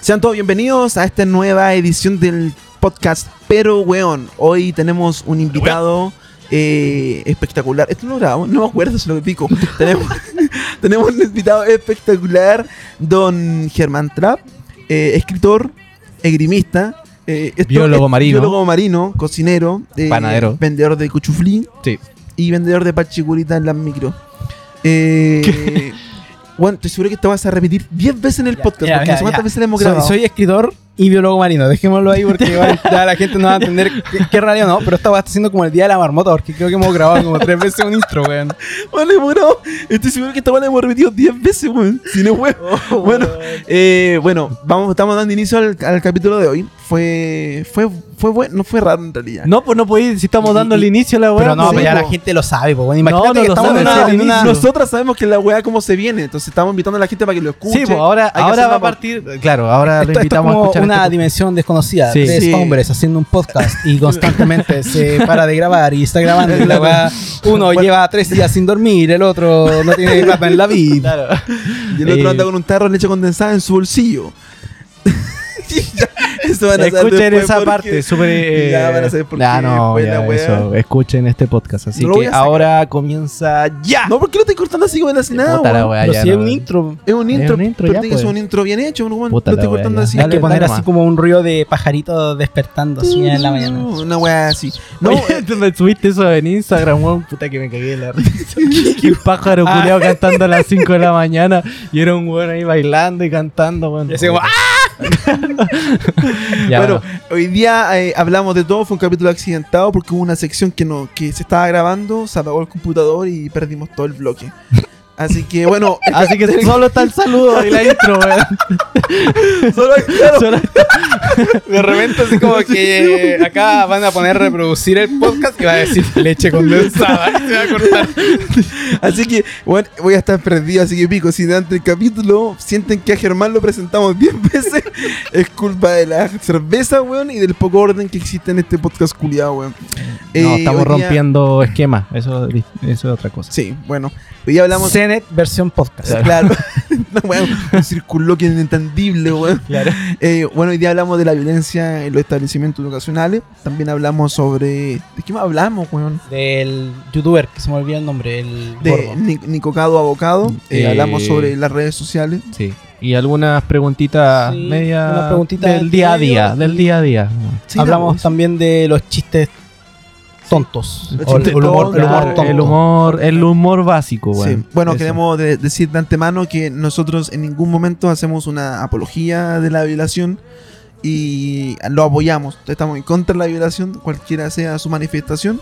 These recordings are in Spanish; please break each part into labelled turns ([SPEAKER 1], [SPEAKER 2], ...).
[SPEAKER 1] Sean todos bienvenidos a esta nueva edición del podcast Pero Weón. Hoy tenemos un invitado eh, espectacular. Esto no lo grabamos, no me acuerdo si lo pico. tenemos, tenemos un invitado espectacular, don Germán Trapp, eh, escritor, esgrimista. eh, esto-
[SPEAKER 2] Biólogo marino.
[SPEAKER 1] Biólogo marino, cocinero, eh,
[SPEAKER 2] Panadero.
[SPEAKER 1] vendedor de cuchuflí
[SPEAKER 2] Sí.
[SPEAKER 1] y vendedor de pachigurita en las micro. Eh, bueno, estoy seguro que te vas a repetir 10 veces en el podcast,
[SPEAKER 3] ya,
[SPEAKER 1] porque no sé cuántas
[SPEAKER 3] ya.
[SPEAKER 1] veces le hemos
[SPEAKER 3] Soy,
[SPEAKER 1] grabado.
[SPEAKER 3] soy escritor y biólogo marino. Dejémoslo ahí porque igual ya la gente no va a entender qué, qué radio no. Pero esta va haciendo como el día de la marmota porque creo que hemos grabado como tres veces un intro, weón.
[SPEAKER 1] Bueno, hemos grabado- estoy seguro que esta la hemos repetido 10 veces, weón. Si no, weón. bueno, eh, bueno, vamos, estamos dando inicio al, al capítulo de hoy. Fue, fue, fue bueno, no fue raro en realidad.
[SPEAKER 2] No, pues no podéis, si estamos dando el inicio a la weá.
[SPEAKER 3] Pero no,
[SPEAKER 1] sí,
[SPEAKER 3] pero ya
[SPEAKER 1] po.
[SPEAKER 3] la gente lo sabe, pues. Bueno, imagínate
[SPEAKER 2] No, no
[SPEAKER 3] que estamos
[SPEAKER 2] sabe,
[SPEAKER 3] en una, en una-
[SPEAKER 2] inicio.
[SPEAKER 1] Nosotros sabemos que la weá cómo se viene, entonces estamos invitando a la gente para que lo escuche.
[SPEAKER 2] Sí, pues ahora, ahora va a partir. Claro, ahora
[SPEAKER 3] Esto,
[SPEAKER 2] lo
[SPEAKER 3] esto es
[SPEAKER 2] invitamos a escuchar.
[SPEAKER 3] Una dimensión desconocida.
[SPEAKER 2] Sí.
[SPEAKER 3] Tres
[SPEAKER 1] Sí.
[SPEAKER 3] hombres haciendo un podcast y constantemente se para de grabar y está grabando. Y la weá, uno lleva tres días sin dormir, el otro no tiene plata en la vida.
[SPEAKER 2] Claro.
[SPEAKER 1] Y el otro
[SPEAKER 2] Eh,
[SPEAKER 1] anda con un tarro de leche condensada en su bolsillo. Eso van a
[SPEAKER 2] Escuchen esa parte, súper. eh,
[SPEAKER 1] Ya van a saber por
[SPEAKER 2] ya,
[SPEAKER 1] qué
[SPEAKER 2] no, ya, eso, escuchen este podcast. Así
[SPEAKER 1] No
[SPEAKER 2] que ahora comienza ya.
[SPEAKER 1] No, ¿por qué lo estoy cortando así en la nada, weón?
[SPEAKER 2] weá,
[SPEAKER 3] Pero
[SPEAKER 2] ya
[SPEAKER 3] si es
[SPEAKER 2] no-
[SPEAKER 3] un intro.
[SPEAKER 1] Es un
[SPEAKER 2] Es
[SPEAKER 1] intro,
[SPEAKER 2] un intro,
[SPEAKER 1] pero tiene que ser
[SPEAKER 2] pues.
[SPEAKER 1] un intro bien hecho, weón. Lo estoy cortando así.
[SPEAKER 3] Hay que
[SPEAKER 2] Dale,
[SPEAKER 3] poner así como un ruido de pajarito despertando así en la mañana.
[SPEAKER 1] Una weá así. No,
[SPEAKER 2] me subiste eso en Instagram, weón. Puta que me cagué de la risa. El pájaro culeado cantando a las 5 de la mañana. Y era un weón ahí bailando y cantando, weón.
[SPEAKER 3] Y así como, ¡ah!
[SPEAKER 2] Ya,
[SPEAKER 1] bueno, hoy día eh, hablamos de todo, fue un capítulo accidentado porque hubo una sección que no que se estaba grabando, se apagó el computador y perdimos todo el bloque. Así que bueno,
[SPEAKER 2] Así que solo está el saludo y la intro, weón.
[SPEAKER 1] solo, claro,
[SPEAKER 2] Solo-
[SPEAKER 3] De repente así como que acá van a poner reproducir el podcast y va a decir leche condensada y se va a cortar.
[SPEAKER 1] así que bueno, voy a estar perdido, así que pico, si durante el capítulo sienten que a Germán lo presentamos 10 veces, es culpa de la cerveza, weón, y del poco orden que existe en este podcast culiado, weón.
[SPEAKER 2] No,
[SPEAKER 1] Eh,
[SPEAKER 2] estamos
[SPEAKER 1] día-
[SPEAKER 2] rompiendo esquemas. Eso, eso es otra cosa.
[SPEAKER 1] Sí, bueno, hoy día hablamos...
[SPEAKER 3] Versión podcast.
[SPEAKER 1] Claro, Una weá, un circunloquio inentendible, weón.
[SPEAKER 2] Claro.
[SPEAKER 1] Eh, bueno, hoy día hablamos de la violencia en los establecimientos educacionales. También hablamos sobre. ¿De qué más hablamos, weón?
[SPEAKER 3] Del youtuber, que se me olvidó el nombre, el
[SPEAKER 1] De Nicocado Abocado. Eh,
[SPEAKER 2] Eh,
[SPEAKER 1] hablamos sobre las redes sociales.
[SPEAKER 2] Sí. Y algunas preguntitas
[SPEAKER 3] Sí,
[SPEAKER 2] media
[SPEAKER 3] unas preguntitas
[SPEAKER 2] del día a día, del día a día.
[SPEAKER 1] Sí,
[SPEAKER 3] Hablamos también de los chistes tontos. O el, humor, el humor tonto.
[SPEAKER 2] el humor, el humor básico,
[SPEAKER 1] Sí.
[SPEAKER 2] weón.
[SPEAKER 1] Bueno, queremos de- decir de antemano que nosotros en ningún momento hacemos una apología de la violación y lo apoyamos. Estamos en contra de la violación, cualquiera sea su manifestación.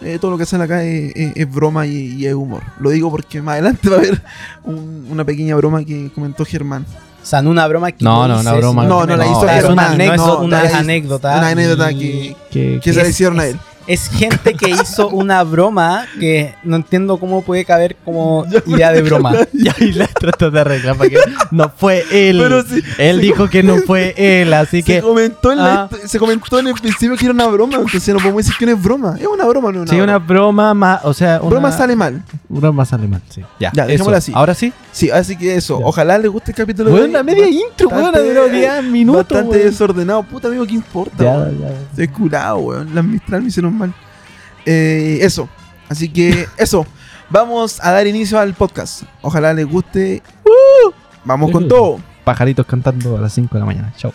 [SPEAKER 1] Eh, todo lo que sale acá es, es- es broma y, y es humor. Lo digo porque más adelante va a haber un- una pequeña broma que comentó Germán.
[SPEAKER 3] O sea, no una broma que
[SPEAKER 2] No, no, una broma.
[SPEAKER 1] No,
[SPEAKER 3] que
[SPEAKER 1] no la hizo
[SPEAKER 3] es
[SPEAKER 1] Germán,
[SPEAKER 3] una
[SPEAKER 1] no,
[SPEAKER 3] anécdota, una
[SPEAKER 1] es
[SPEAKER 3] anécdota.
[SPEAKER 1] una anécdota
[SPEAKER 3] y-
[SPEAKER 1] que-
[SPEAKER 2] Que-
[SPEAKER 1] que se
[SPEAKER 3] es-
[SPEAKER 1] le hicieron a
[SPEAKER 3] es-
[SPEAKER 1] él.
[SPEAKER 3] Es gente que hizo una broma que no entiendo cómo puede caber como idea de broma.
[SPEAKER 2] Y ahí la trató de arreglar porque no fue él.
[SPEAKER 1] Pero sí,
[SPEAKER 2] él dijo que no fue él, así
[SPEAKER 1] se,
[SPEAKER 2] que.
[SPEAKER 1] comentó en la-
[SPEAKER 2] Ah.
[SPEAKER 1] se comentó en el principio que era una broma, entonces no podemos decir que no es broma. Es una broma, no es una
[SPEAKER 2] Sí, una
[SPEAKER 1] broma.
[SPEAKER 2] más. O sea, una
[SPEAKER 1] Broma sale mal.
[SPEAKER 2] Broma sale mal, sí. Ya,
[SPEAKER 1] Ya, dejémosla
[SPEAKER 2] eso.
[SPEAKER 1] así.
[SPEAKER 2] Ahora sí.
[SPEAKER 1] Sí, así que eso.
[SPEAKER 2] Ya.
[SPEAKER 1] Ojalá les guste el capítulo de
[SPEAKER 2] Bueno,
[SPEAKER 1] hoy.
[SPEAKER 2] la media intro, weón,
[SPEAKER 1] Bastante-
[SPEAKER 2] duró 10 minutos.
[SPEAKER 1] Bastante desordenado. Puta amigo, ¿qué importa?
[SPEAKER 2] Ya,
[SPEAKER 1] weón?
[SPEAKER 2] ya.
[SPEAKER 1] Estoy curado, weón. Las Mistral me hicieron Eh, eso. Así que eso. Vamos a dar inicio al podcast. Ojalá les guste. Vamos con todo.
[SPEAKER 2] Pajaritos cantando a las 5 de la mañana. Chao.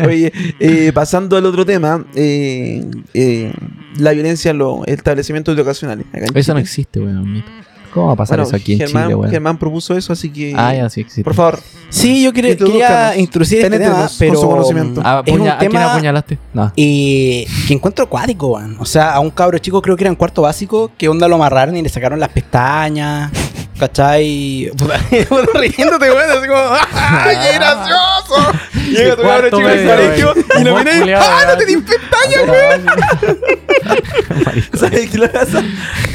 [SPEAKER 1] Oye, eh, pasando al otro tema, eh, eh, la violencia en los establecimientos educacionales.
[SPEAKER 2] Eso no existe, weón. mito. ¿Cómo va a pasar
[SPEAKER 1] Bueno,
[SPEAKER 2] eso aquí en Chile, weón?
[SPEAKER 1] Germán propuso eso, así que.
[SPEAKER 2] Ah, ya, sí existe.
[SPEAKER 1] Por favor,
[SPEAKER 3] Sí, yo quería, quería introducir este tema,
[SPEAKER 1] Penétrenos con
[SPEAKER 3] pero
[SPEAKER 1] su conocimiento.
[SPEAKER 2] Ah,
[SPEAKER 3] es un
[SPEAKER 2] ¿A quién apuñalaste? No.
[SPEAKER 3] eh, que encuentro acuático, weón. O sea, a un cabro chico creo que era en cuarto básico, que onda lo amarraron y le sacaron las pestañas. ¿Cachai? Riéndote, weón, así como, ¡ay, qué gracioso! Llega tu
[SPEAKER 2] Cuarto
[SPEAKER 3] chico
[SPEAKER 2] medio,
[SPEAKER 3] colegio
[SPEAKER 2] weón.
[SPEAKER 3] y lo
[SPEAKER 2] Humor
[SPEAKER 3] miré y,
[SPEAKER 2] culiao,
[SPEAKER 3] ¡ah, no
[SPEAKER 2] weón.
[SPEAKER 3] te di pestañas!
[SPEAKER 1] ¿sabes qué lo pasa?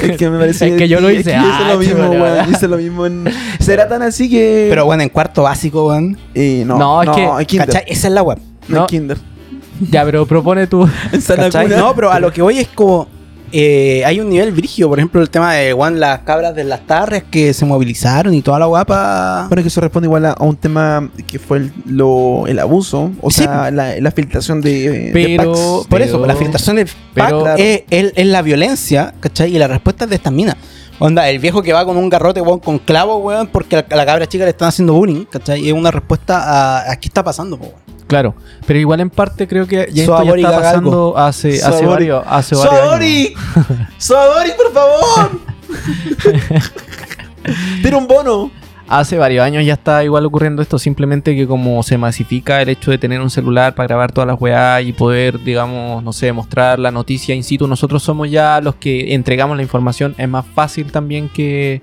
[SPEAKER 1] Es que me parece
[SPEAKER 2] Es que yo lo
[SPEAKER 1] es
[SPEAKER 2] hice
[SPEAKER 1] que yo hice
[SPEAKER 2] ah,
[SPEAKER 1] lo mismo, weón.
[SPEAKER 2] weón.
[SPEAKER 1] Hice lo mismo en. Será tan así que.
[SPEAKER 3] Pero bueno, en cuarto básico, weón.
[SPEAKER 1] No,
[SPEAKER 2] No,
[SPEAKER 1] no,
[SPEAKER 2] es que-.
[SPEAKER 3] ¿Cachai? Esa es la web.
[SPEAKER 1] No,
[SPEAKER 2] No.
[SPEAKER 1] Kinder.
[SPEAKER 2] Ya, pero propone tú.
[SPEAKER 3] No, pero a lo que voy es como. Eh, hay un nivel brigio, por ejemplo, el tema de Juan, las cabras de las tarres que se movilizaron y toda la guapa.
[SPEAKER 1] Bueno, que eso responde igual a, a un tema que fue el, lo- el abuso, o
[SPEAKER 3] Sí.
[SPEAKER 1] sea, la, la filtración de, de
[SPEAKER 2] Pero-
[SPEAKER 1] packs.
[SPEAKER 3] Por
[SPEAKER 2] Pero-
[SPEAKER 3] eso, la filtración de
[SPEAKER 2] pero-
[SPEAKER 3] pack es, es- es la violencia, ¿cachai? Y la respuesta es de estas minas. Onda, el viejo que va con un garrote, weón, con clavo, weón, porque a la cabra chica le están haciendo bullying, ¿cachai? Y es una respuesta a, a qué está pasando, po, weón.
[SPEAKER 2] Claro, pero igual en parte creo que ya esto ya está pasando hace, hace varios, hace varios.
[SPEAKER 1] ¡Sodori, por favor! Pero un bono.
[SPEAKER 2] Hace varios años ya está igual ocurriendo esto, simplemente que como se masifica el hecho de tener un celular para grabar todas las weá y poder, digamos, no sé, mostrar la noticia in situ, nosotros somos ya los que entregamos la información. Es más fácil también que,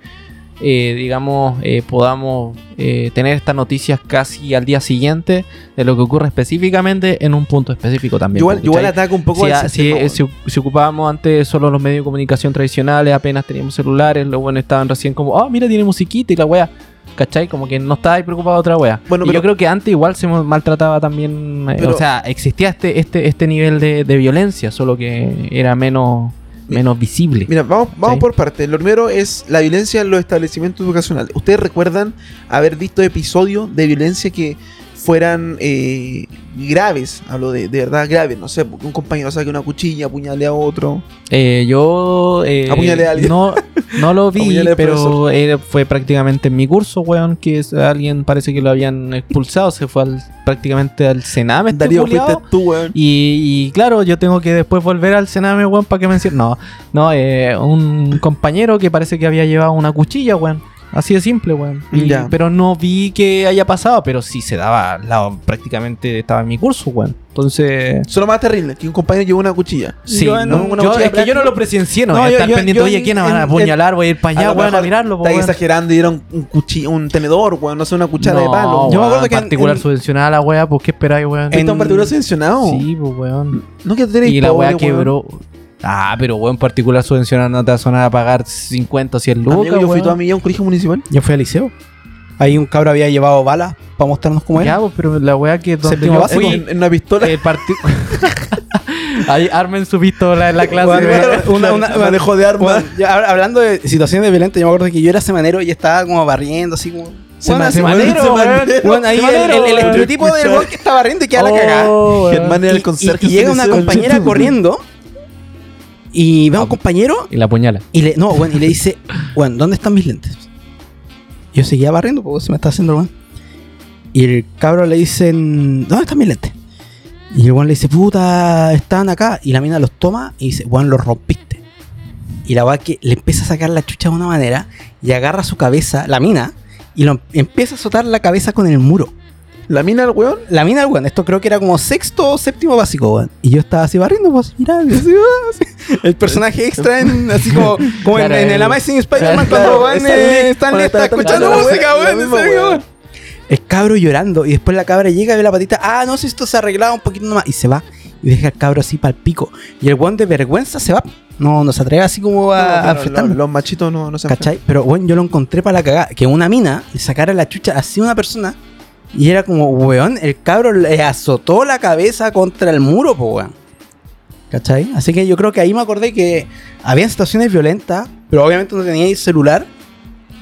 [SPEAKER 2] eh, digamos, eh, podamos eh, tener estas noticias casi al día siguiente de lo que ocurre específicamente en un punto específico también.
[SPEAKER 1] Igual, ataca un poco
[SPEAKER 2] Si, a- si, eh, si, si ocupábamos antes solo los medios de comunicación tradicionales, apenas teníamos celulares, los buenos estaban recién como, ah, mira, tiene musiquita y la wea. ¿Cachai? Como que no estaba ahí preocupado de otra wea.
[SPEAKER 1] Bueno,
[SPEAKER 2] y
[SPEAKER 1] pero-
[SPEAKER 2] yo creo que antes igual se maltrataba también. eh,
[SPEAKER 1] Pero-
[SPEAKER 2] o sea, existía este, este, este nivel de, de violencia, solo que era menos, menos visible.
[SPEAKER 1] Mira, vamos, vamos
[SPEAKER 2] Sí.
[SPEAKER 1] por partes. Lo primero es la violencia en los establecimientos educacionales. ¿Ustedes recuerdan haber visto episodios de violencia que fueran eh, graves? Hablo de, de verdad graves. No sé, un compañero saque una cuchilla, apuñale a otro.
[SPEAKER 2] Eh, yo eh,
[SPEAKER 1] Apuñalé a alguien.
[SPEAKER 2] no, no lo vi, pero fue prácticamente en mi curso, weón, que es- alguien parece que lo habían expulsado, se fue al, prácticamente al Sename. este
[SPEAKER 1] Darío, fuiste tú, weón.
[SPEAKER 2] Y, y claro, yo tengo que después volver al Sename, weón, para que me encierren. No, no, eh, un compañero que parece que había llevado una cuchilla, weón. Así de simple, weón. Pero no vi que haya pasado, pero sí se daba al lado, prácticamente estaba en mi curso, weón. Entonces...
[SPEAKER 1] Eso es lo más terrible, que un compañero llevó una cuchilla.
[SPEAKER 2] Sí,
[SPEAKER 3] Yo
[SPEAKER 2] no,
[SPEAKER 3] no-
[SPEAKER 1] una
[SPEAKER 2] yo-
[SPEAKER 1] cuchilla
[SPEAKER 2] es que yo no lo presencié, no,
[SPEAKER 3] No,
[SPEAKER 2] voy a
[SPEAKER 3] yo-
[SPEAKER 2] estar
[SPEAKER 3] yo-
[SPEAKER 2] pendiente,
[SPEAKER 3] yo
[SPEAKER 2] oye,
[SPEAKER 3] en-
[SPEAKER 2] ¿quién van a apuñalar? Voy a ir para allá, weón, a mirarlo, po,
[SPEAKER 1] Está
[SPEAKER 2] weón.
[SPEAKER 1] exagerando y era un, un, cuchi- un tenedor, weón. No sé, una cuchara de palo.
[SPEAKER 2] weón,
[SPEAKER 3] Yo me acuerdo que en-
[SPEAKER 2] particular
[SPEAKER 3] en-
[SPEAKER 2] subvencionada la weá, pues ¿qué esperáis, weón?
[SPEAKER 1] ¿Viste
[SPEAKER 3] en-
[SPEAKER 1] un particular subvencionado?
[SPEAKER 2] Sí, pues weón.
[SPEAKER 1] No que tú eres
[SPEAKER 2] Y la weá
[SPEAKER 1] weón.
[SPEAKER 2] quebró. Ah, pero weón, particular subvencionada no te va a sonar a pagar 50 o 100
[SPEAKER 1] Amigo,
[SPEAKER 2] lucas,
[SPEAKER 1] yo fui toda mi vida a un colegio municipal.
[SPEAKER 3] Yo fui al liceo. Ahí un cabro había llevado balas para mostrarnos cómo era.
[SPEAKER 2] Ya, pues, pero la weá que donde
[SPEAKER 3] Séptimo
[SPEAKER 2] yo
[SPEAKER 3] básico.
[SPEAKER 2] fui,
[SPEAKER 1] En, en una pistola.
[SPEAKER 2] el Ahí armen su pistola en la clase.
[SPEAKER 3] Bueno, una- una-
[SPEAKER 1] manejo de armas.
[SPEAKER 3] Bueno, ya, hab- hablando de situaciones violentas, yo me acuerdo que yo era semanero y estaba como barriendo, así como. Así-
[SPEAKER 2] Semanero,
[SPEAKER 1] Bueno,
[SPEAKER 3] ahí el,
[SPEAKER 2] Semanero,
[SPEAKER 3] el- el estereotipo del que estaba barriendo y queda la cagada.
[SPEAKER 2] Oh.
[SPEAKER 1] Germán era
[SPEAKER 3] Y-
[SPEAKER 1] el conserje.
[SPEAKER 3] y, y llega una compañera corriendo y ve a un
[SPEAKER 2] Ah,
[SPEAKER 3] compañero
[SPEAKER 2] Y la puñala.
[SPEAKER 3] y le, no, bueno, y le dice, bueno, ¿dónde están mis lentes? Yo seguía barriendo porque se me está haciendo el weón. Y el cabro le dicen, ¿dónde están mis lentes? Y el weón le dice, puta, están acá. Y la mina los toma y dice, weón, los rompiste. Y la weá que le empieza a sacar la chucha de una manera y agarra su cabeza, la mina, y lo empieza a azotar la cabeza con el muro.
[SPEAKER 1] La mina, el weón.
[SPEAKER 3] La mina, weón, esto creo que era como sexto o séptimo básico, weón. Y yo estaba así barriendo, pues, mirá, y así, así. el personaje extra en, así como, como en-
[SPEAKER 2] Claro,
[SPEAKER 3] en, el
[SPEAKER 2] el-
[SPEAKER 3] Amazing Spider-Man
[SPEAKER 1] claro,
[SPEAKER 3] cuando van, eh, está
[SPEAKER 1] está
[SPEAKER 3] escuchando
[SPEAKER 1] la
[SPEAKER 3] música, weón,
[SPEAKER 1] mismo.
[SPEAKER 3] El cabro llorando y después la cabra llega, ve la patita, ah, no sé, esto se arreglaba un poquito nomás, y se va. Y deja al cabro así para el pico. Y el weón de vergüenza se va. No, no se atreve así como a,
[SPEAKER 1] No, los, los machitos no, no se
[SPEAKER 3] ¿Cachai? Pero bueno, yo lo encontré para la cagada. Que una mina le sacara la chucha así a una persona. Y era como, weón, el cabro le azotó la cabeza contra el muro, po, weón. ¿Cachai? Así que yo creo que ahí me acordé que había situaciones violentas, pero obviamente no tenía celular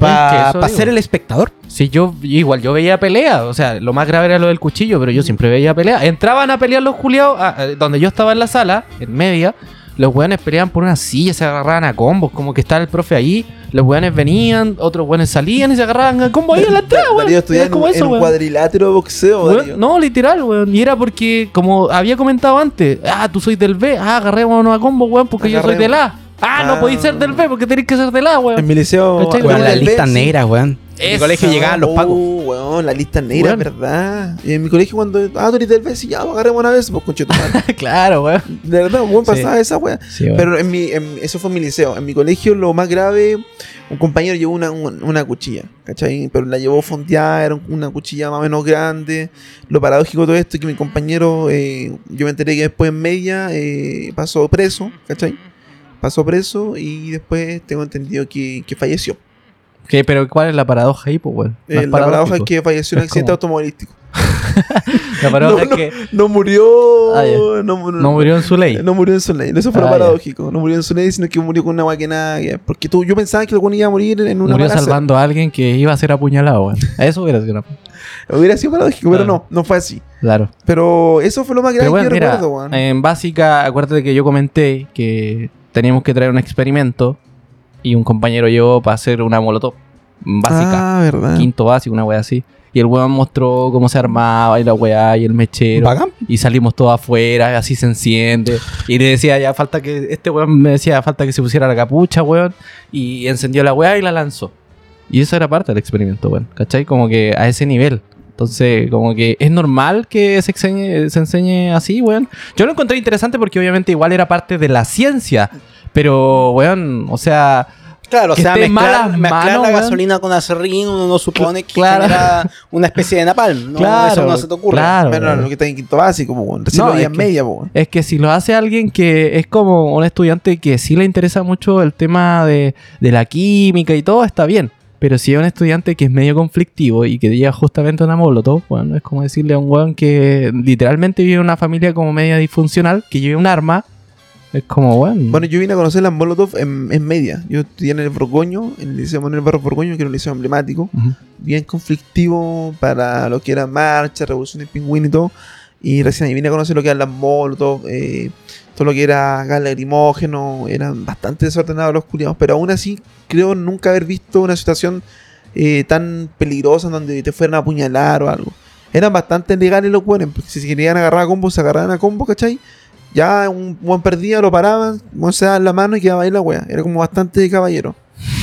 [SPEAKER 3] para
[SPEAKER 2] digo.
[SPEAKER 3] ser el espectador.
[SPEAKER 2] Sí, yo igual, yo veía pelea. O sea, lo más grave era lo del cuchillo, pero yo siempre veía pelea. Entraban a pelear los culiados, donde yo estaba en la sala, en media. Los weones peleaban por una silla, se agarraban a combos, como que estaba el profe ahí. Los weones venían, otros weones salían y se agarraban a combos ahí en la entrada, weón.
[SPEAKER 1] En,
[SPEAKER 2] como eso,
[SPEAKER 1] en un cuadrilátero de boxeo,
[SPEAKER 2] Weón, no, literal, weón. Y era porque, como había comentado antes, ah, tú sois del B, ah, agarrémonos a combo, weón, porque yo soy del A. Ah, no podéis ser del B porque tenéis que ser del A,
[SPEAKER 1] En
[SPEAKER 2] weón.
[SPEAKER 1] mi liceo.
[SPEAKER 2] ¿Cachai?
[SPEAKER 3] Weón,
[SPEAKER 1] del B, sí.
[SPEAKER 3] negras, weón. En mi
[SPEAKER 2] Esa,
[SPEAKER 3] colegio llegaban los pagos.
[SPEAKER 1] Oh, weón, la lista negra,
[SPEAKER 2] Weón.
[SPEAKER 1] ¿verdad? Y en mi colegio cuando... Ah, tú eres del B, sí, ya, agarremos una vez. Pues, conche tu madre.
[SPEAKER 2] claro, weón.
[SPEAKER 1] De verdad, weón,
[SPEAKER 2] Sí.
[SPEAKER 1] pasaba esa weá.
[SPEAKER 2] Sí, weón.
[SPEAKER 1] Pero en mi, en- eso fue en mi liceo. En mi colegio, lo más grave, un compañero llevó una, un- una cuchilla, ¿cachai? Pero la llevó fondeada, era una cuchilla más o menos grande. Lo paradójico de todo esto es que mi compañero, eh, yo me enteré que después en media eh, pasó preso, ¿cachai? Pasó preso y después tengo entendido que, que falleció.
[SPEAKER 2] ¿Qué? Pero ¿cuál es la paradoja ahí, pues,
[SPEAKER 1] Eh, la paradoja es que falleció en un accidente
[SPEAKER 2] como-
[SPEAKER 1] automovilístico.
[SPEAKER 2] La paradoja
[SPEAKER 1] no,
[SPEAKER 2] es que
[SPEAKER 1] No murió.
[SPEAKER 2] Ah,
[SPEAKER 1] no, mu-
[SPEAKER 2] no murió en su ley.
[SPEAKER 1] No murió en su ley. Eso fue lo
[SPEAKER 2] Ah,
[SPEAKER 1] paradójico. No murió en su ley, sino que murió con una agua que nada. que- Porque tú, yo pensaba que weón iba a morir en una
[SPEAKER 2] Murió salvando a alguien que iba a ser apuñalado, weón. Eso hubiera sido una...
[SPEAKER 1] Hubiera sido paradójico, pero no, no fue así.
[SPEAKER 2] Claro.
[SPEAKER 1] Pero eso fue lo más grande
[SPEAKER 2] Pero bueno,
[SPEAKER 1] que yo
[SPEAKER 2] mira,
[SPEAKER 1] recuerdo, weón.
[SPEAKER 2] en básica, acuérdate que yo comenté que teníamos que traer un experimento y un compañero llevó para hacer una molotov básica,
[SPEAKER 1] Ah, verdad.
[SPEAKER 2] quinto básico, una wea así. Y el weón mostró cómo se armaba y la weá y el mechero.
[SPEAKER 3] Bacán.
[SPEAKER 2] Y salimos todos afuera, así se enciende. Y le decía, ya falta que. Este weón me decía, falta que se pusiera la capucha, weón. Y encendió la weá y la lanzó. Y eso era parte del experimento, weón. ¿Cachai? Como que a ese nivel. Entonces, como que es normal que se enseñe, se enseñe así, weón. Yo lo encontré interesante porque obviamente igual era parte de la ciencia. Pero, weón, o sea,
[SPEAKER 3] Claro, o sea, mezclar,
[SPEAKER 2] malas
[SPEAKER 3] mezclar
[SPEAKER 2] manos,
[SPEAKER 3] la
[SPEAKER 2] weón.
[SPEAKER 3] gasolina con acerrín uno no supone que
[SPEAKER 2] Claro.
[SPEAKER 3] genera una especie de napalm. No,
[SPEAKER 2] claro.
[SPEAKER 3] eso no se te ocurre.
[SPEAKER 2] Claro,
[SPEAKER 1] Bueno,
[SPEAKER 2] weón.
[SPEAKER 1] lo que está en quinto básico, po, weón. Recién
[SPEAKER 2] No,
[SPEAKER 1] lo
[SPEAKER 2] es
[SPEAKER 1] en
[SPEAKER 2] que-
[SPEAKER 1] media, po, weón.
[SPEAKER 2] Es que si lo hace alguien que es como un estudiante que sí le interesa mucho el tema de, de la química y todo, está bien. Pero si es un estudiante que es medio conflictivo y que llega justamente a una molotov, bueno, es como decirle a un weón que literalmente vive en una familia como media disfuncional, que lleve un arma, es como, weón.
[SPEAKER 1] Bueno, yo vine a conocer las Molotov en, en media. Yo estudié en el Borgoño, en el Liceo Manuel Barros Borgoño, que era un liceo emblemático.
[SPEAKER 2] Ujú.
[SPEAKER 1] bien conflictivo para lo que era marcha, revolución de pingüino y todo. Y recién ahí vine a conocer lo que eran las molotov, eh, todo lo que era gas lacrimógeno, eran bastante desordenados los culiados, pero aún así creo nunca haber visto una situación eh, tan peligrosa donde te fueran a apuñalar o algo. Eran bastante legales los buenos, porque si se querían agarrar a combo, se agarraban a combo, ¿cachai? Ya un buen perdía, lo paraban, se daban la mano y quedaba ahí la wea. Era como bastante caballero.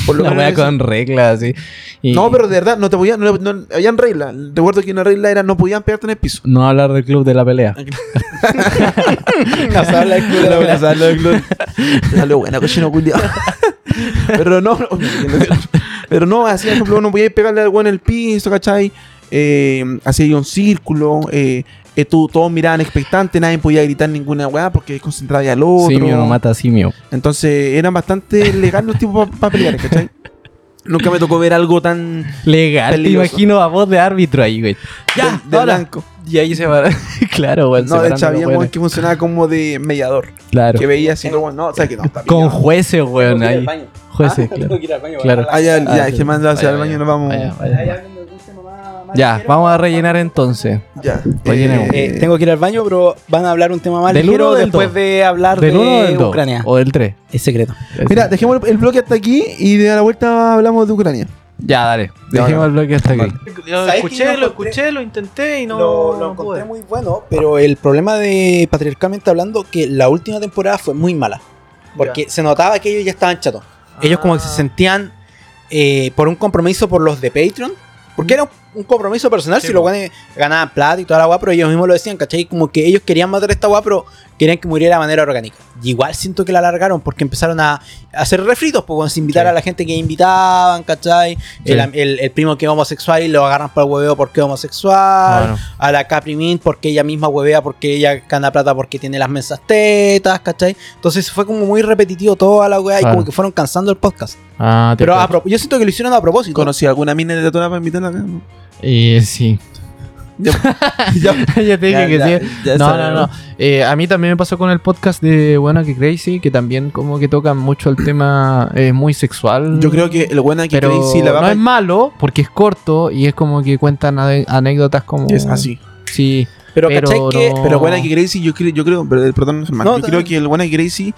[SPEAKER 1] Por lo menos
[SPEAKER 2] con reglas, así. Y
[SPEAKER 1] no, pero de verdad, no te podían, no, no- habían reglas. Recuerdo que una regla era no podían pegarte en el piso.
[SPEAKER 2] No hablar del club de la pelea.
[SPEAKER 3] No se habla del club de la pelea.
[SPEAKER 1] Te salió buena, cochino culiao. Pero no, no, pero no, así, por ejemplo, no podías pegarle al weón en el piso, ¿cachai? Eh, hacía un círculo, eh, eh, tú, todos miraban expectantes, nadie podía gritar ninguna weá porque concentraba al otro.
[SPEAKER 2] Simio no mata a simio.
[SPEAKER 1] Entonces eran bastante legales los tipos para pelear, ¿cachai? Nunca me tocó ver algo tan
[SPEAKER 2] Legal,
[SPEAKER 1] Peligroso.
[SPEAKER 2] te imagino a voz de árbitro ahí, güey. Ya,
[SPEAKER 1] de, de
[SPEAKER 2] ahora.
[SPEAKER 1] blanco.
[SPEAKER 2] Y ahí se va. claro, güey.
[SPEAKER 1] No, de hecho había que funcionaba como de mediador.
[SPEAKER 2] Claro.
[SPEAKER 1] Que veía así, bueno, no, o sea que no, está
[SPEAKER 2] Con
[SPEAKER 1] bien.
[SPEAKER 2] jueces, weón, ahí. Jueces,
[SPEAKER 3] Ah,
[SPEAKER 2] claro.
[SPEAKER 3] tengo que ir al baño,
[SPEAKER 2] Claro.
[SPEAKER 1] Ah, ya, ya,
[SPEAKER 2] Ah,
[SPEAKER 1] que manda hacia el baño, nos vamos.
[SPEAKER 2] Vaya, vaya. Ya, vamos a rellenar entonces.
[SPEAKER 1] Ya.
[SPEAKER 2] Rellenemos.
[SPEAKER 3] Eh, tengo que ir al baño, pero van a hablar un tema más
[SPEAKER 2] ¿Del
[SPEAKER 3] ligero
[SPEAKER 2] uno o del
[SPEAKER 3] después
[SPEAKER 2] dos?
[SPEAKER 3] de hablar
[SPEAKER 2] ¿Del 1 o
[SPEAKER 3] de
[SPEAKER 2] del 2?
[SPEAKER 3] Ucrania.
[SPEAKER 2] ¿O del 3?
[SPEAKER 3] Es secreto.
[SPEAKER 1] Mira, dejemos el, el bloque hasta aquí y de a la vuelta hablamos de Ucrania.
[SPEAKER 2] Ya, dale. Dejemos el bloque hasta aquí. Lo
[SPEAKER 3] ¿Sabes
[SPEAKER 2] escuché, lo
[SPEAKER 3] encontré-
[SPEAKER 2] escuché, lo intenté y no.
[SPEAKER 3] lo, lo
[SPEAKER 2] no
[SPEAKER 3] encontré
[SPEAKER 2] pude.
[SPEAKER 3] muy bueno, pero el problema de patriarcalmente hablando que la última temporada fue muy mala. Porque se notaba que ellos ya estaban chatos. Ellos como que se
[SPEAKER 2] Ah.
[SPEAKER 3] sentían eh, por un compromiso por los de Patreon. Porque era un, un compromiso personal
[SPEAKER 2] Sí,
[SPEAKER 3] si los guanes ganaban plata y toda la guapa, pero ellos mismos lo decían, ¿cachai? Como que ellos querían matar a esta guapa, pero querían que muriera de manera orgánica. Y igual siento que la alargaron porque empezaron a hacer refritos, pues, invitar
[SPEAKER 2] Sí.
[SPEAKER 3] a la gente que invitaban, ¿cachai? El,
[SPEAKER 2] Sí.
[SPEAKER 3] el- el primo que es homosexual y lo agarran para el hueveo porque es homosexual
[SPEAKER 2] Bueno,
[SPEAKER 3] a la Capri Mint porque ella misma huevea, porque ella gana plata porque tiene las mensas tetas, ¿cachai? Entonces fue como muy repetitivo toda la weá y
[SPEAKER 2] Claro.
[SPEAKER 3] como que fueron cansando el podcast.
[SPEAKER 2] ah, te
[SPEAKER 3] Pero a yo siento que lo hicieron a propósito.
[SPEAKER 1] ¿Conocí alguna mina de Tatona para invitarla acá?
[SPEAKER 2] Eh, sí.
[SPEAKER 1] Ya, ya,
[SPEAKER 2] ya te dije que
[SPEAKER 1] ya,
[SPEAKER 2] sí.
[SPEAKER 1] ya
[SPEAKER 2] no, no,
[SPEAKER 1] sabemos.
[SPEAKER 2] no. Eh, a mí también me pasó con el podcast de Buena que Crazy, que también como que tocan mucho el tema eh, muy sexual.
[SPEAKER 1] Yo creo que el buena que Crazy la va
[SPEAKER 2] no es malo porque es corto y es como que cuentan anécdotas como
[SPEAKER 1] es así.
[SPEAKER 2] sí
[SPEAKER 3] pero,
[SPEAKER 2] pero.
[SPEAKER 3] Que,
[SPEAKER 2] no-
[SPEAKER 1] Pero buena que Crazy, yo creo, yo creo, perdón, Germán,
[SPEAKER 3] No,
[SPEAKER 1] yo
[SPEAKER 3] no,
[SPEAKER 1] creo
[SPEAKER 3] no.
[SPEAKER 1] que el buena que Crazy,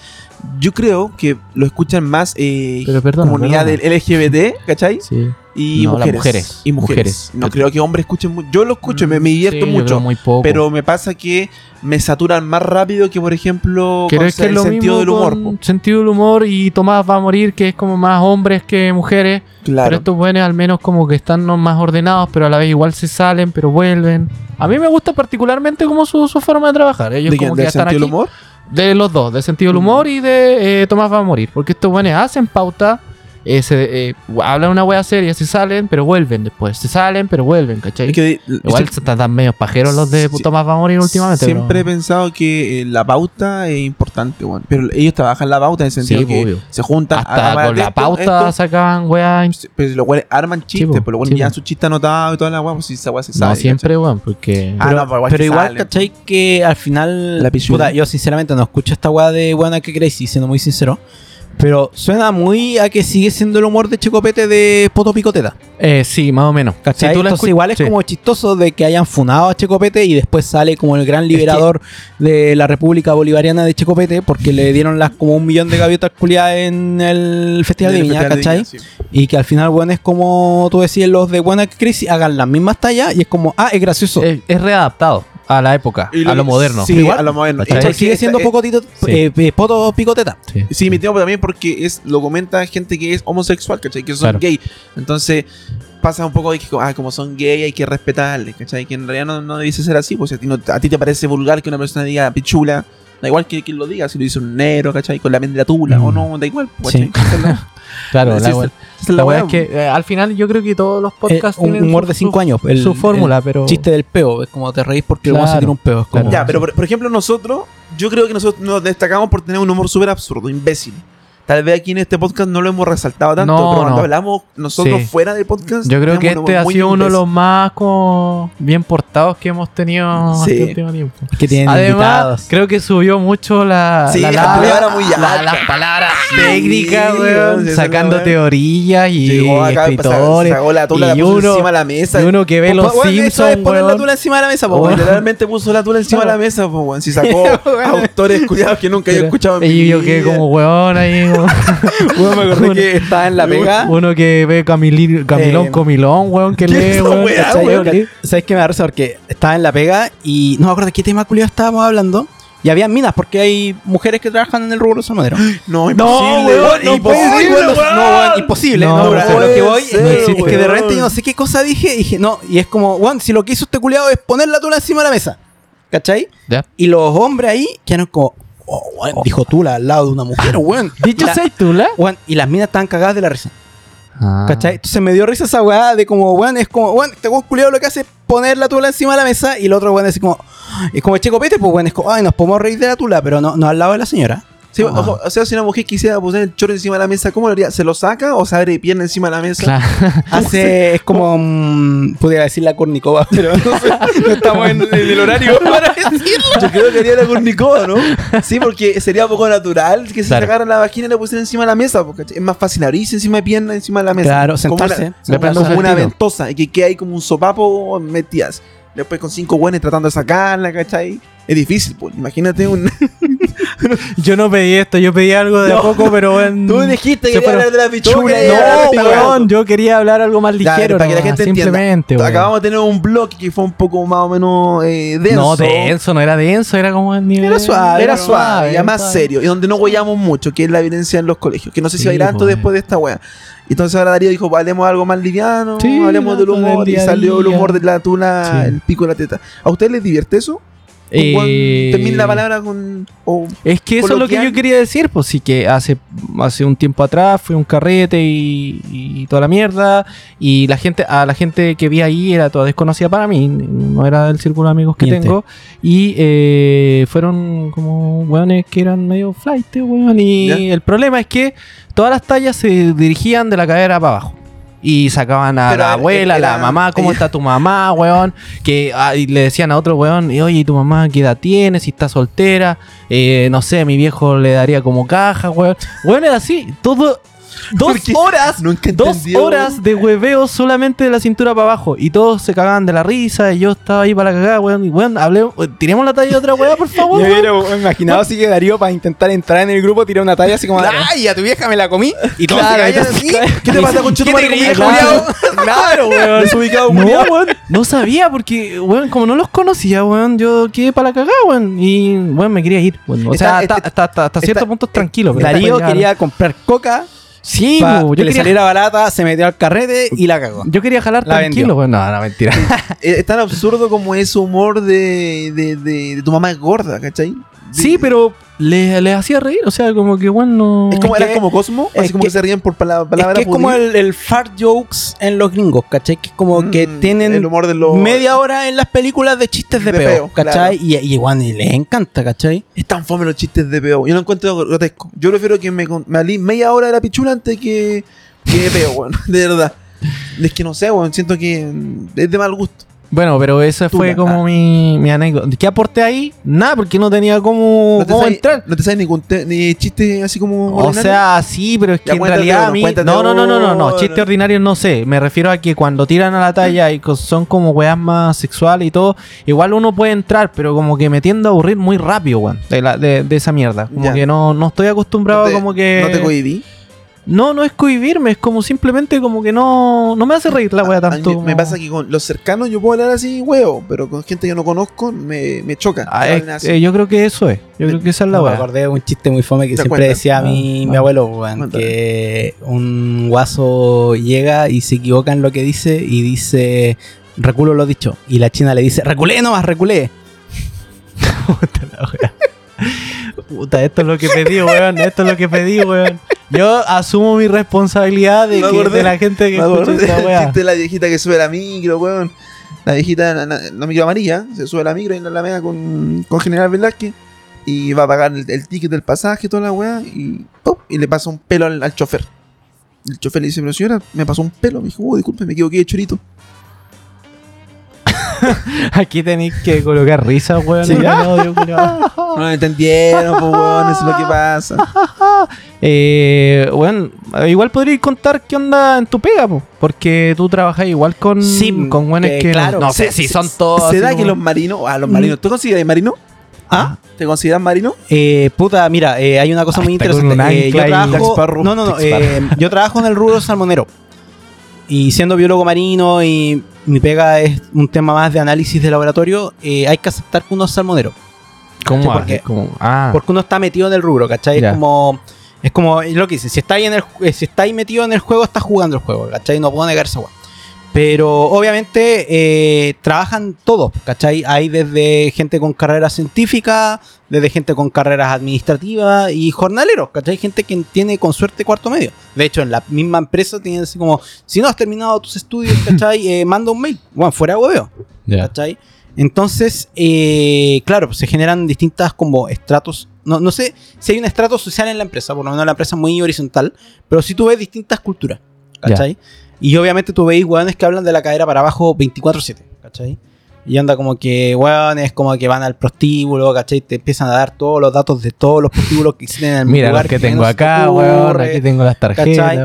[SPEAKER 1] yo creo que lo escuchan más eh,
[SPEAKER 2] pero
[SPEAKER 1] comunidad del LGBT, ¿cachai?
[SPEAKER 2] sí
[SPEAKER 1] Y
[SPEAKER 2] No, las
[SPEAKER 1] mujeres.
[SPEAKER 2] mujeres.
[SPEAKER 1] Y mujeres.
[SPEAKER 2] Mujeres.
[SPEAKER 1] No creo que hombres escuchen mucho. Yo lo escucho, me, me divierto
[SPEAKER 2] Sí, yo creo
[SPEAKER 1] mucho.
[SPEAKER 2] muy poco
[SPEAKER 1] Pero me pasa que me saturan más rápido que, por ejemplo, con
[SPEAKER 2] que
[SPEAKER 1] el
[SPEAKER 2] lo
[SPEAKER 1] sentido del humor.
[SPEAKER 2] con sentido del humor y Tomás va a morir que es como más hombres que mujeres pero
[SPEAKER 1] Claro.
[SPEAKER 2] estos buenos al menos como que están más ordenados pero a la vez igual se salen pero vuelven a mí me gusta particularmente como su, su forma de trabajar ellos
[SPEAKER 1] ¿De
[SPEAKER 2] como que
[SPEAKER 1] ¿Del
[SPEAKER 2] ya están
[SPEAKER 1] sentido
[SPEAKER 2] aquí
[SPEAKER 1] del humor?
[SPEAKER 2] De los dos, de sentido del
[SPEAKER 1] Mm.
[SPEAKER 2] humor y de eh, Tomás va a morir. Porque estos buenos hacen pauta eh, se, eh, hablan una wea seria, se salen, pero vuelven después. Se salen, pero vuelven, ¿cachai?
[SPEAKER 1] Es que
[SPEAKER 2] Igual
[SPEAKER 1] yo
[SPEAKER 2] están tan medio pajeros los de
[SPEAKER 1] Sí.
[SPEAKER 2] Tomás va a morir últimamente.
[SPEAKER 1] siempre he pensado que eh, la pauta es importante, weón. Pero ellos trabajan la pauta en el sentido
[SPEAKER 2] Sí,
[SPEAKER 1] que
[SPEAKER 2] obvio.
[SPEAKER 1] se juntan
[SPEAKER 2] Hasta con la
[SPEAKER 1] esto,
[SPEAKER 2] pauta
[SPEAKER 1] esto.
[SPEAKER 2] sacaban weas.
[SPEAKER 1] Sí, Pero los güeyes arman chistes,
[SPEAKER 2] po,
[SPEAKER 1] pero los
[SPEAKER 2] sí, po.
[SPEAKER 1] su chiste anotado y toda la weá, pues si esa weá se sabe.
[SPEAKER 2] No siempre, weón, porque.
[SPEAKER 1] Ah,
[SPEAKER 3] pero
[SPEAKER 1] no, pero igual,
[SPEAKER 3] pero
[SPEAKER 1] que
[SPEAKER 3] igual,
[SPEAKER 1] sale.
[SPEAKER 3] ¿cachai? Que al final.
[SPEAKER 1] La pichuda.
[SPEAKER 3] puta, yo sinceramente no escucho esta weá de buena que Crazy, siendo muy sincero. Pero suena muy a que sigue siendo el humor de Checopete de Poto Picoteta.
[SPEAKER 2] Eh, sí, más o menos.
[SPEAKER 3] ¿Cachai?
[SPEAKER 2] Si tú
[SPEAKER 3] Entonces igual es
[SPEAKER 2] sí.
[SPEAKER 3] como chistoso de que hayan funado a Checopete y después sale como el gran liberador de la República Bolivariana de Checopete porque le dieron las como un millón de gaviotas culiadas en el Festival de Viña,
[SPEAKER 1] Festival de
[SPEAKER 3] ¿cachai?
[SPEAKER 1] Viña, sí.
[SPEAKER 3] Y que al final, bueno, es como tú decías, los de Buena Crisis hagan las mismas tallas y es como, ah, es gracioso.
[SPEAKER 2] Es, es readaptado a la época,
[SPEAKER 1] Y
[SPEAKER 2] a lo moderno.
[SPEAKER 1] Sí,
[SPEAKER 3] Igual,
[SPEAKER 1] a lo moderno.
[SPEAKER 2] ¿cachai?
[SPEAKER 3] ¿Cachai? Sigue siendo poco tito,
[SPEAKER 2] sí.
[SPEAKER 3] eh, eh, poto picoteta.
[SPEAKER 2] Sí.
[SPEAKER 1] Sí, mi tiempo también porque es lo comenta gente que es homosexual, ¿cachai? Que son
[SPEAKER 2] Claro.
[SPEAKER 1] gay. Entonces pasa un poco de que, ah, como son gay hay que respetarles, ¿cachai? Que en realidad no, no debiese ser así, pues a ti, no- a ti te parece vulgar que una persona diga pichula, da igual que quien lo diga, si lo dice un negro, ¿cachai? Con la mente tula
[SPEAKER 2] Mm.
[SPEAKER 1] o no, da igual, pues,
[SPEAKER 3] Sí.
[SPEAKER 2] Claro, la, wea- la wea
[SPEAKER 1] wea,
[SPEAKER 2] es que eh, al final yo creo que todos los
[SPEAKER 3] Eh,
[SPEAKER 2] podcasts
[SPEAKER 3] un
[SPEAKER 2] tienen
[SPEAKER 3] humor
[SPEAKER 2] su-
[SPEAKER 3] de 5
[SPEAKER 2] su-
[SPEAKER 3] años. El,
[SPEAKER 2] su fórmula,
[SPEAKER 3] el
[SPEAKER 2] pero.
[SPEAKER 3] chiste del peo. Es como te reís porque el
[SPEAKER 2] Claro,
[SPEAKER 3] weón se un peo. Es como,
[SPEAKER 2] claro.
[SPEAKER 1] Ya, pero por, por ejemplo nosotros, yo creo que nosotros nos destacamos por tener un humor súper absurdo, imbécil. Tal vez aquí en este podcast no lo hemos resaltado tanto,
[SPEAKER 2] No,
[SPEAKER 1] pero cuando
[SPEAKER 2] no.
[SPEAKER 1] hablamos nosotros
[SPEAKER 2] Sí.
[SPEAKER 1] fuera del podcast,
[SPEAKER 2] Yo creo que este ha sido uno de los más como bien portados que hemos tenido
[SPEAKER 1] Sí.
[SPEAKER 2] este último tiempo.
[SPEAKER 3] que tienen
[SPEAKER 2] Además,
[SPEAKER 3] invitados.
[SPEAKER 2] creo que subió mucho la,
[SPEAKER 1] Sí,
[SPEAKER 2] la
[SPEAKER 1] la palabra muy
[SPEAKER 2] la- las palabras
[SPEAKER 1] Sí,
[SPEAKER 2] técnicas,
[SPEAKER 1] weón,
[SPEAKER 2] weón,
[SPEAKER 1] sí, esa
[SPEAKER 2] sacando
[SPEAKER 1] weón.
[SPEAKER 2] teorías y
[SPEAKER 1] Llegó acá,
[SPEAKER 2] escritores.
[SPEAKER 1] sacó la tula, la
[SPEAKER 2] y
[SPEAKER 1] puso
[SPEAKER 2] uno-
[SPEAKER 1] encima de la mesa.
[SPEAKER 2] Y uno que ve
[SPEAKER 3] Pues,
[SPEAKER 2] los
[SPEAKER 3] weón, eso es
[SPEAKER 2] Simpsons,
[SPEAKER 3] poner la tula encima de la mesa.
[SPEAKER 1] Literalmente puso la tula encima de la mesa, pues, weón. Si sacó autores cuidados que nunca había escuchado en mi
[SPEAKER 2] Y yo que como weón ahí. Weón.
[SPEAKER 3] Weón, me acordé que estaba en la pega.
[SPEAKER 2] Uno que ve Camilín- Camilón
[SPEAKER 3] Eh,
[SPEAKER 2] Comilón, weón, que
[SPEAKER 1] ¿qué
[SPEAKER 2] lee,
[SPEAKER 1] esa
[SPEAKER 2] weón.
[SPEAKER 1] weá,
[SPEAKER 2] ¿cachai?
[SPEAKER 1] weón?
[SPEAKER 2] ¿Qué?
[SPEAKER 3] ¿Sabes qué me da risa? Porque estaba en la pega y no me acuerdo de qué tema culiado estábamos hablando. Y había minas, porque hay mujeres que trabajan en el rubro salmonero.
[SPEAKER 1] No,
[SPEAKER 2] No,
[SPEAKER 1] imposible,
[SPEAKER 2] no
[SPEAKER 1] imposible, weón.
[SPEAKER 3] no,
[SPEAKER 2] weón.
[SPEAKER 3] no, weón, imposible.
[SPEAKER 2] No,
[SPEAKER 3] No, lo que voy
[SPEAKER 1] ser,
[SPEAKER 3] es que de repente yo no sé qué cosa dije. Dije, no, y es como, weón, si lo que hizo este culiado es poner la tula encima de la mesa. ¿Cachai?
[SPEAKER 2] Ya.
[SPEAKER 3] Y los hombres ahí quedaron como, oh, weón, dijo tula al lado de una mujer, weón.
[SPEAKER 2] Dicho
[SPEAKER 3] Y la-
[SPEAKER 2] sea tula.
[SPEAKER 3] weón, y las minas estaban cagadas de la risa.
[SPEAKER 2] Ah.
[SPEAKER 3] ¿Cachai? Entonces me dio risa esa weá de como, weón, es como, weón, este weón culiado lo que hace es poner la tula encima de la mesa y el otro weón es como, es como checopete, pues weón, es como, ay, nos podemos reír de la tula, pero no, no al lado de la señora.
[SPEAKER 1] Sí,
[SPEAKER 2] Ah.
[SPEAKER 1] ojo, o sea, si una mujer quisiera poner el chorro encima de la mesa, ¿cómo lo haría? ¿Se lo saca o se abre pierna encima de la mesa?
[SPEAKER 2] Claro.
[SPEAKER 3] Hace, es como, mm, pudiera decir la cornicova, pero no, sé, no estamos en, en el horario para decirlo.
[SPEAKER 1] Yo creo que haría la cornicova, ¿no? Sí, porque sería poco natural que se
[SPEAKER 2] Claro.
[SPEAKER 1] sacara la vagina y la pusiera encima de la mesa. Porque es más fácil abrirse encima de pierna encima de la mesa.
[SPEAKER 3] Claro,
[SPEAKER 1] Como
[SPEAKER 3] sentarse.
[SPEAKER 1] una-
[SPEAKER 2] Depende
[SPEAKER 1] como una ventosa y que quede ahí como un sopapo metidas. Después con cinco buenos tratando de sacarla, ¿cachai? Es difícil, pues. Imagínate un.
[SPEAKER 2] Yo no pedí esto, yo pedí algo de a
[SPEAKER 1] No.
[SPEAKER 2] poco, pero weón.
[SPEAKER 1] Tú dijiste que hablar de la pichula. y
[SPEAKER 2] No, weón, yo quería hablar algo más ligero.
[SPEAKER 1] para que la gente
[SPEAKER 2] simplemente,
[SPEAKER 1] entienda. Acabamos de tener un blog que fue un poco más o menos eh, denso.
[SPEAKER 2] No, denso, no era denso, era como el nivel.
[SPEAKER 3] Era suave,
[SPEAKER 1] Era
[SPEAKER 3] Era
[SPEAKER 1] suave, ya más serio. Y donde no huellamos mucho, que es la violencia en los colegios. Que no sé si
[SPEAKER 2] Sí,
[SPEAKER 1] va a ir tanto
[SPEAKER 2] pues.
[SPEAKER 1] después de esta wea. Y entonces ahora Darío dijo, hablemos algo más liviano,
[SPEAKER 2] Sí,
[SPEAKER 1] hablemos del humor. Y salió el humor de la tuna,
[SPEAKER 2] Sí.
[SPEAKER 1] el pico de la teta. ¿A ustedes les divierte eso?
[SPEAKER 2] Eh,
[SPEAKER 1] Termina la palabra con... o-
[SPEAKER 2] Es que eso es lo que yo quería decir, pues sí que hace, hace un tiempo atrás fue un carrete y, y toda la mierda. Y la gente, a la gente que vi ahí era toda desconocida para mí, no era del círculo de amigos que
[SPEAKER 3] Miente.
[SPEAKER 2] tengo. Y eh, fueron como weones que eran medio flight, weón. Y
[SPEAKER 1] ¿Ya?
[SPEAKER 2] el problema es que todas las tallas se dirigían de la cadera para abajo. Y sacaban a
[SPEAKER 1] Pero,
[SPEAKER 2] la abuela, a la mamá, ¿cómo
[SPEAKER 1] ella-
[SPEAKER 2] está tu mamá, weón? Que ah, y le decían a otro weón, y, oye, ¿y tu mamá qué edad tiene? Si está soltera, eh, no sé, mi viejo le daría como caja, weón. Weón, era así, todo. Dos
[SPEAKER 1] Porque
[SPEAKER 2] horas,
[SPEAKER 1] nunca
[SPEAKER 2] dos horas de hueveo solamente de la cintura para abajo. Y todos se cagaban de la risa. Y yo estaba ahí para la cagada, weón. Y weón, hablé, tiremos la talla de otra weá, por favor.
[SPEAKER 3] Yo
[SPEAKER 2] weón.
[SPEAKER 3] hubiera imaginado así que Darío para intentar entrar en el grupo tirar una talla así como, ¡ay, a tu vieja me la comí! Y todos
[SPEAKER 2] Claro,
[SPEAKER 3] se así.
[SPEAKER 1] ¿Qué te pasa con
[SPEAKER 3] ¿Qué te
[SPEAKER 1] Chetumare,
[SPEAKER 3] creías,
[SPEAKER 1] culiao?
[SPEAKER 3] culiao?
[SPEAKER 2] Claro, weón.
[SPEAKER 1] Desubicado,
[SPEAKER 2] No, weón. No sabía porque, weón, como no los conocía, weón, yo quedé para la cagada, weón. Y, weón, me quería ir. weón. O sea, hasta, hasta, hasta, hasta cierto punto tranquilo.
[SPEAKER 3] Darío quería comprar coca
[SPEAKER 2] Sí,
[SPEAKER 3] que
[SPEAKER 2] yo
[SPEAKER 3] le
[SPEAKER 2] quería,
[SPEAKER 3] saliera barata, se metió al carrete y la cagó.
[SPEAKER 2] yo quería jalar
[SPEAKER 3] La
[SPEAKER 2] tranquilo, weón. No, no, mentira.
[SPEAKER 1] Es tan absurdo como ese humor de, de, de, de tu mamá es gorda, ¿cachai?
[SPEAKER 2] Sí, pero les les hacía reír, o sea, como que bueno.
[SPEAKER 1] Es como,
[SPEAKER 3] Es
[SPEAKER 1] era
[SPEAKER 3] que-
[SPEAKER 1] como Cosmo,
[SPEAKER 3] es
[SPEAKER 1] así como
[SPEAKER 3] que-
[SPEAKER 1] que, se ríen por pala-
[SPEAKER 3] Es
[SPEAKER 1] palabras
[SPEAKER 3] que es como el, el fart jokes en los gringos, ¿cachai? Que es como que
[SPEAKER 1] Mm,
[SPEAKER 3] tienen
[SPEAKER 1] el humor de los
[SPEAKER 3] media hora en las películas de chistes de,
[SPEAKER 1] De
[SPEAKER 3] peo,
[SPEAKER 1] peo,
[SPEAKER 3] ¿cachai? Y, y igual y les encanta, ¿cachai?
[SPEAKER 1] Es tan fome los chistes de peo. Yo lo encuentro grotesco. Yo prefiero que me, me alí media hora de la pichula antes que, que peo, weón. De verdad. Es que no sé, weón. Siento que es de mal gusto.
[SPEAKER 2] Bueno, pero esa fue como mi, mi anécdota. ¿Qué aporté ahí? Nada, porque no tenía cómo,
[SPEAKER 1] No te
[SPEAKER 2] cómo
[SPEAKER 1] sabes-
[SPEAKER 2] entrar.
[SPEAKER 1] No te sabes ningún te- ni chiste así como.
[SPEAKER 2] O
[SPEAKER 1] ordinario?
[SPEAKER 2] sea, sí, pero es que
[SPEAKER 1] Ya,
[SPEAKER 2] en
[SPEAKER 1] cuéntate
[SPEAKER 2] realidad a mí. No, no, no, no, no, no.
[SPEAKER 1] uno.
[SPEAKER 2] Chistes ordinarios no sé. Me refiero a que cuando tiran a la talla y son como weas más sexuales y todo, igual uno puede entrar, pero como que me tiendo a aburrir muy rápido, weón. De, la- de, de esa mierda. Como
[SPEAKER 1] Ya.
[SPEAKER 2] que no, no estoy acostumbrado
[SPEAKER 1] No te-
[SPEAKER 2] como que.
[SPEAKER 1] No te cohibí.
[SPEAKER 2] No, no es cohibirme, es como simplemente como que no, no me hace reír la wea
[SPEAKER 1] A- a mí
[SPEAKER 2] tanto.
[SPEAKER 1] me, me pasa que con los cercanos yo puedo hablar así, huevo, pero con gente que no conozco me, me choca.
[SPEAKER 2] Ah, es- eh, yo creo que eso es. Yo creo que esa es la
[SPEAKER 3] me
[SPEAKER 2] wea.
[SPEAKER 3] acordé de un chiste muy fome que siempre
[SPEAKER 1] cuenta.
[SPEAKER 3] decía mi,
[SPEAKER 2] Ah,
[SPEAKER 3] mi abuelo, weón, que un guaso llega y se equivoca en lo que dice y dice, reculo lo dicho. Y la china le dice, reculé nomás, reculé.
[SPEAKER 2] Puta la wea. Puta, esto es lo que pedí, weón. Esto es lo que pedí, weón. Yo asumo mi responsabilidad de, que- de la gente que escucha esta
[SPEAKER 1] la viejita que sube la micro, weón. La viejita, la, la- la micro amarilla, se sube la micro y la mega con, con General Velázquez. Y va a pagar el, el ticket del pasaje toda la weá. Y, ¡pum! y le pasa un pelo al, al chofer. El chofer le dice, pero señora, me pasó un pelo. Me dijo, oh, disculpe, me equivoqué de chorito.
[SPEAKER 2] Aquí tenéis que colocar risas, weón.
[SPEAKER 3] Sí.
[SPEAKER 1] No lo entendieron, pues, weón, eso es lo que pasa.
[SPEAKER 2] eh, weón, igual podríais contar qué onda en tu pega, po, porque tú trabajas igual con,
[SPEAKER 3] Sí,
[SPEAKER 2] con weones
[SPEAKER 3] que,
[SPEAKER 2] no-
[SPEAKER 3] claro.
[SPEAKER 2] no, sé si son todos.
[SPEAKER 1] ¿Se
[SPEAKER 2] así
[SPEAKER 1] da que los marinos, a los marinos, ¿tú consideras marino?
[SPEAKER 3] ¿Ah?
[SPEAKER 1] ¿Te consideras marino?
[SPEAKER 3] Eh, puta, mira, eh, hay una cosa
[SPEAKER 2] Ah,
[SPEAKER 3] muy interesante. Eh, yo trabajo, no, no, no, eh, yo trabajo en el rubro salmonero. Y siendo biólogo marino y mi pega es un tema más de análisis de laboratorio, eh, hay que aceptar que uno es salmonero.
[SPEAKER 2] ¿Cómo?
[SPEAKER 3] Porque-
[SPEAKER 2] ah,
[SPEAKER 3] Porque uno está metido en el rubro, ¿cachai?
[SPEAKER 2] Ya.
[SPEAKER 3] Es como. Es como es lo que dice, si estáis en el eh, si estáis metido en el juego, estás jugando el juego, ¿cachai? No puedo negar esa weá. Pero obviamente eh, trabajan todos, ¿cachai? Hay desde gente con carreras científicas, desde gente con carreras administrativas y jornaleros, ¿cachai? Gente que tiene con suerte cuarto medio. De hecho, en la misma empresa tienen así como, si no has terminado tus estudios, ¿cachai? Eh, manda un mail. Bueno, fuera de hueveo.
[SPEAKER 2] ya.
[SPEAKER 3] ¿Cachai? Entonces, eh, claro, pues se generan distintas como estratos. No, no sé si hay un estrato social en la empresa, por lo menos la empresa es muy horizontal, pero sí tú ves distintas culturas, ¿cachai? Y obviamente tú veis hueones que hablan de la cadera para abajo 24-7, ¿cachai? Y anda como que hueones como que van al prostíbulo, ¿cachai? Te empiezan a dar todos los datos de todos los prostíbulos que existen en el
[SPEAKER 2] Mira
[SPEAKER 3] lugar
[SPEAKER 2] los que tengo
[SPEAKER 3] menos se te
[SPEAKER 2] acá, weón. Aquí tengo las tarjetas.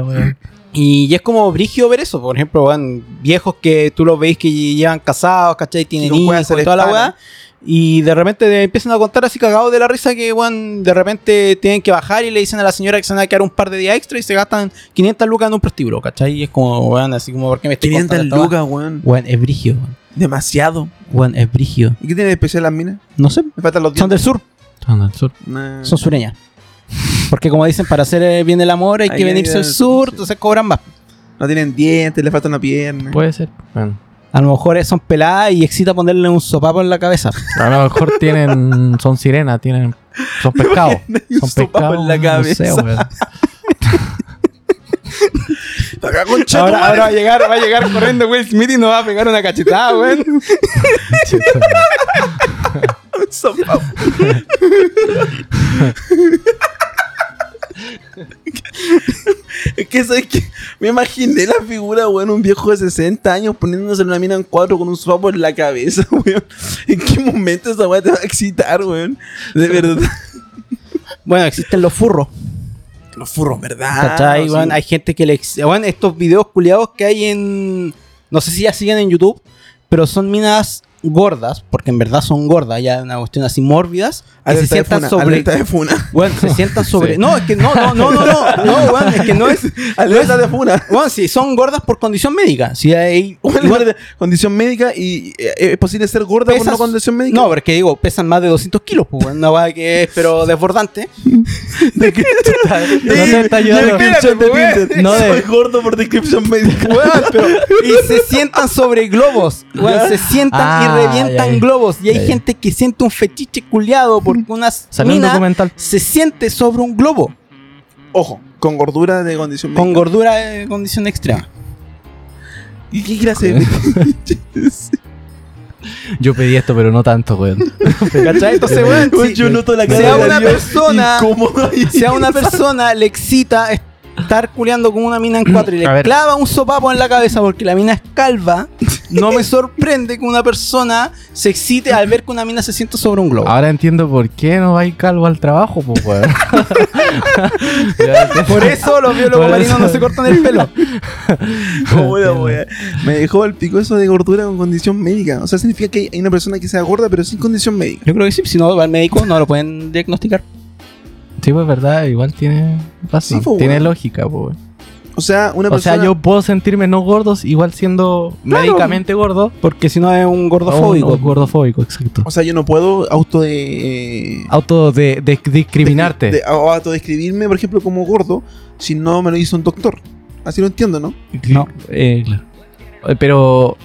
[SPEAKER 3] Y, es como brigio ver eso. Por ejemplo, weón, viejos que tú los veis que llevan casados, ¿cachai? Tienen hijos toda la weá. Y de repente te empiezan a contar así cagados de la risa que, weón, de repente tienen que bajar y le dicen a la señora que se van a quedar un par de días extra y se gastan 500 lucas en un prostíbulo, ¿cachai? Y es como, weón, así como, ¿por qué me estoy
[SPEAKER 1] 500
[SPEAKER 3] contando esta weá?
[SPEAKER 1] lucas, weón.
[SPEAKER 3] Weón, es brigio, weón.
[SPEAKER 1] Demasiado.
[SPEAKER 3] Weón, es brigio.
[SPEAKER 1] ¿Y qué tiene de especial las minas?
[SPEAKER 3] No sé,
[SPEAKER 1] Me faltan los
[SPEAKER 3] son del sur,
[SPEAKER 2] Son del sur.
[SPEAKER 1] Nah.
[SPEAKER 3] son sureñas. Porque como dicen, para hacer eh, bien el amor hay que venirse
[SPEAKER 1] ir
[SPEAKER 3] al sur,
[SPEAKER 1] sur, sí.
[SPEAKER 3] entonces cobran más.
[SPEAKER 1] No tienen dientes, le falta una pierna.
[SPEAKER 2] Puede ser. Bueno.
[SPEAKER 3] A lo mejor son peladas y excita ponerle un sopapo en la cabeza.
[SPEAKER 2] A lo mejor tienen. Son sirenas, tienen. Son pescados. Son pescados.
[SPEAKER 1] en la
[SPEAKER 2] No
[SPEAKER 1] cabeza.
[SPEAKER 2] sé, weón.
[SPEAKER 1] Tu
[SPEAKER 3] Ahora, ahora va a llegar, va a llegar corriendo Will Smith y nos va a pegar una cachetada, weón.
[SPEAKER 1] Un sopapo. Es que, ¿sabes qué? Me imaginé la figura, weón, un viejo de 60 años poniéndose una mina en cuatro con un sopapo en la cabeza, weón. ¿En qué momento esa weá te va a excitar, weón? De verdad.
[SPEAKER 3] Bueno, existen los furros,
[SPEAKER 1] Los furros, ¿verdad?
[SPEAKER 3] weón? Hay gente que le... Bueno, estos videos culiados que hay en... No sé si ya siguen en YouTube, pero son minas gordas, porque en verdad son gordas, ya una cuestión así mórbidas, que se
[SPEAKER 1] Alerta de
[SPEAKER 3] sientan
[SPEAKER 1] funa,
[SPEAKER 3] sobre...
[SPEAKER 1] alerta de funa.
[SPEAKER 3] Bueno, se sientan sobre...
[SPEAKER 2] Sí.
[SPEAKER 3] No, es que no, no, no, no, no, no, weón, es que no es...
[SPEAKER 1] Alerta de funa.
[SPEAKER 3] Bueno, sí, son gordas por condición médica. Si hay...
[SPEAKER 1] Igual de condición médica y eh, es posible ser gorda por
[SPEAKER 3] Pesas-
[SPEAKER 1] una condición médica.
[SPEAKER 3] No, porque digo, pesan más de 200 kilos, pues, una weá que es, pero desbordante.
[SPEAKER 1] ¿De qué?
[SPEAKER 2] No te está ayudando.
[SPEAKER 1] De
[SPEAKER 2] no de-
[SPEAKER 1] Soy gordo por descripción médica.
[SPEAKER 3] Weón, pero- y se sientan sobre globos. Weón, se sientan
[SPEAKER 2] Ah, Ah,
[SPEAKER 3] revientan
[SPEAKER 2] ya, ya.
[SPEAKER 3] globos. Y hay gente que siente un fetiche culiado porque una
[SPEAKER 2] Salió un
[SPEAKER 3] mina
[SPEAKER 2] documental.
[SPEAKER 3] se siente sobre un globo
[SPEAKER 1] Ojo, con gordura de condición
[SPEAKER 3] con
[SPEAKER 1] médica.
[SPEAKER 3] gordura de condición extrema.
[SPEAKER 1] ¿Y qué hacer?
[SPEAKER 2] Yo pedí esto, pero no tanto, weón.
[SPEAKER 3] ¿Cachai? Entonces, weón, si-
[SPEAKER 1] yo noto la cara
[SPEAKER 3] sea
[SPEAKER 1] de
[SPEAKER 3] una persona-
[SPEAKER 1] incómodo y-
[SPEAKER 3] si a una persona le excita estar culeando con una mina en cuatro y le clava un sopapo en la cabeza porque la mina es calva, no me sorprende que una persona se excite al ver que una mina se siente sobre un globo.
[SPEAKER 2] Ahora entiendo por qué no vais calvo al trabajo, pues, weón.
[SPEAKER 3] Por eso los biólogos marinos
[SPEAKER 2] eso.
[SPEAKER 3] no se cortan el pelo.
[SPEAKER 1] ¿Cómo la wea? Me dejó el pico eso de gordura con condición médica. O sea, significa que hay una persona que sea gorda, pero sin condición médica.
[SPEAKER 3] Yo creo que sí, si no va al médico no lo pueden diagnosticar.
[SPEAKER 2] Sí, pues verdad, igual tiene.
[SPEAKER 1] Sí, pues,
[SPEAKER 2] tiene lógica, pues. weón.
[SPEAKER 1] O sea, una
[SPEAKER 2] O
[SPEAKER 1] persona.
[SPEAKER 2] sea, yo puedo sentirme no gordos igual siendo
[SPEAKER 3] Claro.
[SPEAKER 2] médicamente gordo.
[SPEAKER 3] Porque si no es un gordofóbico.
[SPEAKER 2] O un gordofóbico, exacto.
[SPEAKER 1] O sea, yo no puedo auto de. eh,
[SPEAKER 2] Auto de, de discriminarte.
[SPEAKER 1] de- o autodescribirme, por ejemplo, como gordo, si no me lo hizo un doctor. Así lo entiendo, ¿no?
[SPEAKER 3] No.
[SPEAKER 2] Eh, claro. Eh, Pero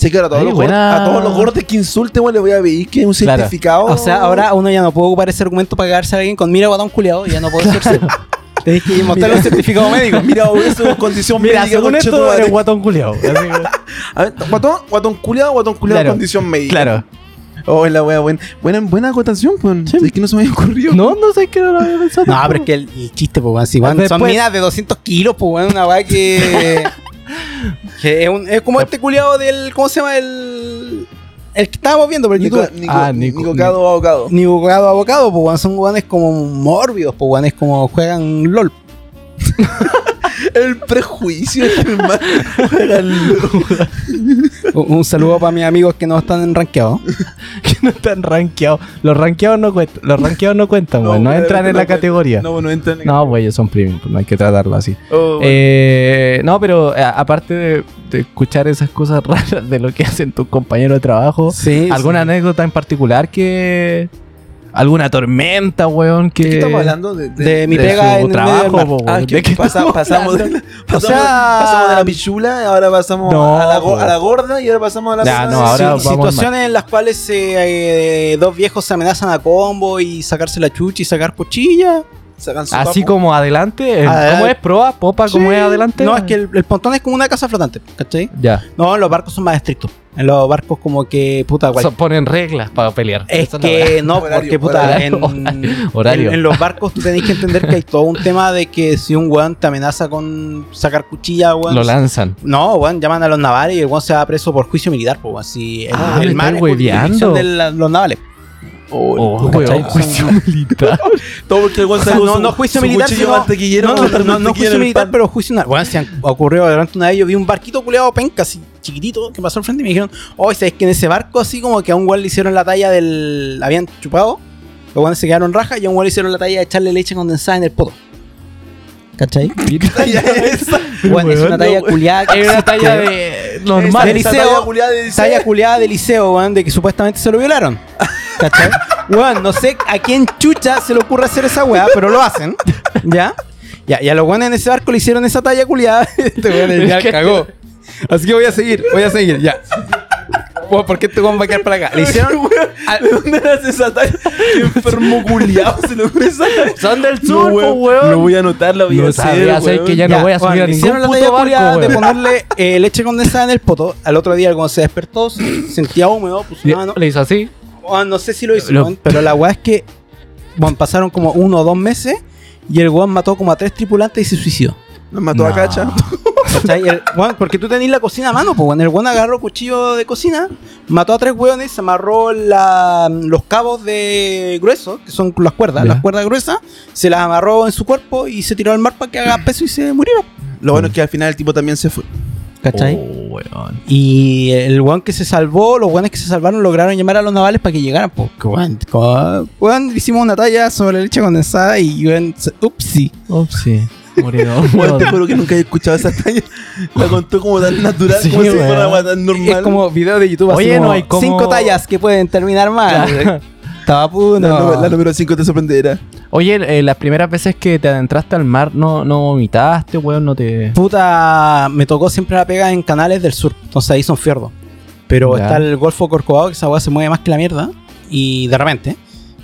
[SPEAKER 1] que ahora a todos,
[SPEAKER 2] Ay,
[SPEAKER 1] los, gordos, a todos los gordos que insulten, weón, le voy a pedir que un
[SPEAKER 2] Claro.
[SPEAKER 1] certificado.
[SPEAKER 3] O sea, ahora uno ya no puede ocupar ese argumento para cagarse a alguien con mira guatón culiado y ya no puede hacerse. Tenés que mostrarle un certificado médico.
[SPEAKER 1] Mira, eso es condición
[SPEAKER 2] Mira,
[SPEAKER 1] médica.
[SPEAKER 2] según
[SPEAKER 1] tu
[SPEAKER 2] esto
[SPEAKER 1] madre.
[SPEAKER 2] eres guatón culiao. Así que-
[SPEAKER 1] A ver, guatón, guatón culiado, guatón culiado
[SPEAKER 2] Claro,
[SPEAKER 1] condición médica.
[SPEAKER 2] Claro.
[SPEAKER 1] Oh, la wea, buena, buena, buena acotación, pues.
[SPEAKER 2] Sí.
[SPEAKER 1] Es que no se me había ocurrido.
[SPEAKER 2] No, no sé qué no lo había pensado.
[SPEAKER 3] No, pero es que el, el chiste, pues, weón, si weón, son
[SPEAKER 2] Después-
[SPEAKER 3] minas de 200 kilos, pues, weón, una weá que. que es, un- es como este culiado del. ¿Cómo se llama? El. El que estábamos viendo por
[SPEAKER 1] Nico,
[SPEAKER 3] YouTube.
[SPEAKER 1] Nico,
[SPEAKER 2] Ah,
[SPEAKER 1] Nico,
[SPEAKER 2] Nico-
[SPEAKER 1] Cado, abogado.
[SPEAKER 3] Ni abogado abocado, pues, son weones como mórbidos, pues, weones como juegan LOL.
[SPEAKER 1] El prejuicio, hermano.
[SPEAKER 3] Un, un saludo para mis amigos que no están rankeados.
[SPEAKER 2] que no están rankeados. Los rankeados no cuentan. Los rankeados no cuentan, güey. No, entran en la
[SPEAKER 1] no,
[SPEAKER 2] categoría.
[SPEAKER 1] No, no entran en
[SPEAKER 2] No, güey, ellos son premium, pues no hay que tratarlo así.
[SPEAKER 1] Oh, bueno.
[SPEAKER 2] Eh, no, pero eh, aparte de, de escuchar esas cosas raras de lo que hacen tus compañeros de trabajo,
[SPEAKER 3] Sí.
[SPEAKER 2] ¿alguna anécdota en particular que. Alguna tormenta, weón? Que...
[SPEAKER 1] ¿De qué estamos hablando? De,
[SPEAKER 3] De mi
[SPEAKER 2] de
[SPEAKER 3] pega
[SPEAKER 2] su
[SPEAKER 3] en el
[SPEAKER 2] trabajo,
[SPEAKER 3] mar.
[SPEAKER 2] po,
[SPEAKER 1] Ah,
[SPEAKER 2] weón.
[SPEAKER 1] que
[SPEAKER 2] ¿De qué
[SPEAKER 1] pasa- pasamos, pasamos,
[SPEAKER 3] sea-
[SPEAKER 1] pasamos de la pichula, ahora pasamos
[SPEAKER 2] No,
[SPEAKER 1] a, la, a la gorda y ahora pasamos a la
[SPEAKER 2] Ya, no, ahora
[SPEAKER 3] Sí, situaciones en las cuales eh, dos viejos se amenazan a combo y sacarse la chucha y sacar cuchilla.
[SPEAKER 2] Así
[SPEAKER 1] papo.
[SPEAKER 2] como adelante. el-
[SPEAKER 3] Ah,
[SPEAKER 2] ¿Cómo es? ¿Proa? ¿Popa? ¿Cómo es adelante?
[SPEAKER 3] No, es que el, el pontón es como una casa flotante, ¿cachai?
[SPEAKER 2] Ya.
[SPEAKER 3] No, los barcos son más estrictos. En los barcos como que, puta, cual-
[SPEAKER 2] ponen reglas para pelear.
[SPEAKER 3] Es que no,
[SPEAKER 1] Horario,
[SPEAKER 3] porque puta,
[SPEAKER 2] horario,
[SPEAKER 3] en,
[SPEAKER 2] horario.
[SPEAKER 3] en- en los barcos tú tenés que entender que hay todo un tema de que si un weón te amenaza con sacar cuchilla, weón.
[SPEAKER 2] Lo lanzan.
[SPEAKER 3] No, weón, llaman a los navales y el weón se va preso por juicio militar, pues, weón. Si el,
[SPEAKER 2] Ah,
[SPEAKER 3] el mar es de la- los navales.
[SPEAKER 2] Oh,
[SPEAKER 3] ¿cachai?
[SPEAKER 2] weón, juicio militar.
[SPEAKER 1] Todo porque el
[SPEAKER 3] O sea, no, no juicio militar, sino- No, no, no, no, juicio militar, pero juicio Bueno, se han ocurrido durante una vez. Yo vi un barquito culeado penca, así chiquitito, que pasó al frente y me dijeron, oh, ¿sabes que en ese barco, así como que a un weón le hicieron la talla del. Habían chupado, los se quedaron rajas y a un weón le hicieron la talla de echarle leche condensada en el poto. ¿Cachai?
[SPEAKER 1] Ya esa.
[SPEAKER 3] Bueno, es una talla
[SPEAKER 1] no,
[SPEAKER 3] culiada. que
[SPEAKER 2] Es una talla de normal.
[SPEAKER 3] de liceo,
[SPEAKER 1] talla culiada de liceo.
[SPEAKER 3] Talla culiada de liceo, weón, de que supuestamente se lo violaron. ¿Cachai? Weón, no sé a quién chucha se le ocurre hacer esa weá, pero lo hacen. ¿Ya? Ya, y a los weones en ese barco le hicieron esa talla culiada. Este weón ya cagó. Así que voy a seguir, voy a seguir, ya. Weón, ¿Por qué este weón va a quedar para acá? Le hicieron.
[SPEAKER 1] ¿De dónde nace esa talla? Qué enfermo culiado se le ocurre esa talla.
[SPEAKER 2] Son del
[SPEAKER 1] No,
[SPEAKER 2] sur, po, weón.
[SPEAKER 1] Lo voy a anotar, lo voy a
[SPEAKER 2] No
[SPEAKER 1] hacer.
[SPEAKER 2] sabía, sé
[SPEAKER 1] weón.
[SPEAKER 2] que ya no voy a subir
[SPEAKER 3] weón,
[SPEAKER 2] a ningún
[SPEAKER 3] hicieron la
[SPEAKER 2] puto
[SPEAKER 3] talla
[SPEAKER 2] barco,
[SPEAKER 3] culiada de
[SPEAKER 2] weón.
[SPEAKER 3] ponerle eh, leche condensada en el poto. Al otro día, cuando se despertó, se sentía húmedo, puso
[SPEAKER 2] Y-
[SPEAKER 3] la mano.
[SPEAKER 2] Le hizo así.
[SPEAKER 3] Weón, no sé si lo hizo,
[SPEAKER 2] Lo-
[SPEAKER 3] pero la weá es que weón, pasaron como uno o dos meses y el weón mató como a tres tripulantes y se suicidó.
[SPEAKER 1] Nos mató a
[SPEAKER 2] No.
[SPEAKER 1] Cacha.
[SPEAKER 3] ¿Cachai? El- weón, porque tú tenés la cocina a mano, pues weón. El weón agarró cuchillo de cocina, mató a tres weones, se amarró la- los cabos de grueso, que son las cuerdas, las cuerdas gruesas, se las amarró en su cuerpo y se tiró al mar para que haga peso y se murió.
[SPEAKER 1] Lo bueno es que al final el tipo también se fue.
[SPEAKER 3] ¿Cachai?
[SPEAKER 2] Oh, weón.
[SPEAKER 3] Y el weón que se salvó, los weones que se salvaron lograron llamar a los navales para que llegaran. Pues, que weón, como- weón, hicimos una talla sobre leche condensada y weón, se- upsi.
[SPEAKER 2] Sí. Murió.
[SPEAKER 1] Te juro que nunca he escuchado esa talla. La contó como tan natural,
[SPEAKER 2] Sí,
[SPEAKER 1] como si fuera algo tan normal.
[SPEAKER 3] Es como video de YouTube así
[SPEAKER 2] Oye,
[SPEAKER 3] como
[SPEAKER 2] no hay como-
[SPEAKER 3] cinco tallas que pueden terminar mal. Estaba puto.
[SPEAKER 1] La, número 5 te sorprenderá.
[SPEAKER 2] Oye, eh, las primeras veces que te adentraste al mar, no, no vomitaste, weón, no te.
[SPEAKER 3] Puta, me tocó siempre la pega en canales del sur. Entonces ahí son fiordos. Pero
[SPEAKER 2] Ya.
[SPEAKER 3] está el Golfo Corcovado, que esa weá se mueve más que la mierda. Y de repente.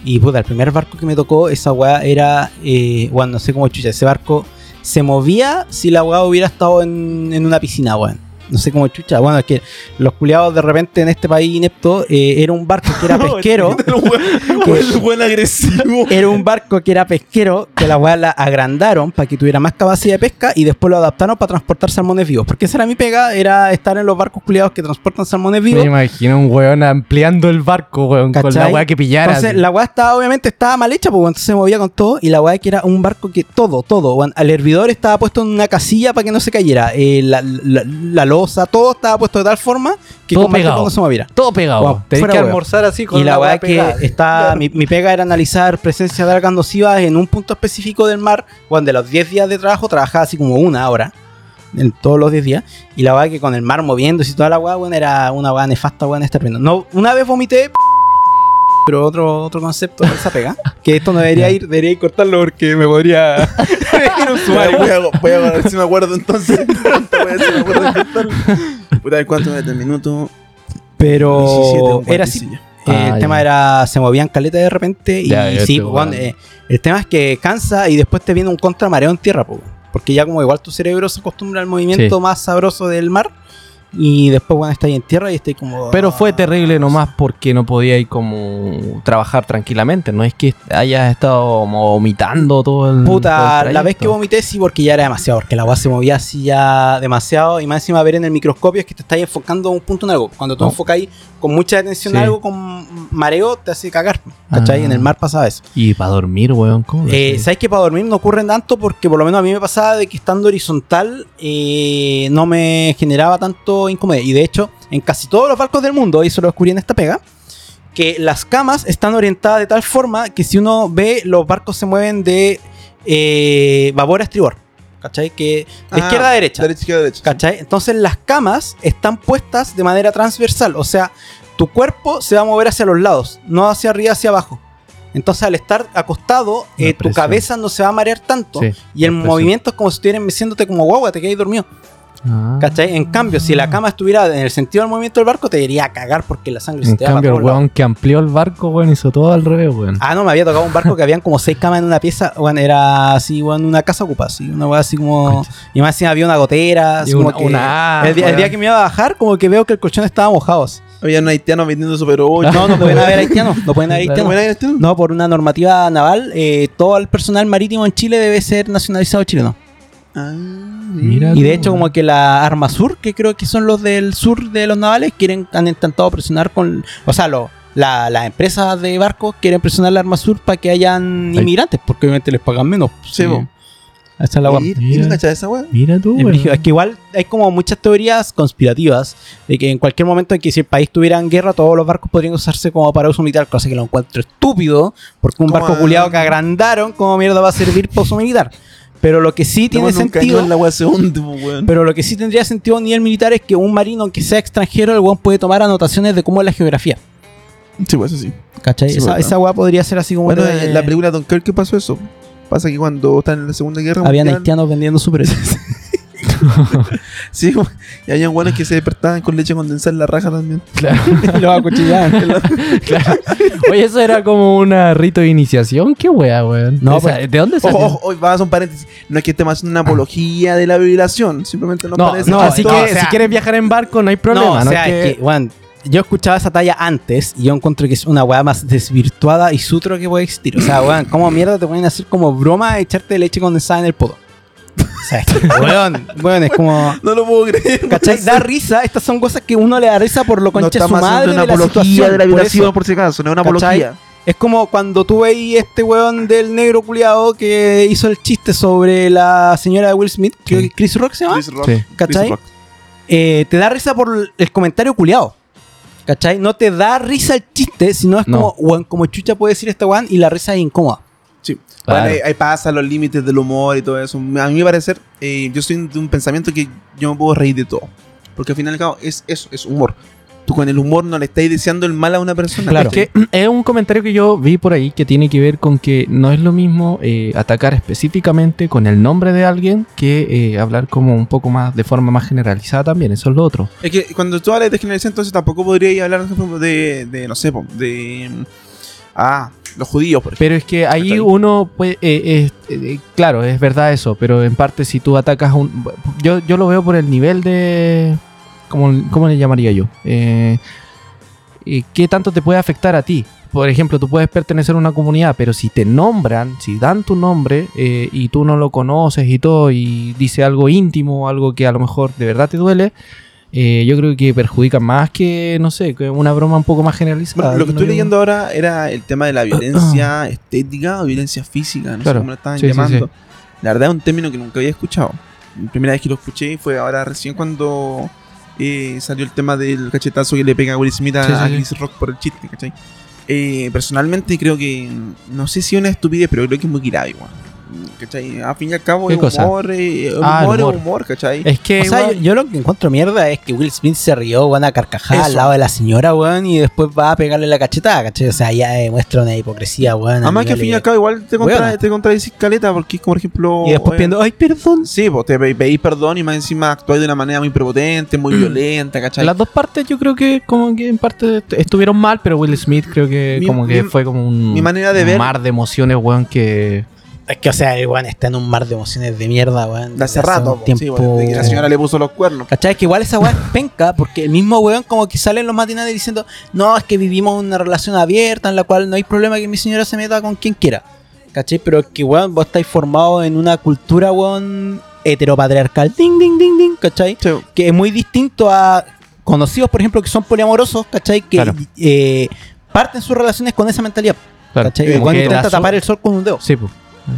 [SPEAKER 3] Y puta, el primer barco que me tocó, esa weá era. Eh, bueno, no sé cómo chucha. Ese barco se movía si la weá hubiera estado en, en una piscina, weón. No sé cómo chucha. Bueno, es que los culiados de repente en este país inepto eh, era un barco que era pesquero.
[SPEAKER 1] El buen agresivo.
[SPEAKER 3] Era un barco que era pesquero, que la weá la agrandaron para que tuviera más capacidad de pesca y después lo adaptaron para transportar salmones vivos. Porque esa era mi pega, era estar en los barcos culiados que transportan salmones vivos.
[SPEAKER 2] Me imagino un weón ampliando el barco, weón, con la weá que pillara.
[SPEAKER 3] Entonces,
[SPEAKER 2] así.
[SPEAKER 3] la weá estaba, obviamente, estaba mal hecha, porque entonces se movía con todo. Y la weá que era un barco que todo, todo. weón, al hervidor estaba puesto en una casilla para que no se cayera. Eh, la, la, la losa, todo estaba puesto de tal forma que
[SPEAKER 2] Todo
[SPEAKER 3] con
[SPEAKER 2] pegado.
[SPEAKER 3] cosa se moviera.
[SPEAKER 2] Todo pegado.
[SPEAKER 3] Wow,
[SPEAKER 2] Tenés
[SPEAKER 3] fuera
[SPEAKER 2] que almorzar así con
[SPEAKER 3] Y la weá
[SPEAKER 2] weá
[SPEAKER 3] que está. Mi, mi pega era analizar presencia de algas nocivas en un punto específico del mar. Cuando de los 10 días de trabajo trabajaba así como una hora. En todos los 10 días. Y la weá que con el mar moviéndose y toda la weá, weón, era una weá nefasta, weón, estar viendo. No, una vez vomité. Pero otro, otro concepto de esa pega. Que esto no debería ir, debería ir cortarlo porque me podría. ir un sumario.
[SPEAKER 1] Voy a, voy a ver si me acuerdo entonces. Voy a ver si me acuerdo de cortarlo. Puta, a ver cuánto me da el minuto. 17
[SPEAKER 3] Pero era así.
[SPEAKER 1] 46.
[SPEAKER 3] Eh,
[SPEAKER 2] Ah,
[SPEAKER 3] el
[SPEAKER 2] ya.
[SPEAKER 3] tema era, se movían caleta de repente y
[SPEAKER 2] Ya,
[SPEAKER 3] sí, eh, el tema es que cansa y después te viene un contramareo en tierra, po, porque ya como igual tu cerebro se acostumbra al movimiento
[SPEAKER 2] Sí.
[SPEAKER 3] más sabroso del mar y después bueno, está ahí en tierra y está ahí como...
[SPEAKER 2] Pero fue terrible nomás porque no podía ir como trabajar tranquilamente. No es que hayas estado vomitando todo el. todo
[SPEAKER 3] Puta,
[SPEAKER 2] el
[SPEAKER 3] la vez que vomité sí porque ya era demasiado, porque la agua se movía así ya demasiado y más encima ver en el microscopio es que te estás enfocando un punto en algo. Cuando tú
[SPEAKER 2] Oh.
[SPEAKER 3] enfocáis con mucha atención
[SPEAKER 2] Sí.
[SPEAKER 3] a algo, con mareo, te hace cagar. ¿Cachai?
[SPEAKER 2] Ah.
[SPEAKER 3] En el mar pasaba eso.
[SPEAKER 2] Y para dormir, weón. ¿cómo
[SPEAKER 3] Eh? ¿Sabes que para dormir no ocurren tanto? Porque por lo menos a mí me pasaba de que estando horizontal eh, no me generaba tanto incomodidad. Y de hecho, en casi todos los barcos del mundo, y eso lo descubrí en esta pega, que las camas están orientadas de tal forma que si uno ve, los barcos se mueven de eh, babor a estribor. ¿Cachai? Que de
[SPEAKER 1] Ah,
[SPEAKER 3] izquierda a derecha.
[SPEAKER 1] Derecha, izquierda, derecha.
[SPEAKER 3] ¿Cachai? Entonces las camas están puestas de manera transversal. O sea, tu cuerpo se va a mover hacia los lados, no hacia arriba, hacia abajo. Entonces al estar acostado, eh, tu cabeza no se va a marear tanto.
[SPEAKER 2] Sí,
[SPEAKER 3] y el movimiento es como si estuvieran meciéndote como guagua, te quedas dormido.
[SPEAKER 2] Ah.
[SPEAKER 3] ¿Cachai? En cambio, si la cama estuviera en el sentido del movimiento del barco, te iría a cagar porque la sangre se
[SPEAKER 2] En
[SPEAKER 3] te va
[SPEAKER 2] cambio, el weón que amplió el barco, weón, hizo todo al revés, weón.
[SPEAKER 3] Ah, no, me había tocado un barco que habían como seis camas en una pieza. Bueno, era así, bueno, una casa ocupada, así, una weá así como.
[SPEAKER 2] Concha.
[SPEAKER 3] Y más encima había una gotera. Así
[SPEAKER 2] Y
[SPEAKER 3] como
[SPEAKER 2] una-
[SPEAKER 3] que
[SPEAKER 2] una-
[SPEAKER 3] el, día, el
[SPEAKER 2] weón.
[SPEAKER 3] día que me iba a bajar, como que veo que el colchón estaba mojado. así.
[SPEAKER 1] Había un haitiano vendiendo Super 8.
[SPEAKER 3] No, no pueden haber haitianos. No pueden haber haitianos. No, por una normativa naval, eh, todo el personal marítimo en Chile debe ser nacionalizado chileno.
[SPEAKER 1] Ah,
[SPEAKER 2] Mira.
[SPEAKER 3] Y de
[SPEAKER 2] tú,
[SPEAKER 3] hecho, como que la Arma Sur, que creo que son los del sur de los navales, quieren, han intentado presionar con. O sea, lo- la- las empresas de barcos quieren presionar la Arma Sur para que hayan
[SPEAKER 2] Ay.
[SPEAKER 3] inmigrantes, porque obviamente les pagan menos.
[SPEAKER 1] Sí, bo.
[SPEAKER 3] Esa es la.
[SPEAKER 1] Mira,
[SPEAKER 2] Mira.
[SPEAKER 1] ¿y no cachai esa weá?
[SPEAKER 2] Mira tú,
[SPEAKER 3] Es que igual hay como muchas teorías conspirativas de que en cualquier momento en que si el país tuviera en guerra, todos los barcos podrían usarse como para uso militar, cosa que lo encuentro estúpido, porque un barco culiado que agrandaron, como mierda va a servir para uso militar? Pero lo que sí tiene sentido,
[SPEAKER 1] en la weá se hunde, po, weón.
[SPEAKER 3] pero lo que sí tendría sentido a nivel militar es que un marino que sea extranjero, el weón puede tomar anotaciones de cómo es la geografía.
[SPEAKER 1] Sí, pues eso sí.
[SPEAKER 3] ¿Cachai?
[SPEAKER 1] Sí,
[SPEAKER 3] esa,
[SPEAKER 1] verdad.
[SPEAKER 3] esa weá podría ser así como
[SPEAKER 1] Bueno,
[SPEAKER 3] de-
[SPEAKER 1] en la película Dunkirk pasó eso. Pasa que cuando están en la Segunda Guerra
[SPEAKER 3] habían
[SPEAKER 1] Mundial,
[SPEAKER 3] haitianos vendiendo superhéroes.
[SPEAKER 1] Sí, y habían buenos que se despertaban con leche condensada en la raja también.
[SPEAKER 2] Claro,
[SPEAKER 3] y los acuchillaban.
[SPEAKER 2] claro. Oye, eso era como una rito de iniciación. ¿Qué wea, weón?
[SPEAKER 3] No,
[SPEAKER 2] Esa-
[SPEAKER 3] pues-
[SPEAKER 2] ¿De dónde salió?
[SPEAKER 1] Ojo, ojo, vamos a un paréntesis. No es que estemos haciendo una apología de la violación, simplemente nos
[SPEAKER 2] No,
[SPEAKER 1] parece
[SPEAKER 2] no, así
[SPEAKER 3] no,
[SPEAKER 2] que
[SPEAKER 3] o sea-
[SPEAKER 2] si quieres viajar en barco no hay problema.
[SPEAKER 3] No, o
[SPEAKER 2] ¿no?
[SPEAKER 3] sea,
[SPEAKER 2] Es
[SPEAKER 3] es que, weón, yo escuchaba esa talla antes y yo encuentro que es una weá más desvirtuada y sutro que puede existir. O sea, weón, ¿cómo mierda te pueden hacer como broma echarte leche condensada en el poto? Sea, es que, weón, weón, es como.
[SPEAKER 1] No lo puedo creer.
[SPEAKER 3] ¿Cachai? Da risa. Estas son cosas que uno le da risa por lo
[SPEAKER 1] No
[SPEAKER 3] concha de su madre
[SPEAKER 1] una
[SPEAKER 3] de la
[SPEAKER 1] apología
[SPEAKER 3] situación.
[SPEAKER 1] de la
[SPEAKER 3] por
[SPEAKER 1] violación,
[SPEAKER 3] eso.
[SPEAKER 1] por, si acaso, no es una
[SPEAKER 3] ¿Cachai?
[SPEAKER 1] apología.
[SPEAKER 3] Es como cuando tú veis este weón del negro culiado que hizo el chiste sobre la señora de Will Smith, que
[SPEAKER 2] Sí.
[SPEAKER 3] Chris Rock se llama.
[SPEAKER 1] Chris Rock.
[SPEAKER 2] Sí.
[SPEAKER 3] ¿Cachai?
[SPEAKER 1] Chris Rock.
[SPEAKER 3] eh, te da risa por el comentario culiado. ¿Cachai? No te da risa el chiste, sino es
[SPEAKER 2] No.
[SPEAKER 3] como, weón, como chucha puede decir este weón y la risa es incómoda.
[SPEAKER 1] Sí.
[SPEAKER 2] Claro.
[SPEAKER 1] Bueno, ahí, ahí pasa los límites del humor y todo eso. A mí me parece, eh, yo soy de un pensamiento que yo me puedo reír de todo. Porque al final y al cabo es eso, es humor. tú con el humor no le estáis deseando el mal a una persona.
[SPEAKER 3] Claro.
[SPEAKER 2] Es que es un comentario que yo vi por ahí que tiene que ver con que no es lo mismo eh, atacar específicamente con el nombre de alguien que eh, hablar como un poco más de forma más generalizada también. Eso es lo otro.
[SPEAKER 1] Es que cuando tú hablas de generalización, entonces tampoco podrías hablar, por ejemplo, de, de no sé, de. Ah, los judíos, por ejemplo.
[SPEAKER 2] Pero es que ahí uno puede, eh, eh, claro, es verdad eso, pero en parte si tú atacas a un... Yo, yo lo veo por el nivel de... ¿Cómo, cómo le llamaría yo? ¿Qué tanto te puede afectar a ti? Por ejemplo, tú puedes pertenecer a una comunidad, pero si te nombran, si dan tu nombre eh, y tú no lo conoces y todo, y dice algo íntimo, algo que a lo mejor de verdad te duele, eh, yo creo que perjudica más que, no sé, que una broma un poco más generalizada.
[SPEAKER 1] Bueno, lo que
[SPEAKER 2] No
[SPEAKER 1] estoy leyendo ahora era el tema de la violencia estética o violencia física, no
[SPEAKER 2] Claro.
[SPEAKER 1] sé cómo lo estaban
[SPEAKER 2] Sí,
[SPEAKER 1] llamando.
[SPEAKER 2] sí.
[SPEAKER 1] La verdad es un término que nunca había escuchado. La primera vez que lo escuché fue ahora recién cuando eh, salió el tema del cachetazo que le pega a Will Smith a, a. Chris Rock por el chiste, ¿cachai? Eh, personalmente creo que, no sé si es una estupidez, pero creo que es muy grave, igual. ¿Cachai? A fin y al cabo
[SPEAKER 2] ¿Qué
[SPEAKER 1] es humor, eh, el
[SPEAKER 2] Ah, el
[SPEAKER 1] humor,
[SPEAKER 2] humor.
[SPEAKER 1] es humor, ¿cachai?
[SPEAKER 2] Es que...
[SPEAKER 3] O sea, yo, lo que encuentro mierda es que Will Smith se rió, weón, a carcajada al lado de la señora, weón, y después va a pegarle la cachetada, ¿cachai? O sea, ya demuestra una hipocresía, weón.
[SPEAKER 1] Además que al fin y al cabo igual te, contra, te contradices caleta porque es como por ejemplo...
[SPEAKER 3] Y después
[SPEAKER 1] eh,
[SPEAKER 3] pidiendo, ay, perdón.
[SPEAKER 1] Sí, pues te pe- pedís perdón y más encima actuáis de una manera muy prepotente, muy violenta, ¿cachai?
[SPEAKER 2] Las dos partes yo creo que como que en parte est- estuvieron mal, pero Will Smith creo que
[SPEAKER 1] Mi-
[SPEAKER 2] como que
[SPEAKER 1] mi-
[SPEAKER 2] fue como un
[SPEAKER 1] mi manera de
[SPEAKER 2] un
[SPEAKER 1] ver-
[SPEAKER 2] mar de emociones, weón, que...
[SPEAKER 3] Es que, o sea, el weón está en un mar de emociones de mierda, weón.
[SPEAKER 1] de hace rato,
[SPEAKER 3] un
[SPEAKER 1] po, sí, desde que la señora le puso los cuernos.
[SPEAKER 3] ¿Cachai? Que igual esa weá es penca, porque el mismo weón como que sale en los matinales diciendo, no, es que vivimos una relación abierta en la cual no hay problema que mi señora se meta con quien quiera. ¿Cachai? Pero es que weón, vos estáis formados en una cultura, weón, heteropatriarcal, ding, ding, ding, ding, ¿cachai?
[SPEAKER 1] Sí,
[SPEAKER 3] Que es muy distinto a conocidos, por ejemplo, que son poliamorosos, ¿cachai? Que
[SPEAKER 2] Claro.
[SPEAKER 3] eh, parten sus relaciones con esa mentalidad.
[SPEAKER 2] Claro,
[SPEAKER 3] ¿Cachai? El weón intenta tapar el sol con un dedo.
[SPEAKER 2] Sí, pues.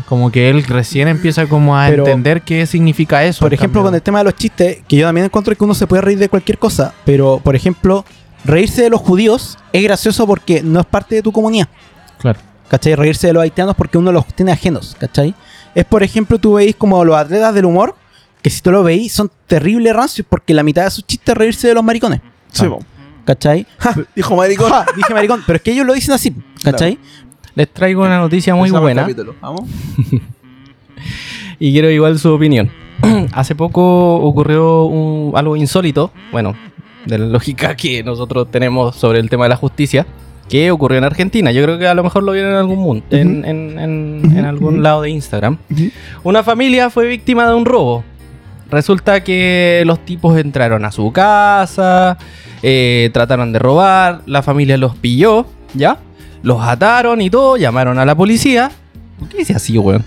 [SPEAKER 2] Como que él recién empieza como a
[SPEAKER 3] Pero-
[SPEAKER 2] entender qué significa eso.
[SPEAKER 3] Por ejemplo, con el tema de los chistes, que yo también encuentro que uno se puede reír de cualquier cosa, pero por ejemplo, reírse de los judíos es gracioso porque no es parte de tu comunidad.
[SPEAKER 2] Claro.
[SPEAKER 3] ¿Cachai? Reírse de los haitianos porque uno los tiene ajenos, ¿cachai? Es por ejemplo, tú veis como los atletas del humor, que si tú lo veis son terribles rancios porque la mitad de sus chistes es reírse de los maricones,
[SPEAKER 1] sí,
[SPEAKER 2] Ah.
[SPEAKER 3] ¿cachai?
[SPEAKER 1] Ja, dijo maricón.
[SPEAKER 3] Ja, dije maricón, pero es que ellos lo dicen así, ¿cachai?
[SPEAKER 2] Les traigo una noticia muy buena.
[SPEAKER 1] Vamos.
[SPEAKER 2] y quiero igual su opinión. Hace poco ocurrió un- algo insólito, bueno, de la lógica que nosotros tenemos sobre el tema de la justicia, que ocurrió en Argentina. Yo creo que a lo mejor lo vieron en algún mundo, en, en- en- en algún lado de Instagram. Una familia fue víctima de un robo. Resulta que los tipos entraron a su casa, eh, trataron de robar, la familia los pilló, ¿ya? Los ataron y todo, llamaron a la policía. ¿Por qué dice así, weón?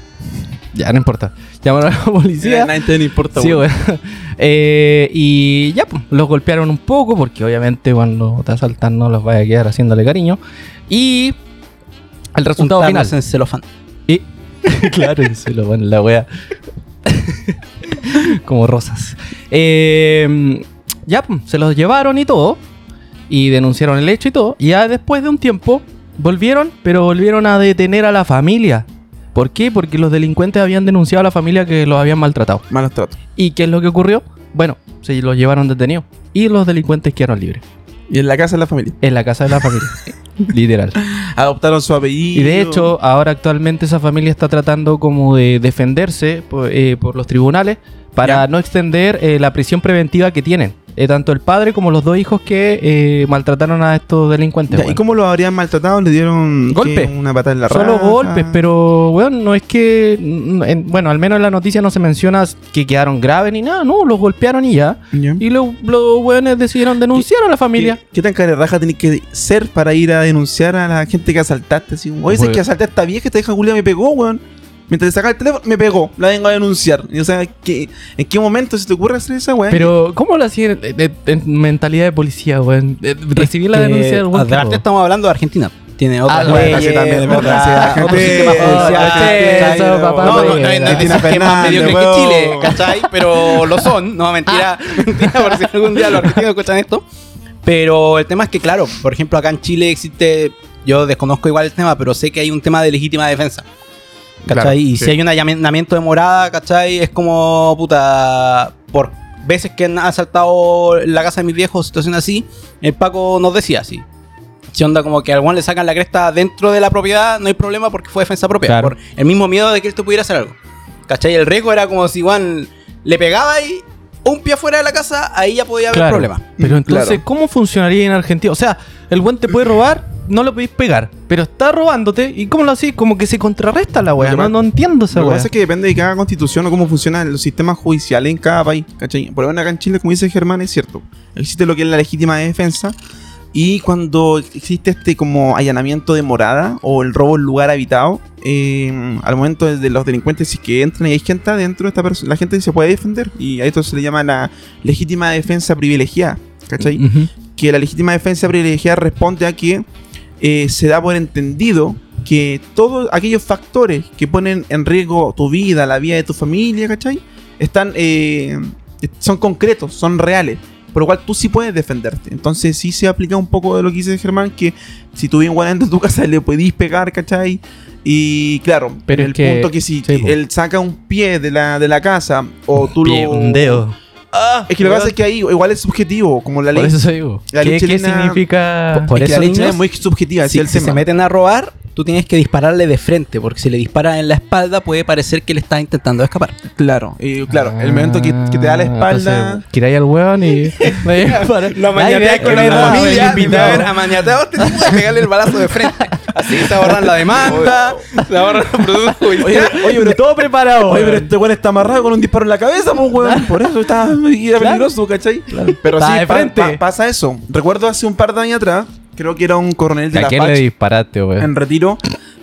[SPEAKER 2] Ya, no importa. Llamaron a la policía.
[SPEAKER 1] A nadie le importa,
[SPEAKER 2] Sí,
[SPEAKER 1] weón.
[SPEAKER 2] weón. Eh, y ya, pues, los golpearon un poco porque obviamente cuando te asaltan no los vaya a quedar haciéndole cariño. Y el resultado final.
[SPEAKER 3] Untarlos en celofán.
[SPEAKER 2] Y, claro, y se lo van la wea. Como rosas. Eh, ya, pues, se los llevaron y todo. Y denunciaron el hecho y todo. Y ya después de un tiempo volvieron, pero volvieron a detener a la familia. ¿Por qué? Porque los delincuentes habían denunciado a la familia que los habían maltratado.
[SPEAKER 1] Malos tratos.
[SPEAKER 2] ¿Y qué es lo que ocurrió? Bueno, se los llevaron detenidos. Y los delincuentes quedaron libres.
[SPEAKER 1] Y en la casa de la familia.
[SPEAKER 2] En la casa de la familia. Literal.
[SPEAKER 1] Adoptaron su apellido.
[SPEAKER 2] Y de hecho, ahora actualmente esa familia está tratando como de defenderse por, eh, por los tribunales para
[SPEAKER 1] Ya.
[SPEAKER 2] no extender eh, la prisión preventiva que tienen. Eh, tanto el padre como los dos hijos que eh, maltrataron a estos delincuentes.
[SPEAKER 1] Ya, ¿Y cómo lo habrían maltratado? ¿Le dieron qué,
[SPEAKER 2] Golpe.
[SPEAKER 1] una patada en la
[SPEAKER 2] Solo
[SPEAKER 1] raja?
[SPEAKER 2] golpes, pero bueno, no es que. en- bueno, al menos en la noticia no se menciona que quedaron graves ni nada, no, los golpearon y ya.
[SPEAKER 1] Ya.
[SPEAKER 2] Y los los weones decidieron denunciar a la familia.
[SPEAKER 1] ¿Qué, qué tan carerraja tenés que ser para ir a denunciar a la gente que asaltaste? Así, Oye,
[SPEAKER 2] Weón.
[SPEAKER 1] que asalté a esta vieja, esta vieja Julia me pegó, weón. Mientras sacaba el teléfono, me pegó. La vengo a denunciar. Y, o sea, ¿qué- ¿en qué momento se te ocurre hacer esa weón?
[SPEAKER 2] Pero, ¿cómo lo hacían en, en- en mentalidad de policía, weón? Eh, Recibir la denuncia del weón
[SPEAKER 3] estamos hablando de Argentina. Tiene
[SPEAKER 2] Ah,
[SPEAKER 1] bueno,
[SPEAKER 3] leyes,
[SPEAKER 1] sí, también, es verdad,
[SPEAKER 3] otro sistema judicial,
[SPEAKER 1] Ah,
[SPEAKER 3] No, no, no,
[SPEAKER 1] Fernández,
[SPEAKER 3] mediocre que. Chile, ¿cachai? Pero lo son, no, mentira, mentira, por si algún día los argentinos escuchan esto. Pero el tema es que, claro, por ejemplo, acá en Chile existe, yo desconozco igual el tema, pero sé que hay un tema de legítima defensa. ¿Cachai?
[SPEAKER 1] Claro,
[SPEAKER 3] y
[SPEAKER 1] sí.
[SPEAKER 3] si hay un allanamiento de morada, ¿cachai? Es como, puta, por veces que han asaltado la casa de mis viejos, situación así, el Paco nos decía así. Si onda como que a alguno le sacan la cresta dentro de la propiedad, no hay problema porque fue defensa propia.
[SPEAKER 2] Claro.
[SPEAKER 3] Por el mismo miedo de que esto pudiera hacer algo. ¿Cachai? El riesgo era como si igual le pegaba y un pie fuera de la casa, ahí ya podía haber
[SPEAKER 2] Claro.
[SPEAKER 3] problema.
[SPEAKER 2] Pero entonces,
[SPEAKER 1] Claro.
[SPEAKER 2] ¿cómo funcionaría en Argentina? O sea, el buen te puede robar, no lo podéis pegar, pero está robándote. ¿Y cómo lo hacís? Como que se contrarresta la weá. No, entiendo esa
[SPEAKER 1] Lo que
[SPEAKER 2] weá.
[SPEAKER 1] pasa es que depende de cada constitución o cómo funcionan los sistemas judiciales en cada país. ¿cachai? Por lo menos acá en Chile, como dice Germán, es cierto. Existe lo que es la legítima defensa. Y cuando existe este como allanamiento de morada o el robo en lugar habitado, eh, al momento de los delincuentes, si es que entran y hay gente adentro, esta la gente se puede defender. Y a esto se le llama la legítima defensa privilegiada. ¿Cachai? Que la legítima defensa privilegiada responde a que eh, se da por entendido que todos aquellos factores que ponen en riesgo tu vida, la vida de tu familia, ¿cachai? Están, eh, son concretos, son reales, por lo cual tú sí puedes defenderte. Entonces sí se aplica un poco de lo que dice Germán, que si tú vienes dentro de tu casa le podís pegar, ¿cachai? Y claro,
[SPEAKER 2] Pero
[SPEAKER 1] el
[SPEAKER 2] es que-
[SPEAKER 1] punto que si
[SPEAKER 2] sí,
[SPEAKER 1] él saca un pie de la, de la casa o tú
[SPEAKER 2] Pie,
[SPEAKER 1] lo...
[SPEAKER 2] un dedo.
[SPEAKER 1] Es que lo que pasa es que ahí igual es subjetivo, como la ley
[SPEAKER 2] Por eso digo.
[SPEAKER 1] La
[SPEAKER 2] ¿Qué,
[SPEAKER 1] ley
[SPEAKER 2] qué
[SPEAKER 1] chilena-
[SPEAKER 2] significa?
[SPEAKER 3] Por
[SPEAKER 1] es que
[SPEAKER 3] eso,
[SPEAKER 1] la ley
[SPEAKER 3] niños,
[SPEAKER 1] es muy subjetiva,
[SPEAKER 3] Si,
[SPEAKER 1] el
[SPEAKER 3] si
[SPEAKER 1] tema.
[SPEAKER 3] se meten a robar, tú tienes que dispararle de frente, porque si le disparas en la espalda puede parecer que le estás intentando escapar.
[SPEAKER 1] Claro, y claro, el momento que, que te da la
[SPEAKER 2] Ah,
[SPEAKER 1] espalda.
[SPEAKER 2] Tiráis al weón y.
[SPEAKER 3] Lo
[SPEAKER 2] que
[SPEAKER 3] con la familia
[SPEAKER 2] el
[SPEAKER 3] y te va a este tipo de pegarle el balazo de frente. Así se ahorran la demanda, se ahorran los productos
[SPEAKER 1] Oye,
[SPEAKER 3] judiciales.
[SPEAKER 1] oye, pero
[SPEAKER 2] todo preparado.
[SPEAKER 1] Oye, pero este weón está amarrado con un disparo en la cabeza, pues weón. Por eso está era peligroso, ¿cachai? Pero
[SPEAKER 2] Está
[SPEAKER 1] sí,
[SPEAKER 2] de
[SPEAKER 1] pa-
[SPEAKER 2] frente.
[SPEAKER 1] pa- pasa eso. Recuerdo hace un par de años atrás, creo que era un coronel de
[SPEAKER 2] ¿A
[SPEAKER 1] la
[SPEAKER 2] quién le disparaste,
[SPEAKER 1] en retiro,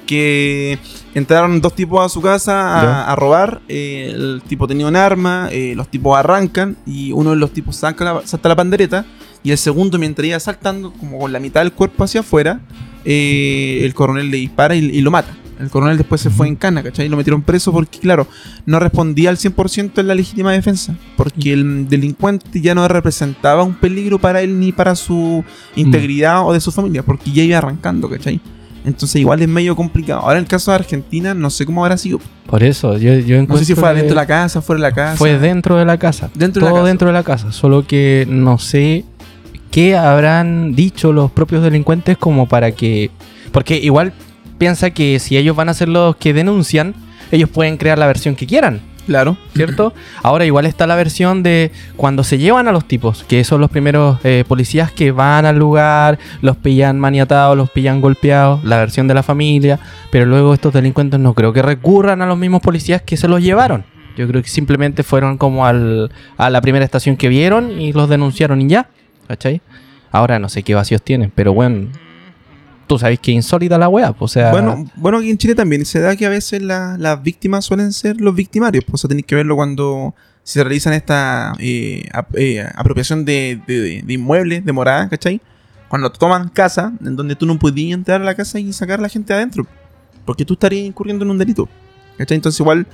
[SPEAKER 1] que entraron dos tipos a su casa a, robar. eh, el tipo tenía un arma, eh, los tipos arrancan y uno de los tipos saca la, salta la pandereta y el segundo mientras iba saltando como con la mitad del cuerpo hacia afuera, eh, el coronel le dispara y, y lo mata. El coronel después se fue en cana, ¿cachai? Y lo metieron preso porque, claro, no respondía al 100% en la legítima defensa. Porque el delincuente ya no representaba un peligro para él ni para su integridad o de su familia, porque ya iba arrancando, ¿cachai? Entonces igual es medio complicado. Ahora en el caso de Argentina, no sé cómo habrá sido.
[SPEAKER 2] Por eso, yo, yo
[SPEAKER 1] No sé si fue adentro de la casa, fuera de la casa.
[SPEAKER 2] Fue dentro de la casa.
[SPEAKER 1] Dentro de la casa.
[SPEAKER 2] dentro de la casa. Solo que no sé qué habrán dicho los propios delincuentes como para que... Porque igual piensa que si ellos van a ser los que denuncian, ellos pueden crear la versión que quieran.
[SPEAKER 1] Claro.
[SPEAKER 2] ¿cierto? Ahora igual está la versión de cuando se llevan a los tipos, que son los primeros eh, policías que van al lugar, los pillan maniatados, los pillan golpeados, la versión de la familia, pero luego estos delincuentes no creo que recurran a los mismos policías que se los llevaron. Yo creo que simplemente fueron como al, a la primera estación que vieron y los denunciaron y ya, ¿cachai? Ahora no sé qué vacíos tienen, pero bueno, tú sabes que insólita la wea, pues, o sea...
[SPEAKER 1] Bueno, bueno, aquí en Chile también se da que a veces la- las víctimas suelen ser los victimarios. Pues, o sea, tenéis que verlo cuando se realizan esta eh, ap- eh, apropiación de, de- de inmuebles, de moradas, ¿cachai? Cuando toman casa, en donde tú no podías entrar a la casa y sacar a la gente adentro. Porque tú estarías incurriendo en un delito. ¿Cachai? Entonces igual,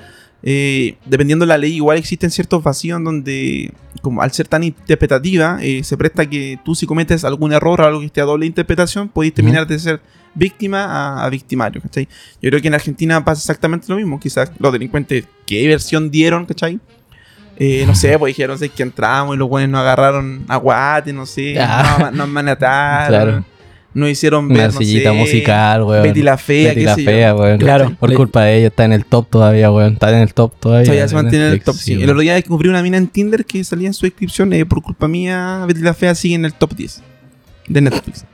[SPEAKER 1] eh, dependiendo de la ley, igual existen ciertos vacíos en donde, como al ser tan interpretativa, eh, se presta que tú si cometes algún error o algo que esté a doble interpretación, podéis terminar de ser víctima a, a victimario, ¿cachai? Yo creo que en Argentina pasa exactamente lo mismo. Quizás los delincuentes, ¿qué versión dieron, ¿cachai? Eh, no sé, pues dijeron sé, que entramos y los buenos nos agarraron a guate, no sé,
[SPEAKER 2] Ah.
[SPEAKER 1] nos, nos manataron,
[SPEAKER 2] Claro.
[SPEAKER 1] Nos hicieron ver,
[SPEAKER 2] Una
[SPEAKER 1] no
[SPEAKER 2] sillita
[SPEAKER 1] sé,
[SPEAKER 2] musical, weón.
[SPEAKER 1] Betty la fea,
[SPEAKER 2] Betty
[SPEAKER 1] qué
[SPEAKER 2] la
[SPEAKER 1] sé yo.
[SPEAKER 2] fea, weón.
[SPEAKER 3] Claro.
[SPEAKER 2] Por
[SPEAKER 3] Le-
[SPEAKER 2] culpa de ellos está en el top todavía, weón. Está en el top todavía.
[SPEAKER 1] Todavía se mantiene en el top. sí.
[SPEAKER 2] sí,
[SPEAKER 1] El otro día descubrí una mina en Tinder que salía en su descripción. eh, por culpa mía, Betty la Fea sigue en el top 10 de Netflix.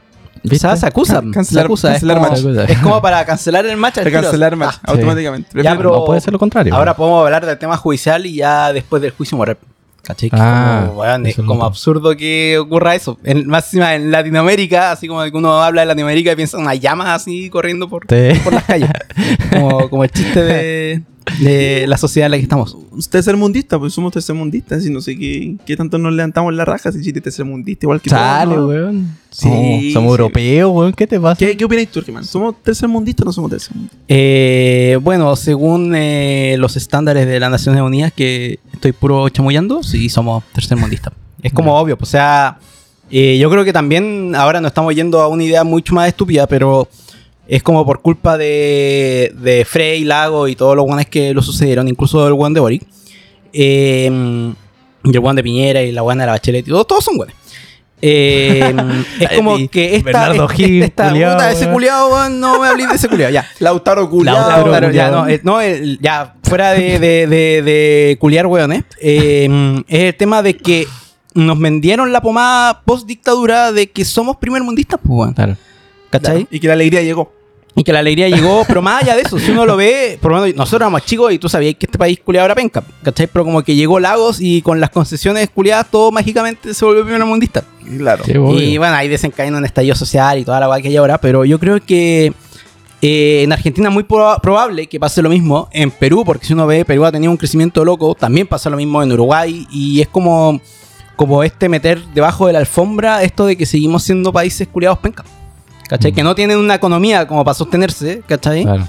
[SPEAKER 3] Sea, se acusa.
[SPEAKER 1] Can- cancelar-
[SPEAKER 3] se acusa.
[SPEAKER 1] cancelar
[SPEAKER 3] es,
[SPEAKER 2] match.
[SPEAKER 3] como, es como para cancelar el match. tiro.
[SPEAKER 1] cancelar match
[SPEAKER 3] Ah,
[SPEAKER 1] automáticamente.
[SPEAKER 3] Ya,
[SPEAKER 1] Prefiero-
[SPEAKER 3] pero-
[SPEAKER 2] No puede ser lo contrario.
[SPEAKER 3] Ahora podemos hablar del tema judicial y ya después del juicio moral. ¿Cachai? Que
[SPEAKER 2] Ah,
[SPEAKER 3] como, weón, es como absurdo que ocurra eso. En, más encima en Latinoamérica, así como que uno habla de Latinoamérica y piensa en unas llamas así corriendo por,
[SPEAKER 2] Sí.
[SPEAKER 3] por las calles. como, como el chiste de, de la sociedad en la que estamos.
[SPEAKER 1] tercermundista, pues somos tercermundistas y no sé qué, qué tanto nos levantamos la raja si Chile es tercermundista, igual que
[SPEAKER 2] Sale,
[SPEAKER 1] todos, ¿no?
[SPEAKER 2] weón.
[SPEAKER 1] Sí, sí.
[SPEAKER 2] somos europeos, weón. ¿Qué te pasa?
[SPEAKER 1] ¿Qué, ¿Qué opinas tú, Germán? ¿Somos tercermundistas o no somos tercermundistas?
[SPEAKER 3] Eh, bueno, según eh, los estándares de las Naciones Unidas, que estoy puro chamullando, sí somos tercermundistas. Es como obvio, pues, o sea, eh, yo creo que también ahora nos estamos yendo a una idea mucho más estúpida, pero es como por culpa de, de Frey, Lago y todos los guanes que lo sucedieron, incluso el guan de Boric. eh, Y el weón de Piñera y la weón de la Bachelet. y Todos, todos son buenos. Eh, es como
[SPEAKER 2] Y
[SPEAKER 3] que esta.
[SPEAKER 2] Bernardo Gil,
[SPEAKER 3] esta-
[SPEAKER 2] culiao,
[SPEAKER 3] puta, ese
[SPEAKER 2] weón.
[SPEAKER 3] weón, no me hablé de ese culiao, ya.
[SPEAKER 1] Lautaro culiao.
[SPEAKER 3] Lautaro,
[SPEAKER 2] Lautaro,
[SPEAKER 3] ya, no, eh, no, el- ya, fuera de, de, de, de culiar weones, eh, es el tema de que nos vendieron la pomada post dictadura de que somos primermundistas, pues, weón.
[SPEAKER 2] Claro.
[SPEAKER 3] ¿Cachai?
[SPEAKER 1] Y que la alegría llegó.
[SPEAKER 3] Y que la alegría llegó, pero más allá de eso, si uno lo ve, por lo menos nosotros éramos chicos y tú sabías que este país culiado era penca, ¿cachai? Pero como que llegó Lagos y con las concesiones culiadas todo mágicamente se volvió primermundista.
[SPEAKER 1] Claro.
[SPEAKER 2] Sí,
[SPEAKER 3] Y
[SPEAKER 2] obvio.
[SPEAKER 3] bueno, ahí desencadenó un estallido social y toda la guay que hay ahora, pero yo creo que eh, en Argentina es muy proba- probable que pase lo mismo. En Perú, porque si uno ve, Perú ha tenido un crecimiento loco, también pasa lo mismo en Uruguay y es como, como este meter debajo de la alfombra esto de que seguimos siendo países culiados penca. ¿Cachai?
[SPEAKER 2] Mm.
[SPEAKER 3] Que no tienen una economía como para sostenerse, ¿cachai?
[SPEAKER 2] Claro.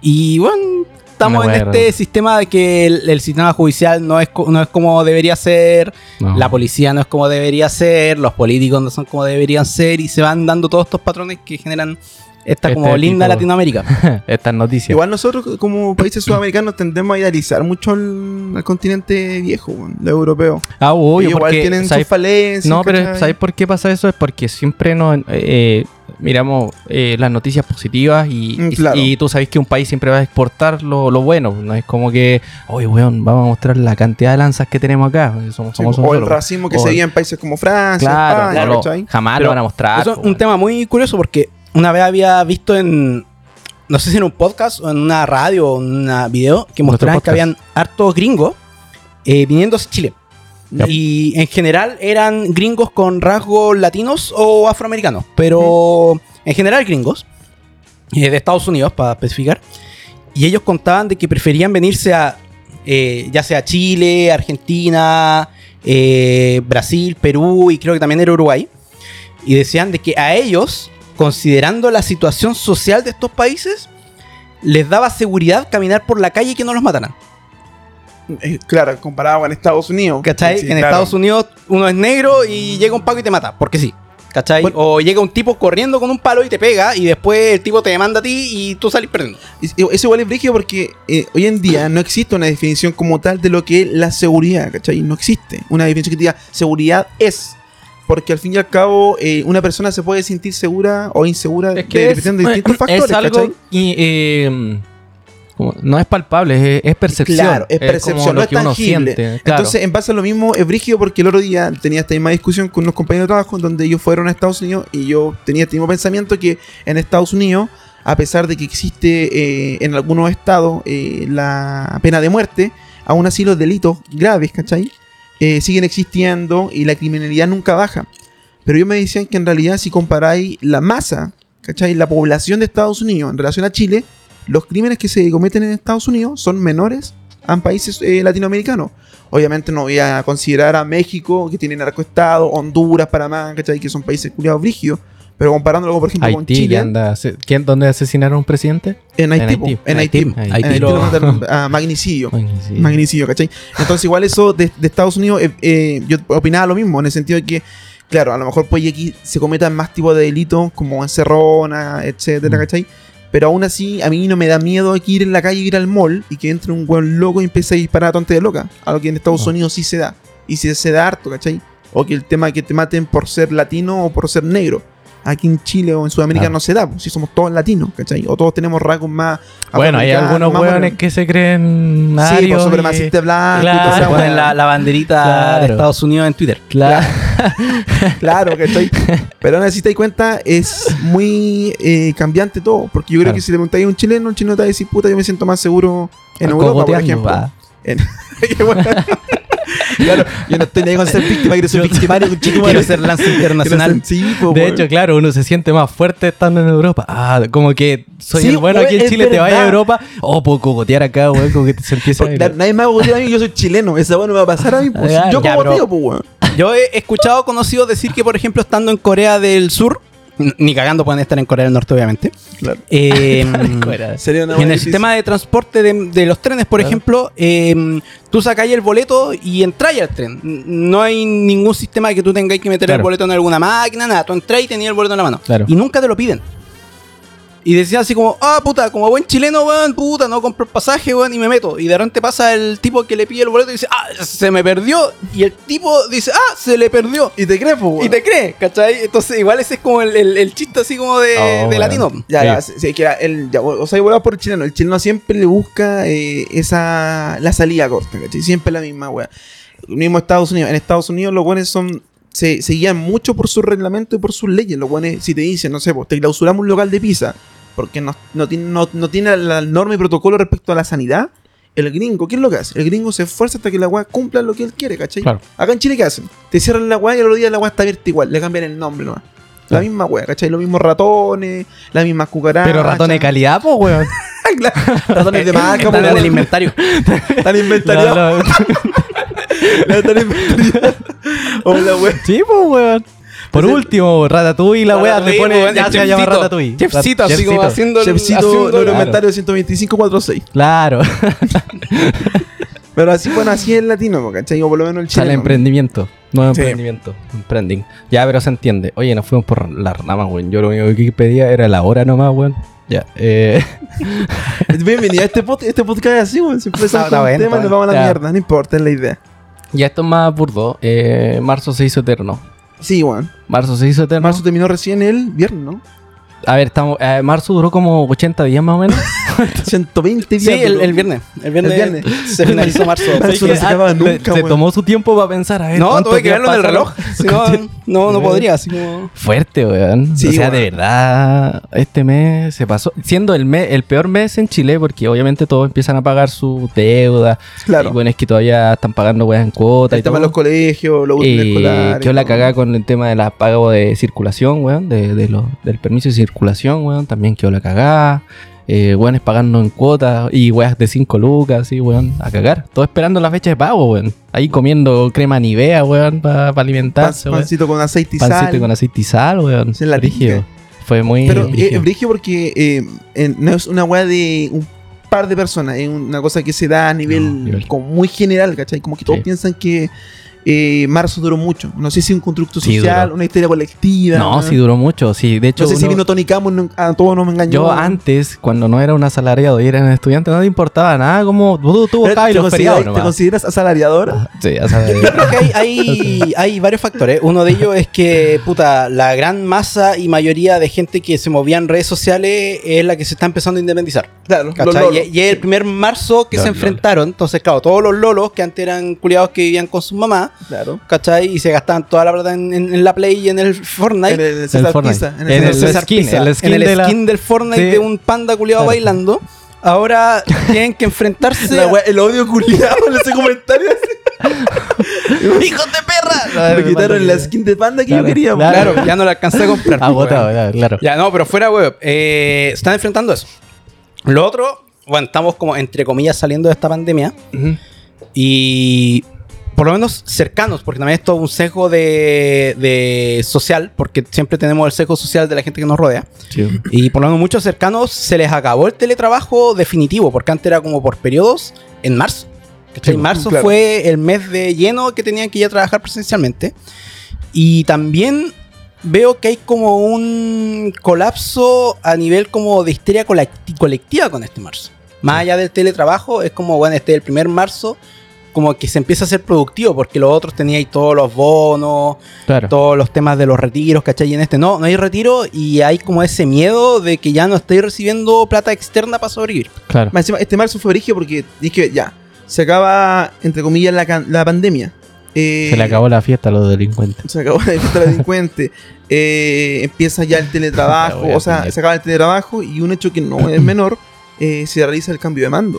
[SPEAKER 3] Y bueno, estamos en este sistema de que el, el sistema judicial no es, no es como debería ser,
[SPEAKER 2] No.
[SPEAKER 3] la policía no es como debería ser, los políticos no son como deberían ser y se van dando todos estos patrones que generan esta
[SPEAKER 2] Este
[SPEAKER 3] como linda
[SPEAKER 2] tipo-
[SPEAKER 3] Latinoamérica.
[SPEAKER 2] Estas noticias.
[SPEAKER 1] Igual nosotros como países sudamericanos tendemos a idealizar mucho al, al continente viejo, lo europeo.
[SPEAKER 2] Ah, obvio,
[SPEAKER 1] igual
[SPEAKER 2] porque
[SPEAKER 1] tienen sus falencias.
[SPEAKER 2] No, pero. ¿sabes por qué pasa eso? Es porque siempre nos eh, miramos eh, las noticias positivas y,
[SPEAKER 1] Mm,
[SPEAKER 2] y-
[SPEAKER 1] claro.
[SPEAKER 2] y tú sabes que un país siempre va a exportar lo, lo bueno. No es como que, oye, weón, vamos a mostrar la cantidad de lanzas que tenemos acá. Somos,
[SPEAKER 1] Sí,
[SPEAKER 2] somos
[SPEAKER 1] o el racismo que
[SPEAKER 2] O-
[SPEAKER 1] se veía en países como Francia,
[SPEAKER 2] Claro,
[SPEAKER 1] España,
[SPEAKER 2] jamás
[SPEAKER 3] Pero
[SPEAKER 2] lo van a mostrar.
[SPEAKER 3] Eso es un tema muy curioso porque una vez había visto en, no sé si en un podcast o en una radio o en un video, que mostraban que habían hartos gringos eh, viniendo a Chile. Y en general eran gringos con rasgos latinos o afroamericanos, pero en general gringos, eh, de Estados Unidos, para especificar. Y ellos contaban de que preferían venirse a, eh, ya sea Chile, Argentina, eh, Brasil, Perú y creo que también era Uruguay. Y decían de que a ellos, considerando la situación social de estos países, les daba seguridad caminar por la calle y que no los mataran.
[SPEAKER 1] Eh, claro, comparado con Estados Unidos.
[SPEAKER 3] ¿Cachai?
[SPEAKER 1] Sí,
[SPEAKER 3] en
[SPEAKER 1] claro.
[SPEAKER 3] Estados Unidos uno es negro y llega un paco y te mata, porque sí. ¿Cachai?
[SPEAKER 1] Bueno.
[SPEAKER 3] o llega un tipo corriendo con un palo y te pega y después el tipo te demanda a ti y tú salís perdiendo.
[SPEAKER 1] Es- Eso igual es brígido porque eh, hoy en día no existe una definición como tal de lo que es la seguridad, ¿cachai? No existe una definición que te diga seguridad es. Porque al fin y al cabo eh, una persona se puede sentir segura o insegura
[SPEAKER 2] Es que
[SPEAKER 1] de,
[SPEAKER 2] es,
[SPEAKER 1] dependiendo de distintos factores,
[SPEAKER 2] es algo
[SPEAKER 1] ¿cachai?
[SPEAKER 2] y, eh, como- no es palpable, es, es percepción.
[SPEAKER 1] Claro, es
[SPEAKER 2] como
[SPEAKER 1] percepción,
[SPEAKER 2] lo
[SPEAKER 1] no es
[SPEAKER 2] que uno
[SPEAKER 1] tangible.
[SPEAKER 2] siente, claro.
[SPEAKER 1] Entonces, en base a lo mismo, es brígido porque el otro día tenía esta misma discusión con unos compañeros de trabajo en donde ellos fueron a Estados Unidos y yo tenía este mismo pensamiento que en Estados Unidos, a pesar de que existe eh, en algunos estados eh, la pena de muerte, aún así los delitos graves, ¿cachai? Eh, siguen existiendo y la criminalidad nunca baja. Pero ellos me decían que en realidad si comparáis la masa, ¿cachai? La población de Estados Unidos en relación a Chile, los crímenes que se cometen en Estados Unidos son menores a países eh, latinoamericanos. Obviamente no voy a considerar a México, que tiene narcoestado, Honduras, Panamá, ¿cachai? Que son países culiados brígidos. Pero comparándolo, por ejemplo, con Chile,
[SPEAKER 2] anda, se- ¿quién, ¿dónde asesinaron a un presidente?
[SPEAKER 1] en Haití,
[SPEAKER 2] en Haití,
[SPEAKER 1] en Haití, magnicidio. Magnicidio, ¿cachai? Entonces, igual eso de, de Estados Unidos, eh, eh, yo opinaba lo mismo, en el sentido de que, claro, a lo mejor pues aquí se cometan más tipos de delitos, como encerrona, etcétera,
[SPEAKER 2] Mm.
[SPEAKER 1] Pero aún así, a mí no me da miedo aquí ir en la calle, ir al mall y que entre un buen loco y empiece a disparar a tonte de loca. Algo que en Estados
[SPEAKER 2] No.
[SPEAKER 1] Unidos sí se da. Y sí se da harto, ¿cachai? O que el tema de que te maten por ser latino o por ser negro. Aquí en Chile o en Sudamérica
[SPEAKER 2] Claro.
[SPEAKER 1] no se da, pues, si somos todos latinos, ¿cachai? O todos tenemos rasgos más.
[SPEAKER 2] Bueno, hay algunos hueones que se creen
[SPEAKER 1] Sí,
[SPEAKER 2] arios
[SPEAKER 1] por
[SPEAKER 2] y-
[SPEAKER 1] supremacista blanco. y
[SPEAKER 2] Claro,
[SPEAKER 3] se
[SPEAKER 1] esa
[SPEAKER 3] ponen la, la banderita
[SPEAKER 2] Claro.
[SPEAKER 3] de Estados Unidos en Twitter.
[SPEAKER 2] Claro.
[SPEAKER 1] Claro, ¿cachai? Pero aún así te das cuenta, es muy eh, cambiante todo. Porque yo creo
[SPEAKER 2] Claro.
[SPEAKER 1] que si le preguntáis a un chileno, un chileno te va a decir, puta, yo me siento más seguro en Europa, por ejemplo. En- Bueno. claro, yo no estoy ni ahí con ser víctima, quiero ser victimario, un chico
[SPEAKER 3] Quiero ser lance internacional.
[SPEAKER 1] Sí, po,
[SPEAKER 2] De
[SPEAKER 1] weón.
[SPEAKER 2] hecho, claro, uno se siente más fuerte estando en Europa. Ah, como que soy
[SPEAKER 1] Sí,
[SPEAKER 2] el bueno
[SPEAKER 1] weón,
[SPEAKER 2] aquí en Chile, te vayas a. Europa. Oh, puedo cogotear acá, weón, como que te sentís
[SPEAKER 1] nadie me va a a mí, yo soy chileno. Esa weá no me va a pasar a mí. Pues.
[SPEAKER 2] Ah,
[SPEAKER 1] yo
[SPEAKER 3] ya,
[SPEAKER 1] como tío, pues, weón.
[SPEAKER 3] Yo he escuchado conocidos decir que, por ejemplo, estando en Corea del Sur, ni cagando pueden estar en Corea del Norte, obviamente.
[SPEAKER 1] Claro.
[SPEAKER 3] eh,
[SPEAKER 2] Fuera.
[SPEAKER 1] Sería una
[SPEAKER 3] en el sistema de transporte de, de los trenes, por
[SPEAKER 2] Claro.
[SPEAKER 3] ejemplo, eh, tú sacáis el boleto y entráis al tren. No hay ningún sistema de que tú tengáis que meter el boleto en alguna máquina, nada. Tú entráis y tenías el boleto en la mano. Y nunca te lo piden. Y decía así como, ah, puta, como buen chileno, weón, puta, no compro el pasaje, weón, y me meto. Y de repente pasa el tipo que le pide el boleto y dice, ah, se me perdió. Y el tipo dice, ah, se le perdió.
[SPEAKER 1] Y te crees, pues, weón.
[SPEAKER 3] Y te cree, ¿cachai? Entonces, igual ese es como el, el- el chiste así como de,
[SPEAKER 2] Oh,
[SPEAKER 3] de
[SPEAKER 2] weón.
[SPEAKER 3] latino.
[SPEAKER 1] Ya,
[SPEAKER 2] Sí.
[SPEAKER 1] ya, sí, sí, que era el, ya, o sea, yo volaba por el chileno. El chileno siempre le busca eh, esa la salida corta, ¿cachai? Siempre la misma wea. Lo mismo Estados Unidos. En Estados Unidos los buenos son. Se, se guían mucho por su reglamento y por sus leyes. Los buenos, si te dicen, no sé, pues te clausuramos un local de pizza porque no, no, tiene, no, no tiene la norma y protocolo respecto a la sanidad. El gringo, ¿qué es lo que hace? El gringo se esfuerza hasta que la weá cumpla lo que él quiere, ¿cachai?
[SPEAKER 2] Claro.
[SPEAKER 1] Acá en Chile, ¿qué hacen? Te cierran la weá y al otro día la weá está abierta igual. Le cambian el nombre nomás. La
[SPEAKER 2] Claro.
[SPEAKER 1] misma weá, ¿cachai? Los mismos ratones, las mismas cucarachas.
[SPEAKER 2] Pero ratones de calidad, pues, weón.
[SPEAKER 1] Ratones de marca,
[SPEAKER 3] Están en el inventario.
[SPEAKER 1] Están inventariados.
[SPEAKER 2] No, no.
[SPEAKER 1] Están inventariados. Hola, weá.
[SPEAKER 2] Sí, pues, weón. Por
[SPEAKER 1] Ese-
[SPEAKER 2] último, Ratatouille, la weá, le pone.
[SPEAKER 3] weón,
[SPEAKER 2] Ya se llama. Ratatouille.
[SPEAKER 3] Chefcito, así como haciendo el-
[SPEAKER 1] Chefcito neuroinventario 12546.
[SPEAKER 2] Claro.
[SPEAKER 1] Pero así, bueno, así es el latino, ¿cachai? O por lo menos el
[SPEAKER 2] Sale
[SPEAKER 1] chileno.
[SPEAKER 2] emprendimiento. Nuevo
[SPEAKER 1] Sí.
[SPEAKER 2] emprendimiento. Emprending. Ya, pero se entiende. Oye, nos fuimos por las ramas, weón. Yo lo único que pedía era la hora nomás, weón. Ya. Eh,
[SPEAKER 1] Bienvenido a este, pod este podcast es así, weón. Siempre
[SPEAKER 3] Está-
[SPEAKER 1] empezamos
[SPEAKER 3] está
[SPEAKER 1] con un
[SPEAKER 3] bueno,
[SPEAKER 1] tema y
[SPEAKER 3] está
[SPEAKER 1] nos vamos a la
[SPEAKER 2] Ya.
[SPEAKER 1] mierda. No importa, es la idea.
[SPEAKER 2] Ya esto es más burdo. Eh, marzo se hizo eterno.
[SPEAKER 1] Sí, weón.
[SPEAKER 2] Marzo se hizo eterno.
[SPEAKER 1] Marzo terminó recién el viernes, ¿no?
[SPEAKER 2] A ver, estamos. eh, marzo duró como 80 días más o menos.
[SPEAKER 1] 120 días.
[SPEAKER 3] Sí, el, viernes. El viernes,
[SPEAKER 1] El viernes.
[SPEAKER 3] se finalizó marzo.
[SPEAKER 1] No se acaba
[SPEAKER 2] ah,
[SPEAKER 1] nunca,
[SPEAKER 2] se
[SPEAKER 1] weón.
[SPEAKER 2] tomó su tiempo para pensar. A ver,
[SPEAKER 3] No,
[SPEAKER 2] ¿cuántos
[SPEAKER 3] tuve que verlo en el reloj. Si no, no, no podría. Así como...
[SPEAKER 2] Fuerte, weón.
[SPEAKER 1] Sí,
[SPEAKER 2] o sea,
[SPEAKER 1] weón.
[SPEAKER 2] de verdad, este mes se pasó. Siendo el mes, el peor mes en Chile, porque obviamente todos empiezan a pagar su deuda.
[SPEAKER 1] Claro.
[SPEAKER 2] Y bueno, es que todavía están pagando weas en cuota
[SPEAKER 1] El
[SPEAKER 2] y
[SPEAKER 1] tema
[SPEAKER 2] todo.
[SPEAKER 1] de los colegios, los útiles escolares.
[SPEAKER 2] quedó la cagada con el tema de la pago de circulación, weón, de, de los- del permiso de circulación, weón, también quedó la cagada. Eh, weones pagando en cuotas y weas de 5 lucas, así, weón, a cagar. Todo esperando la fecha de pago, weón. Ahí comiendo crema Nivea, weón, para
[SPEAKER 1] Pan-
[SPEAKER 2] alimentarse, weón.
[SPEAKER 1] pancito con aceite y
[SPEAKER 2] Pancito
[SPEAKER 1] sal.
[SPEAKER 2] con aceite y sal, weón.
[SPEAKER 1] Es la típica.
[SPEAKER 2] Fue muy.
[SPEAKER 1] Pero eh, brigio porque eh, en- no es una weá de un par de personas, es una cosa que se da a nivel,
[SPEAKER 2] No, nivel.
[SPEAKER 1] como muy general, ¿cachai? Como que todos
[SPEAKER 2] Sí.
[SPEAKER 1] piensan que eh, marzo duró mucho. No sé si un constructo
[SPEAKER 2] Sí,
[SPEAKER 1] social,
[SPEAKER 2] duró.
[SPEAKER 1] una historia colectiva.
[SPEAKER 2] No, sí duró mucho. Sí, de hecho.
[SPEAKER 1] No sé si vino Tony Camo, no- a todos nos engañó.
[SPEAKER 2] Yo antes, cuando no era un asalariado y era un estudiante, no te importaba nada. Como tú, tú
[SPEAKER 1] ¿Te,
[SPEAKER 2] los feriados
[SPEAKER 1] ¿Te consideras asalariadora?
[SPEAKER 2] Sí,
[SPEAKER 3] Yo
[SPEAKER 2] asalariado.
[SPEAKER 3] creo que hay, hay, hay varios factores. Uno de ellos es que, puta, la gran masa y mayoría de gente que se movía en redes sociales es la que se está empezando a independizar.
[SPEAKER 1] Claro, los.
[SPEAKER 3] Y, y es el primer marzo que
[SPEAKER 2] Los
[SPEAKER 3] se enfrentaron. Entonces, claro, todos los lolos que antes eran culiados que vivían con sus mamás,
[SPEAKER 1] Claro.
[SPEAKER 3] ¿cachai? Y se gastaban toda la plata en, en- en la Play y en el Fortnite.
[SPEAKER 1] En el César
[SPEAKER 2] Fortnite.
[SPEAKER 1] Pizza. En
[SPEAKER 2] En
[SPEAKER 1] el
[SPEAKER 2] el
[SPEAKER 1] César
[SPEAKER 2] skin,
[SPEAKER 3] Pizza,
[SPEAKER 2] el skin
[SPEAKER 3] en el
[SPEAKER 2] de la-
[SPEAKER 3] skin del Fortnite
[SPEAKER 2] Sí.
[SPEAKER 3] de un panda culiado
[SPEAKER 2] Claro.
[SPEAKER 3] bailando. Ahora tienen que enfrentarse.
[SPEAKER 1] La wea- el odio culiado en ese comentario.
[SPEAKER 3] ¡Hijos de perra!
[SPEAKER 1] Me quitaron la skin de panda que
[SPEAKER 2] Claro,
[SPEAKER 1] yo quería.
[SPEAKER 2] claro.
[SPEAKER 3] Claro, ya no la alcancé a comprar.
[SPEAKER 2] Agotado,
[SPEAKER 3] weón.
[SPEAKER 2] ya, claro.
[SPEAKER 3] Ya, no, pero fuera web. Eh, están enfrentando eso. Lo otro, bueno, estamos como entre comillas saliendo de esta pandemia. Y por lo menos cercanos, porque también es un sesgo de, de social, porque siempre tenemos el sesgo social de la gente que nos rodea.
[SPEAKER 2] Sí.
[SPEAKER 3] Y por lo menos muchos cercanos se les acabó el teletrabajo definitivo, porque antes era como por periodos en marzo.
[SPEAKER 2] Sí,
[SPEAKER 3] marzo
[SPEAKER 1] claro.
[SPEAKER 3] fue el mes de lleno que tenían que ir a trabajar presencialmente. Y también veo que hay como un colapso a nivel como de histeria colect- colectiva con este marzo. Más allá del teletrabajo, es como, bueno, este es el primer marzo, como que se empieza a ser productivo, porque los otros teníais todos los bonos,
[SPEAKER 2] Claro.
[SPEAKER 3] todos los temas de los retiros, ¿cachai? Y en este no, no hay retiro y hay como ese miedo de que ya no estáis recibiendo plata externa para sobrevivir.
[SPEAKER 2] claro.
[SPEAKER 1] Más encima, este marzo fue brigio porque dije, ya, se acaba, entre comillas, la, la pandemia. Eh,
[SPEAKER 2] Se le acabó la fiesta a los delincuentes.
[SPEAKER 1] Se acabó la fiesta de delincuente. Eh, empieza ya el teletrabajo.
[SPEAKER 2] A
[SPEAKER 1] o sea, se acaba el teletrabajo y un hecho que no es menor, eh, se realiza el cambio de mando.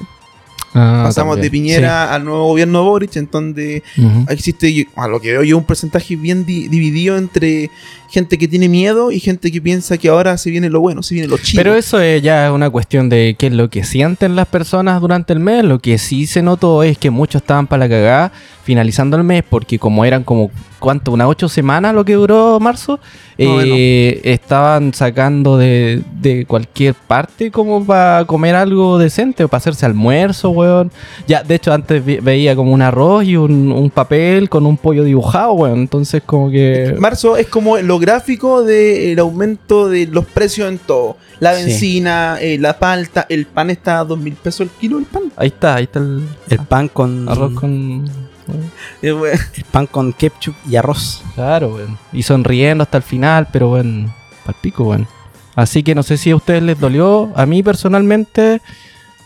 [SPEAKER 2] Ah,
[SPEAKER 1] Pasamos de. Piñera al nuevo gobierno Boric, en donde existe, a lo que veo yo, un porcentaje bien di- dividido entre gente que tiene miedo y gente que piensa que ahora se viene lo bueno, se viene lo chido.
[SPEAKER 2] Pero eso es ya una cuestión de qué es lo que sienten las personas durante el mes. Lo que sí se notó es que muchos estaban para la cagada. finalizando el mes, porque como eran como, ¿cuánto? Unas ocho semanas lo que duró marzo, eh, estaban sacando de, de cualquier parte como para comer algo decente, o para hacerse almuerzo, weón. Ya, de hecho, antes veía como un arroz y un, un papel con un pollo dibujado, weón. Entonces, como que.
[SPEAKER 1] Marzo es como lo gráfico del aumento de los precios en todo. La
[SPEAKER 3] Sí.
[SPEAKER 1] benzina, eh, la palta, el pan está a dos mil pesos el kilo el pan.
[SPEAKER 2] Ahí está, ahí está el
[SPEAKER 3] El pan con
[SPEAKER 2] arroz con.
[SPEAKER 1] Eh,
[SPEAKER 3] el pan con ketchup y arroz.
[SPEAKER 2] Claro, weón. Y sonriendo hasta el final, pero bueno, pal pico, weón. Así que no sé si a ustedes les dolió. A mí personalmente,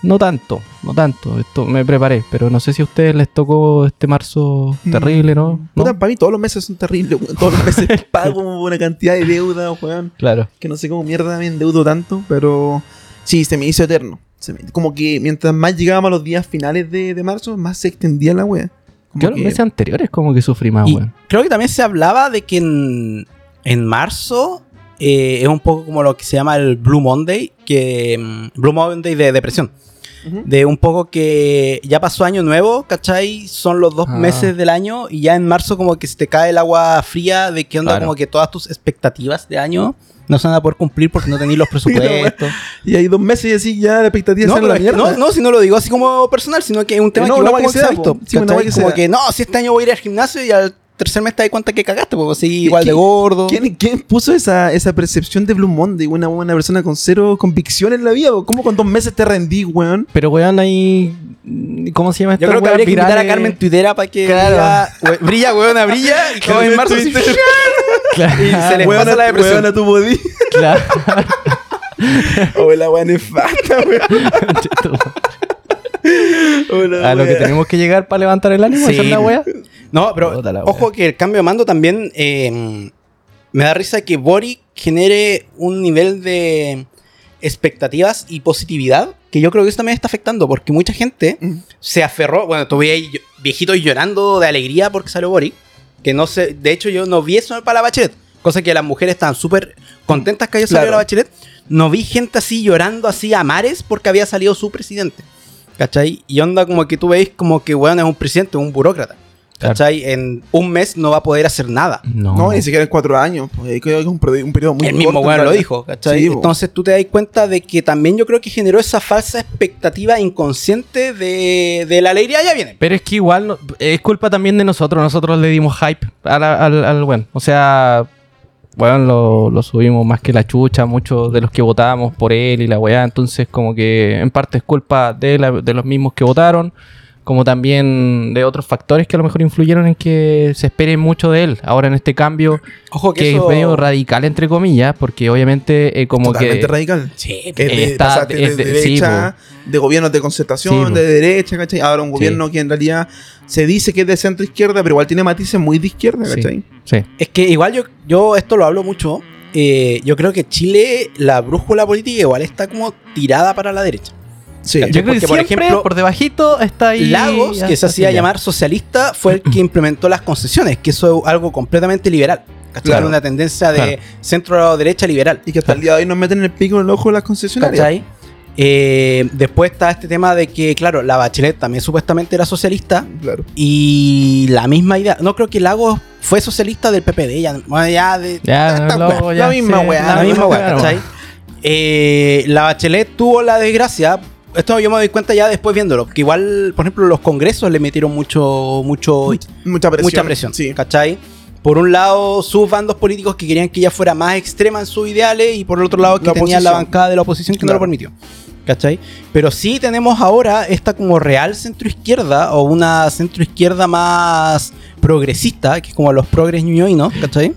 [SPEAKER 2] no tanto, no tanto. Esto me preparé, pero no sé si a ustedes les tocó este marzo terrible, ¿no? ¿No?
[SPEAKER 1] Puta, para mí todos los meses son terribles, weón. Todos los meses pago una cantidad de deuda, weón.
[SPEAKER 2] Claro.
[SPEAKER 1] Que no sé cómo mierda me endeudo tanto, pero sí, se me hizo eterno. Se me- como que mientras más llegábamos a los días finales de, de marzo, más se extendía la wea. Como
[SPEAKER 2] Yo los
[SPEAKER 1] que-
[SPEAKER 2] meses anteriores como que sufrí más, weón.
[SPEAKER 3] creo que también se hablaba de que en, en marzo eh, es un poco como lo que se llama el Blue Monday, que mm, Blue Monday de depresión. De un poco que ya pasó año nuevo, ¿cachai? Son los dos
[SPEAKER 2] Ah.
[SPEAKER 3] meses del año y ya en marzo como que se te cae el agua fría de que onda
[SPEAKER 2] Claro.
[SPEAKER 3] como que todas tus expectativas de año no se van a poder cumplir porque no tenéis los presupuestos.
[SPEAKER 1] Y hay dos meses y así ya la expectativa
[SPEAKER 3] No,
[SPEAKER 1] la
[SPEAKER 3] es que-
[SPEAKER 1] mierda.
[SPEAKER 3] no, no, si no lo digo así como personal, sino que es un tema
[SPEAKER 1] No,
[SPEAKER 3] que como
[SPEAKER 1] que
[SPEAKER 3] que se ha visto.
[SPEAKER 1] Sí,
[SPEAKER 3] como que no, si este año voy a ir al gimnasio y al tercer mes te das cuenta que cagaste, pues así igual de
[SPEAKER 1] ¿Quién-
[SPEAKER 3] gordo.
[SPEAKER 1] ¿Quién, quién puso esa, esa percepción de Blue Monday? Una buena persona con cero convicción en la vida. ¿Cómo con dos meses te rendí, weón?
[SPEAKER 2] Pero weón, ahí. ¿Cómo se llama
[SPEAKER 3] Yo
[SPEAKER 2] esta
[SPEAKER 3] creo que habría que invitar a? Carmen Tuitera para que
[SPEAKER 2] Claro.
[SPEAKER 3] diga, "We- brilla, weona, brilla, y en marzo así,
[SPEAKER 2] Claro.
[SPEAKER 3] y se les
[SPEAKER 1] Weona-
[SPEAKER 3] pasa la depresión.
[SPEAKER 1] weona, tu body.
[SPEAKER 2] Claro.
[SPEAKER 1] O la weá nefasta, weón. O la
[SPEAKER 2] A lo que tenemos que llegar para levantar el ánimo,
[SPEAKER 3] Sí.
[SPEAKER 2] esa es la weá.
[SPEAKER 3] No, pero ojo que el cambio de mando también eh, me da risa que Boric genere un nivel de expectativas y positividad que yo creo que eso también está afectando porque mucha gente
[SPEAKER 1] Mm.
[SPEAKER 3] se aferró, bueno, tuve ahí yo- viejitos llorando de alegría porque salió Boric, que no sé, de hecho yo no vi eso para la Bachelet, cosa que las mujeres estaban súper contentas que haya salido
[SPEAKER 1] Claro.
[SPEAKER 3] la Bachelet, no vi gente así llorando así a mares porque había salido su presidente. ¿Cachai? Y onda como que tú veis como que, weón, es un presidente, un burócrata.
[SPEAKER 2] Claro.
[SPEAKER 3] ¿Cachai? En un mes no va a poder hacer nada.
[SPEAKER 2] No.
[SPEAKER 1] No, ni siquiera en cuatro años. pues, creo que es un, periodo- un periodo muy
[SPEAKER 3] el mismo
[SPEAKER 1] corto,
[SPEAKER 3] weón lo dijo, ¿cachai?
[SPEAKER 1] Sí.
[SPEAKER 3] Entonces tú te das cuenta de que también yo creo que generó esa falsa expectativa inconsciente de, de la alegría ya viene.
[SPEAKER 2] Pero es que igual no- es culpa también de nosotros. Nosotros le dimos hype al, al weón. O sea, lo, lo subimos más que la chucha. Muchos de los que votábamos por él y la weá. Entonces, como que en parte es culpa de, la- de los mismos que votaron. Como también de otros factores que a lo mejor influyeron en que se espere mucho de él. Ahora en este cambio,
[SPEAKER 3] Ojo que,
[SPEAKER 2] que
[SPEAKER 3] eso...
[SPEAKER 2] es medio radical, entre comillas, porque obviamente eh, como
[SPEAKER 1] Totalmente
[SPEAKER 2] que.
[SPEAKER 1] radical.
[SPEAKER 3] Sí,
[SPEAKER 1] Es de,
[SPEAKER 2] Está-
[SPEAKER 1] pasaste
[SPEAKER 2] es
[SPEAKER 1] de,
[SPEAKER 2] de- sí,
[SPEAKER 1] derecha, de gobiernos de concertación,
[SPEAKER 2] Sí, po.
[SPEAKER 1] de derecha, ¿cachai? Ahora un gobierno que en realidad se dice que es de centro izquierda, pero igual tiene matices muy de izquierda,
[SPEAKER 2] Sí.
[SPEAKER 1] ¿cachai?
[SPEAKER 2] Sí.
[SPEAKER 3] Es que igual yo, yo esto lo hablo mucho. eh, yo creo que Chile, la brújula política igual está como tirada para la derecha.
[SPEAKER 1] Sí.
[SPEAKER 2] Yo creo que
[SPEAKER 3] Porque, por ejemplo,
[SPEAKER 2] por debajito está ahí.
[SPEAKER 3] Lagos, que se hacía llamar socialista, fue el que implementó las concesiones, que eso es algo completamente liberal.
[SPEAKER 1] Claro.
[SPEAKER 3] Una tendencia de
[SPEAKER 2] Claro.
[SPEAKER 3] centro-derecha liberal.
[SPEAKER 1] Y que hasta el día de hoy nos meten el pico en el ojo de las concesionarias.
[SPEAKER 3] ¿Cachai? Eh, después está este tema de que, claro, la Bachelet también supuestamente era socialista.
[SPEAKER 1] Claro.
[SPEAKER 3] Y la misma idea. No creo que Lagos fue socialista del PPD. Ya, bueno, ya de,
[SPEAKER 2] Ya,
[SPEAKER 1] Esta
[SPEAKER 2] luego
[SPEAKER 1] weá,
[SPEAKER 2] ya,
[SPEAKER 1] la misma
[SPEAKER 2] sí,
[SPEAKER 1] weá,
[SPEAKER 3] la misma weá,
[SPEAKER 2] weá,
[SPEAKER 3] ¿cachai? Eh, la Bachelet tuvo la desgracia. Esto yo me doy cuenta ya después viéndolo. Que igual, por ejemplo, los congresos le metieron mucho, mucho,
[SPEAKER 1] Mucha presión.
[SPEAKER 3] mucha presión.
[SPEAKER 1] Sí.
[SPEAKER 3] ¿Cachai? Por un lado, sus bandos políticos que querían que ella fuera más extrema en sus ideales. Y por el otro lado, que
[SPEAKER 1] La
[SPEAKER 3] tenían la bancada de la oposición que no lo permitió. ¿Cachai? Pero sí tenemos ahora esta como real centro izquierda o una centro izquierda más progresista, que es como los progres ñuñoinos, ¿cachai?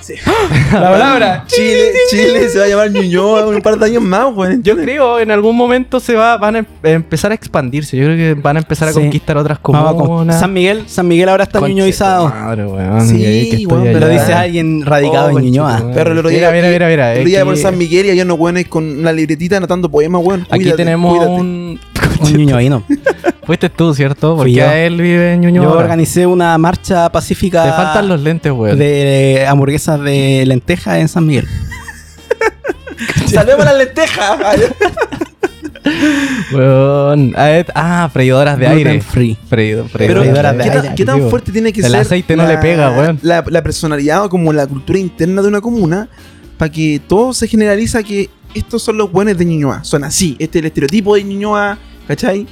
[SPEAKER 2] La palabra.
[SPEAKER 1] Chile, Chile se va a llamar Ñuñoa un par de años más, güey.
[SPEAKER 2] Yo creo en algún momento se va, van a em- empezar a expandirse. Yo creo que van a empezar a
[SPEAKER 3] Sí.
[SPEAKER 2] conquistar otras
[SPEAKER 3] con-
[SPEAKER 2] comunas.
[SPEAKER 3] San Miguel, San Miguel ahora está
[SPEAKER 2] Conche
[SPEAKER 3] ñuñoizado.
[SPEAKER 2] tu Madre, weón.
[SPEAKER 1] Sí,
[SPEAKER 2] que
[SPEAKER 1] weón.
[SPEAKER 3] Lo
[SPEAKER 1] ¿verdad?
[SPEAKER 3] dice alguien radicado
[SPEAKER 2] Oh,
[SPEAKER 3] en Ñuñoa.
[SPEAKER 1] Pero otro
[SPEAKER 2] Mira, mira, mira, mira.
[SPEAKER 1] El día por San Miguel y había unos buenos con una libretita anotando poemas, weón.
[SPEAKER 2] Aquí tenemos
[SPEAKER 1] cuídate.
[SPEAKER 2] un.
[SPEAKER 3] Un ñuñoino.
[SPEAKER 2] Fuiste tú, ¿cierto? Porque
[SPEAKER 3] yo.
[SPEAKER 2] él vive en Ñuñoa.
[SPEAKER 3] Yo
[SPEAKER 2] ahora.
[SPEAKER 3] organicé una marcha pacífica
[SPEAKER 2] Te faltan los lentes, weón.
[SPEAKER 3] de hamburguesas de lenteja en San Miguel.
[SPEAKER 1] ¡Salvemos las lentejas!
[SPEAKER 2] Weón. Ah, freidoras de
[SPEAKER 3] Gluten
[SPEAKER 2] aire.
[SPEAKER 3] free.
[SPEAKER 2] Freido-
[SPEAKER 1] Pero,
[SPEAKER 2] freidoras
[SPEAKER 3] de
[SPEAKER 1] ¿qué,
[SPEAKER 3] aire.
[SPEAKER 1] tan, qué tan fuerte tiene que
[SPEAKER 2] el
[SPEAKER 1] ser
[SPEAKER 2] aceite no le pega, weón.
[SPEAKER 1] la, la personalidad o como la cultura interna de una comuna para que todo se generaliza que estos son los buenos de Ñuñoa? Son así, este es el estereotipo de Ñuñoa, ¿cachai?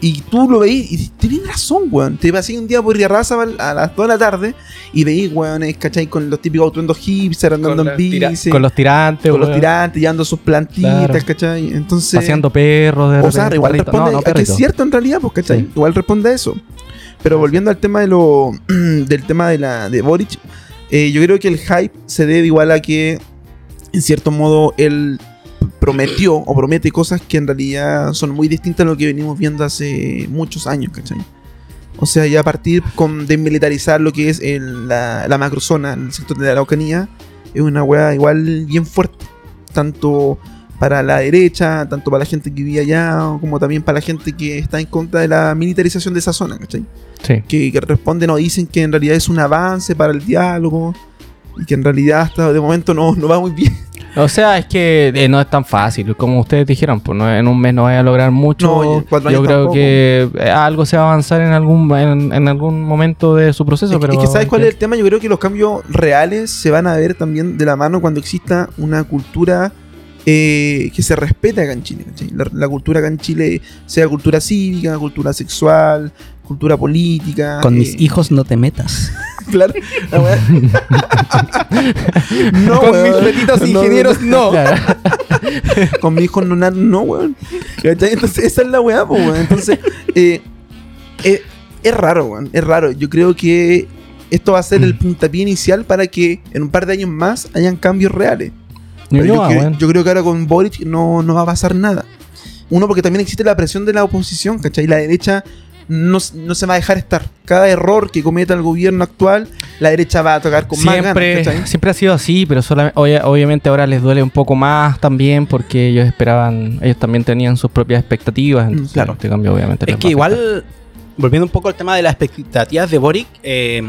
[SPEAKER 1] Y tú lo veís y tenés razón, weón. Te pasé un día por Riarrazabal a las 2 de la tarde y veís, weón, ¿cachai? Con los típicos autos hipster andando en bici,
[SPEAKER 2] con los tirantes,
[SPEAKER 1] con los tirantes, llevando sus plantitas,
[SPEAKER 2] Claro.
[SPEAKER 1] ¿cachai? Entonces...
[SPEAKER 2] Paseando perros de
[SPEAKER 1] O sea, igual
[SPEAKER 2] perritos.
[SPEAKER 1] responde
[SPEAKER 2] No, no,
[SPEAKER 1] a que es cierto en realidad, pues, ¿cachai?
[SPEAKER 2] Sí.
[SPEAKER 1] Igual responde a eso. Pero volviendo al tema de lo del tema de la de Boric, eh, yo creo que el hype se debe igual a que en cierto modo él prometió o promete cosas que en realidad son muy distintas a lo que venimos viendo hace muchos años, ¿cachai? O sea, ya a partir con desmilitarizar lo que es el- la, la macrozona, el sector de la Araucanía, es una weá igual bien fuerte. Tanto para la derecha, tanto para la gente que vive allá, como también para la gente que está en contra de la militarización de esa zona, ¿cachai?
[SPEAKER 2] Sí.
[SPEAKER 1] Que, que responden o dicen que en realidad es un avance para el diálogo y que en realidad hasta de momento no, no va muy bien.
[SPEAKER 2] O sea, es que eh, no es tan fácil, como ustedes dijeron, pues no, en un mes no vaya a lograr mucho.
[SPEAKER 1] No,
[SPEAKER 2] Yo creo
[SPEAKER 1] tampoco.
[SPEAKER 2] que eh, algo se va a avanzar en algún en, en algún momento de su proceso,
[SPEAKER 1] Es,
[SPEAKER 2] pero
[SPEAKER 1] es que ¿sabes cuál es el tema? Yo creo que los cambios reales se van a ver también de la mano cuando exista una cultura eh, que se respete acá en Chile. la cultura acá en Chile sea cultura cívica, cultura sexual, cultura política.
[SPEAKER 3] Con
[SPEAKER 1] eh,
[SPEAKER 3] mis hijos no te metas.
[SPEAKER 1] Claro. La weá. no,
[SPEAKER 3] Con
[SPEAKER 1] weón.
[SPEAKER 3] mis petitos
[SPEAKER 1] No,
[SPEAKER 3] ingenieros, no.
[SPEAKER 2] Claro.
[SPEAKER 1] Con mi hijo no, no, weón. ¿Cachai? Entonces, esa es la weá, po, weón. Entonces, eh, eh, es raro, weón. Es raro. Yo creo que esto va a ser el puntapié inicial para que en un par de años más hayan cambios reales. Pero yo,
[SPEAKER 2] Ñuñoa,
[SPEAKER 1] creo- yo creo que ahora con Boric no, no va a pasar nada. Uno, porque también existe la presión de la oposición, ¿cachai? La derecha no, no se va a dejar estar. Cada error que cometa el gobierno actual, la derecha va a tocar con más
[SPEAKER 2] siempre,
[SPEAKER 1] ganas, ¿cachai?
[SPEAKER 2] siempre ha sido así, pero solamente, obviamente ahora les duele un poco más también porque ellos esperaban, ellos también tenían sus propias expectativas. Entonces,
[SPEAKER 1] claro.
[SPEAKER 2] Este cambio obviamente
[SPEAKER 3] Es que igual, volviendo un poco al tema de las expectativas de Boric, eh,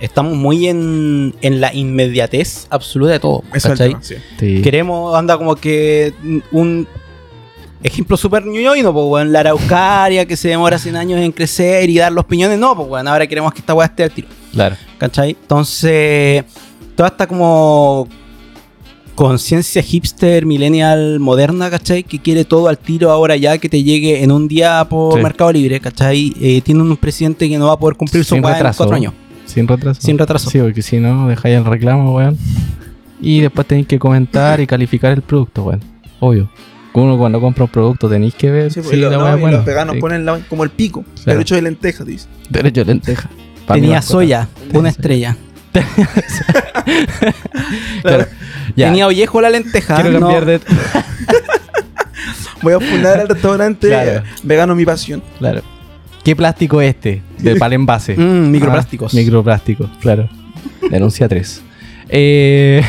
[SPEAKER 3] estamos muy en, en la inmediatez absoluta de todo.
[SPEAKER 1] Eso es el tema, sí.
[SPEAKER 2] Sí.
[SPEAKER 3] Queremos, anda como que un ejemplo súper ñoño, pues, weón, la araucaria que se demora 100 años en crecer y dar los piñones, no, pues, weón, ahora queremos que esta weá esté al tiro.
[SPEAKER 2] Claro.
[SPEAKER 3] ¿Cachai? Entonces, toda esta como conciencia hipster, millennial, moderna, ¿cachai? Que quiere todo al tiro ahora ya, que te llegue en un día por
[SPEAKER 2] Sí.
[SPEAKER 3] Mercado Libre, ¿cachai? Eh, tiene un presidente que no va a poder cumplir su weá en cuatro años.
[SPEAKER 2] Sin retraso.
[SPEAKER 3] Sin retraso.
[SPEAKER 2] Sí, porque si no, dejáis el reclamo, weón. Y después tenéis que comentar y calificar el producto, weón. Obvio. Uno cuando compra un producto tenéis que ver
[SPEAKER 1] Sí,
[SPEAKER 2] si
[SPEAKER 1] pues, lo-
[SPEAKER 2] la
[SPEAKER 1] no, y
[SPEAKER 2] buena.
[SPEAKER 1] los veganos
[SPEAKER 2] Sí.
[SPEAKER 1] ponen la- como el pico,
[SPEAKER 2] Claro.
[SPEAKER 1] hecho de lentejas, dice.
[SPEAKER 2] Derecho de lenteja.
[SPEAKER 3] Tenía soya, una estrella.
[SPEAKER 2] Claro. Ya.
[SPEAKER 3] Tenía ollejo la lenteja.
[SPEAKER 2] Quiero
[SPEAKER 3] no-
[SPEAKER 2] cambiar de...
[SPEAKER 1] Voy a fundar el restaurante
[SPEAKER 2] Claro.
[SPEAKER 1] vegano mi pasión.
[SPEAKER 2] Claro. ¿Qué plástico es este? De para el envase.
[SPEAKER 3] Mm, microplásticos.
[SPEAKER 2] Ah, microplásticos, claro. Denuncia 3. Eh,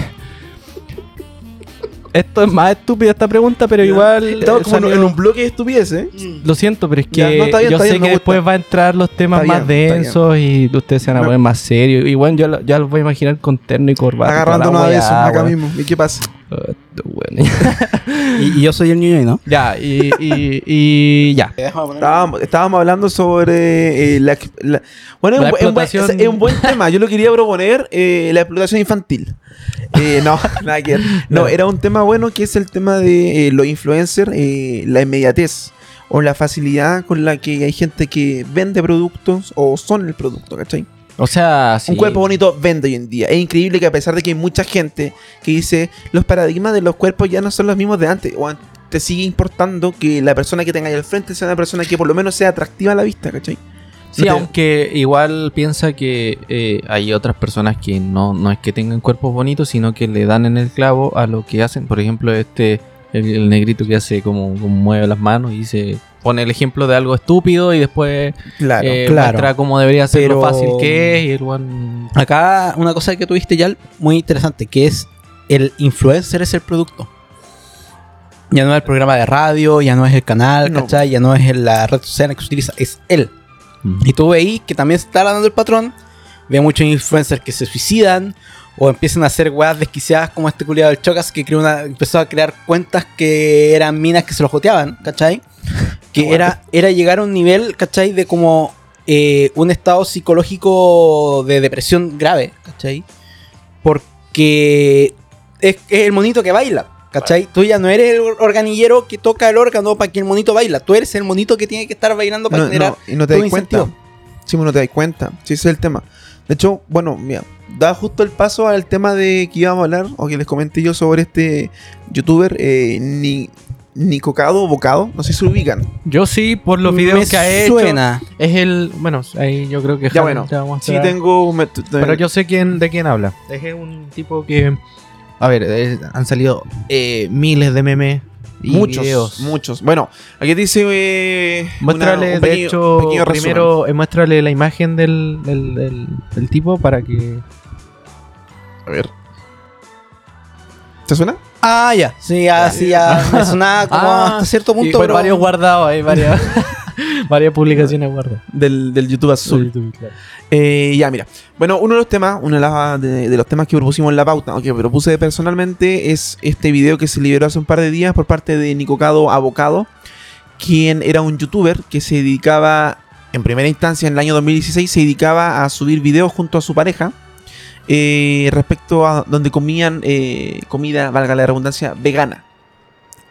[SPEAKER 2] esto es más estúpida esta pregunta, pero igual.
[SPEAKER 1] Estamos
[SPEAKER 2] eh,
[SPEAKER 1] como en-
[SPEAKER 2] salió-
[SPEAKER 1] en un bloque de estupidez, ¿eh?
[SPEAKER 2] Lo siento, pero es que
[SPEAKER 1] no, bien,
[SPEAKER 2] yo sé
[SPEAKER 1] bien,
[SPEAKER 2] que después va a entrar los temas
[SPEAKER 1] Está
[SPEAKER 2] más
[SPEAKER 1] bien,
[SPEAKER 2] densos y ustedes se van a poner más serios. Y bueno, yo ya los voy a imaginar con terno y corbata.
[SPEAKER 1] Agarrándonos de
[SPEAKER 2] weá,
[SPEAKER 1] eso, acá mismo. ¿Y qué pasa?
[SPEAKER 3] Y, y yo soy el ñoño, ¿no?
[SPEAKER 2] ya, y, y, y ya.
[SPEAKER 1] Estábamos, estábamos hablando sobre eh, la, bueno, es un, es buen-
[SPEAKER 2] explotación-
[SPEAKER 1] es un buen tema. Yo lo quería proponer eh, la explotación infantil. Eh, no, nada que ver. No, era un tema bueno que es el tema de eh, los influencers, eh, la inmediatez o la facilidad con la que hay gente que vende productos o son el producto, ¿cachai?
[SPEAKER 2] O sea, sí.
[SPEAKER 1] Un cuerpo bonito vende hoy en día. Es increíble que a pesar de que hay mucha gente que dice los paradigmas de los cuerpos ya no son los mismos de antes, o te sigue importando que la persona que tenga ahí al frente sea una persona que por lo menos sea atractiva a la vista, ¿cachai?
[SPEAKER 2] Sí,
[SPEAKER 1] No te-
[SPEAKER 2] aunque igual piensa que eh, hay otras personas que no, no es que tengan cuerpos bonitos, sino que le dan en el clavo a lo que hacen. Por ejemplo, este, el, el negrito que hace como, como mueve las manos y dice, pone el ejemplo de algo estúpido y después
[SPEAKER 1] Claro.
[SPEAKER 2] eh,
[SPEAKER 3] claro.
[SPEAKER 2] muestra cómo debería ser
[SPEAKER 3] Pero-
[SPEAKER 2] lo fácil que es y el one...
[SPEAKER 3] Acá una cosa que tuviste ya muy interesante, que es el influencer es el producto. Ya no es el programa de radio, ya no es el canal,
[SPEAKER 1] No.
[SPEAKER 3] ¿cachai? Ya no es la red social que se utiliza, es él. Y tú veis que también se está dando el patrón. Ve muchos influencers que se suicidan O empiezan a hacer weas desquiciadas como este culiado del Chocas que creó una, empezó a crear cuentas que eran minas que se lo joteaban, ¿cachai? Que era, era llegar a un nivel, ¿cachai? De como eh, un estado psicológico de depresión grave, ¿cachai? Porque es, es el monito que baila, ¿cachai? Tú ya no eres el organillero que toca el órgano para que el monito baila, tú eres el monito que tiene que estar bailando para
[SPEAKER 1] No,
[SPEAKER 3] generar
[SPEAKER 1] no, y no te das cuenta. Sí, pues no te das cuenta. Sí, ese es el tema. De hecho, bueno, mira, da justo el paso al tema de que íbamos a hablar, o que les comenté yo sobre este youtuber, eh, ni, Nicocado Bocado. No sé si se ubican.
[SPEAKER 2] Yo sí, por los videos
[SPEAKER 3] Me
[SPEAKER 2] que ha hecho.
[SPEAKER 3] suena.
[SPEAKER 2] Es el. Bueno, ahí yo creo que.
[SPEAKER 1] Ya bueno, sí tengo. me-
[SPEAKER 2] Pero yo sé quién, de quién habla. Es un tipo que. A ver, eh, han salido eh, miles de memes y
[SPEAKER 1] muchos,
[SPEAKER 2] videos.
[SPEAKER 1] muchos. Bueno, aquí dice. Eh,
[SPEAKER 2] Muéstrale,
[SPEAKER 1] una-
[SPEAKER 2] de hecho, primero eh, muéstrale la imagen del, del, del- del tipo para que.
[SPEAKER 1] A ver. ¿Te suena?
[SPEAKER 3] Ah, ya. Sí, ya, sí, ya. Me sonaba como
[SPEAKER 2] Ah,
[SPEAKER 3] hasta cierto
[SPEAKER 2] Y
[SPEAKER 3] punto,
[SPEAKER 2] con
[SPEAKER 3] pero...
[SPEAKER 2] varios guardados, hay varias, varias publicaciones guardadas.
[SPEAKER 1] Del, del YouTube azul.
[SPEAKER 2] claro.
[SPEAKER 1] Eh, ya, mira. Bueno, uno de los temas, uno de, las- de- de los temas que propusimos en la pauta, o que propuse personalmente, es este video que se liberó hace un par de días por parte de Nicocado Abocado, quien era un youtuber que se dedicaba, en primera instancia, en el año 2016, se dedicaba a subir videos junto a su pareja. Eh, respecto a donde comían eh, comida, valga la redundancia, vegana.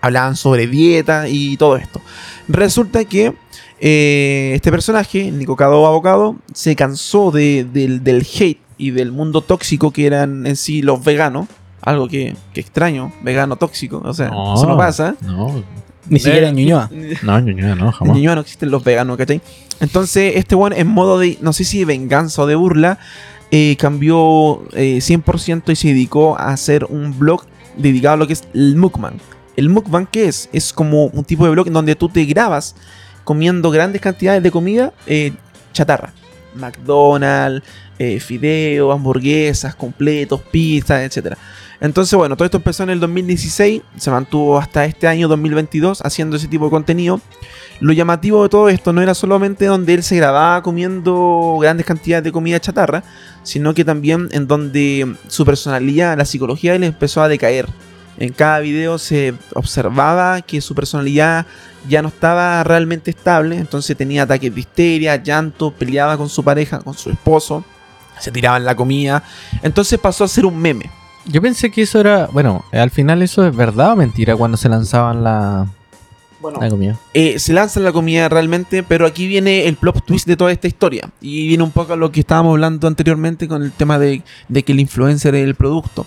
[SPEAKER 1] Hablaban sobre dieta y todo esto. Resulta que eh, este personaje, Nicocado Abocado, se cansó de- del, del hate y del mundo tóxico que eran en sí los veganos. Algo que, que extraño, vegano tóxico. O sea,
[SPEAKER 2] No.
[SPEAKER 1] eso no pasa.
[SPEAKER 2] No,
[SPEAKER 3] Ni siquiera en Ñuñoa.
[SPEAKER 2] no, no, no,
[SPEAKER 1] En
[SPEAKER 2] jamás.
[SPEAKER 1] Ñuñoa no existen los veganos, ¿cachai? Entonces, este one en modo de, no sé si de venganza o de burla, eh, cambió eh, 100% y se dedicó a hacer un blog dedicado a lo que es el mukbang. ¿El mukbang qué es? Es como un tipo de blog en donde tú te grabas comiendo grandes cantidades de comida eh, chatarra. McDonald's, eh, fideo, hamburguesas, completos, pizzas, etc. Entonces, bueno, todo esto empezó en el 2016, se mantuvo hasta este año 2022 haciendo ese tipo de contenido. Lo llamativo de todo esto no era solamente donde él se grababa comiendo grandes cantidades de comida chatarra, sino que también en donde su personalidad, la psicología de él empezó a decaer. En cada video se observaba que su personalidad ya no estaba realmente estable, entonces tenía ataques de histeria, llanto, peleaba con su pareja, con su esposo, se tiraba en la comida, entonces pasó a ser un meme.
[SPEAKER 2] Yo pensé que eso era. Bueno, eh, al final eso es verdad o mentira cuando se lanzaban la,
[SPEAKER 1] Bueno,
[SPEAKER 2] la comida.
[SPEAKER 1] eh, se lanza la comida realmente, pero aquí viene el plot twist de toda esta historia. Y viene un poco a lo que estábamos hablando anteriormente con el tema de, de que el influencer es el producto.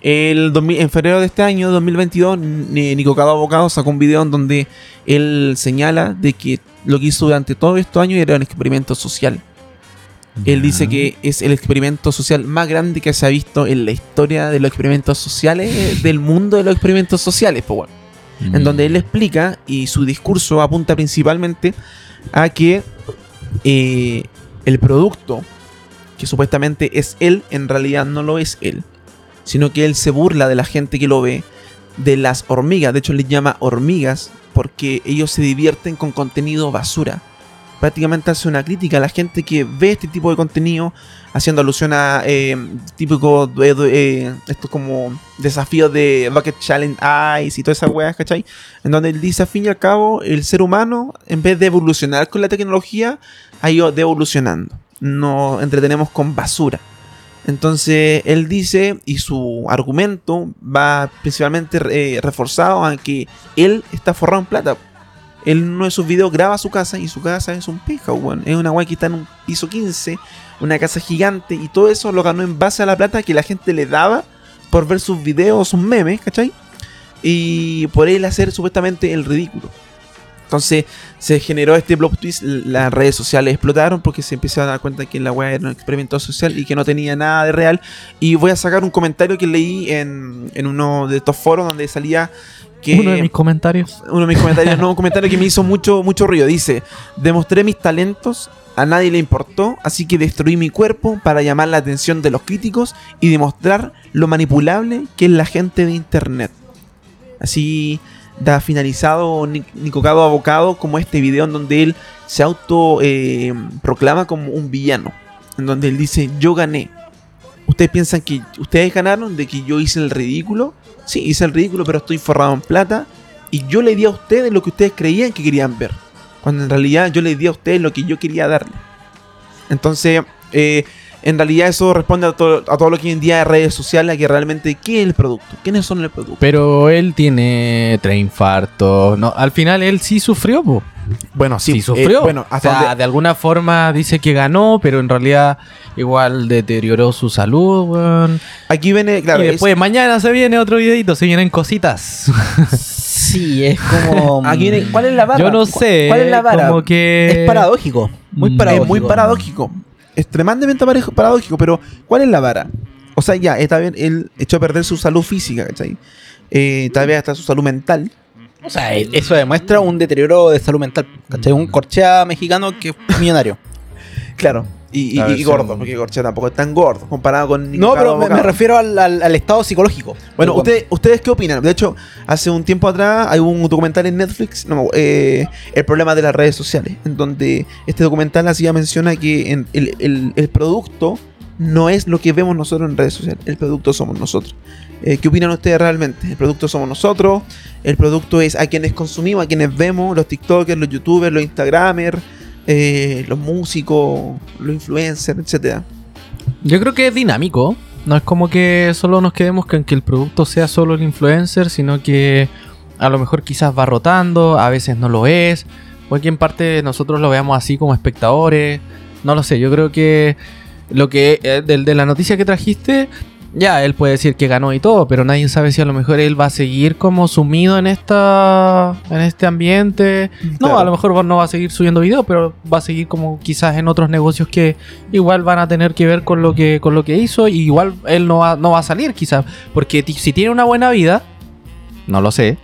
[SPEAKER 1] El 2000 en febrero de este año, 2022, Ni- Nicocado Abocado sacó un video en donde él señala de que lo que hizo durante todos estos años era un experimento social. Él dice que es el experimento social más grande que se ha visto en la historia de los experimentos sociales, del mundo de los experimentos sociales, pues bueno
[SPEAKER 2] Mm.
[SPEAKER 1] en donde él explica y su discurso apunta principalmente a que eh, el producto que supuestamente es él, en realidad no lo es él, sino que él se burla de la gente que lo ve, de las hormigas, de hecho les llama hormigas porque ellos se divierten con contenido basura. Prácticamente hace una crítica a la gente que ve este tipo de contenido, haciendo alusión a eh, típico eh, eh, estos como desafíos de Bucket Challenge Ice y todas esas weas, ¿cachai? En donde él dice, al fin y al cabo, el ser humano, en vez de evolucionar con la tecnología, ha ido devolucionando. Nos entretenemos con basura. Entonces él dice, y su argumento va principalmente eh, reforzado a que él está forrado en plata. Él en uno de sus videos graba su casa y su casa es un penthouse, weón. Es una weá que está en un piso 15, una casa gigante, y todo eso lo ganó en base a la plata que la gente le daba por ver sus videos, sus memes, ¿cachai? Y por él hacer supuestamente el ridículo. Entonces se generó este plot twist, las redes sociales explotaron porque se empezaron a dar cuenta que la weá era un experimento social y que no tenía nada de real. Y voy a sacar un comentario que leí en, en uno de estos foros donde salía que...
[SPEAKER 2] Uno de mis comentarios.
[SPEAKER 1] uno de mis comentarios, no, un comentario que me hizo mucho, mucho ruido. Dice, demostré mis talentos, a nadie le importó, así que destruí mi cuerpo para llamar la atención de los críticos y demostrar lo manipulable que es la gente de internet. Así da finalizado Ni- Nicocado Abocado como este video en donde él se auto eh, proclama como un villano. En donde él dice, yo gané. ¿Ustedes piensan que ustedes ganaron de que yo hice el ridículo? Sí, hice el ridículo, pero estoy forrado en plata. Y yo le di a ustedes lo que ustedes creían que querían ver. Cuando en realidad yo les di a ustedes lo que yo quería darle. Entonces, eh, en realidad eso responde a todo, a todo lo que hoy en día de redes sociales, a que realmente, ¿qué es el producto? ¿Quiénes son el producto?
[SPEAKER 2] Pero él tiene tres infartos. No, al final él sí sufrió, po.
[SPEAKER 1] Bueno,
[SPEAKER 2] Sí,
[SPEAKER 1] sí,
[SPEAKER 2] sufrió.
[SPEAKER 1] eh, bueno,
[SPEAKER 2] o
[SPEAKER 1] hasta
[SPEAKER 2] sea,
[SPEAKER 1] donde-
[SPEAKER 2] de alguna forma dice que ganó, pero en realidad igual deterioró su salud, weón.
[SPEAKER 1] aquí viene, claro,
[SPEAKER 2] y
[SPEAKER 1] es-
[SPEAKER 2] después mañana se viene otro videito, se vienen cositas.
[SPEAKER 3] Sí, es como.
[SPEAKER 1] Aquí viene- ¿cuál es la vara?
[SPEAKER 2] Yo no
[SPEAKER 1] ¿Cu-
[SPEAKER 2] sé.
[SPEAKER 1] ¿Cuál es la vara?
[SPEAKER 2] Como que...
[SPEAKER 3] Es paradójico. Muy
[SPEAKER 2] Mm.
[SPEAKER 3] paradójico.
[SPEAKER 1] Es muy paradójico. Extremadamente paradójico, pero ¿cuál es la vara? O sea, ya, está bien, él echó a perder su salud física, ¿cachai? Eh, tal vez hasta su salud mental.
[SPEAKER 3] O sea, eso demuestra un deterioro de salud mental. ¿Cachai? Un corchea mexicano que es millonario.
[SPEAKER 1] Claro. Y, y- gordo, porque Corchea tampoco es tan gordo comparado con
[SPEAKER 3] No, pero me, refiero al, al- al estado psicológico.
[SPEAKER 1] Bueno, ¿ustedes, ¿ustedes qué opinan? De hecho, hace un tiempo atrás hay un documental en Netflix, no, eh, El problema de las redes sociales, en donde este documental hacía mención a que en- el, el- el producto no es lo que vemos nosotros en redes sociales, el producto somos nosotros. Eh, ¿Qué opinan ustedes realmente? El producto somos nosotros, el producto es a quienes consumimos, a quienes vemos, los TikTokers, los YouTubers, los Instagramers, eh, los músicos, los influencers, etcétera.
[SPEAKER 2] Yo creo que es dinámico. No es como que solo nos quedemos con que el producto sea solo el influencer, sino que a lo mejor quizás va rotando, a veces no lo es. O que en parte nosotros lo veamos así como espectadores. No lo sé, yo creo que lo que eh, de, la noticia que trajiste, ya él puede decir que ganó y todo, pero nadie sabe si a lo mejor él va a seguir como sumido en esta en este ambiente. No,
[SPEAKER 1] Claro.
[SPEAKER 2] a lo mejor no va a seguir subiendo videos, pero va a seguir como quizás en otros negocios que igual van a tener que ver con lo que con lo que hizo y igual él no va, no va a salir quizás porque si tiene una buena vida no lo sé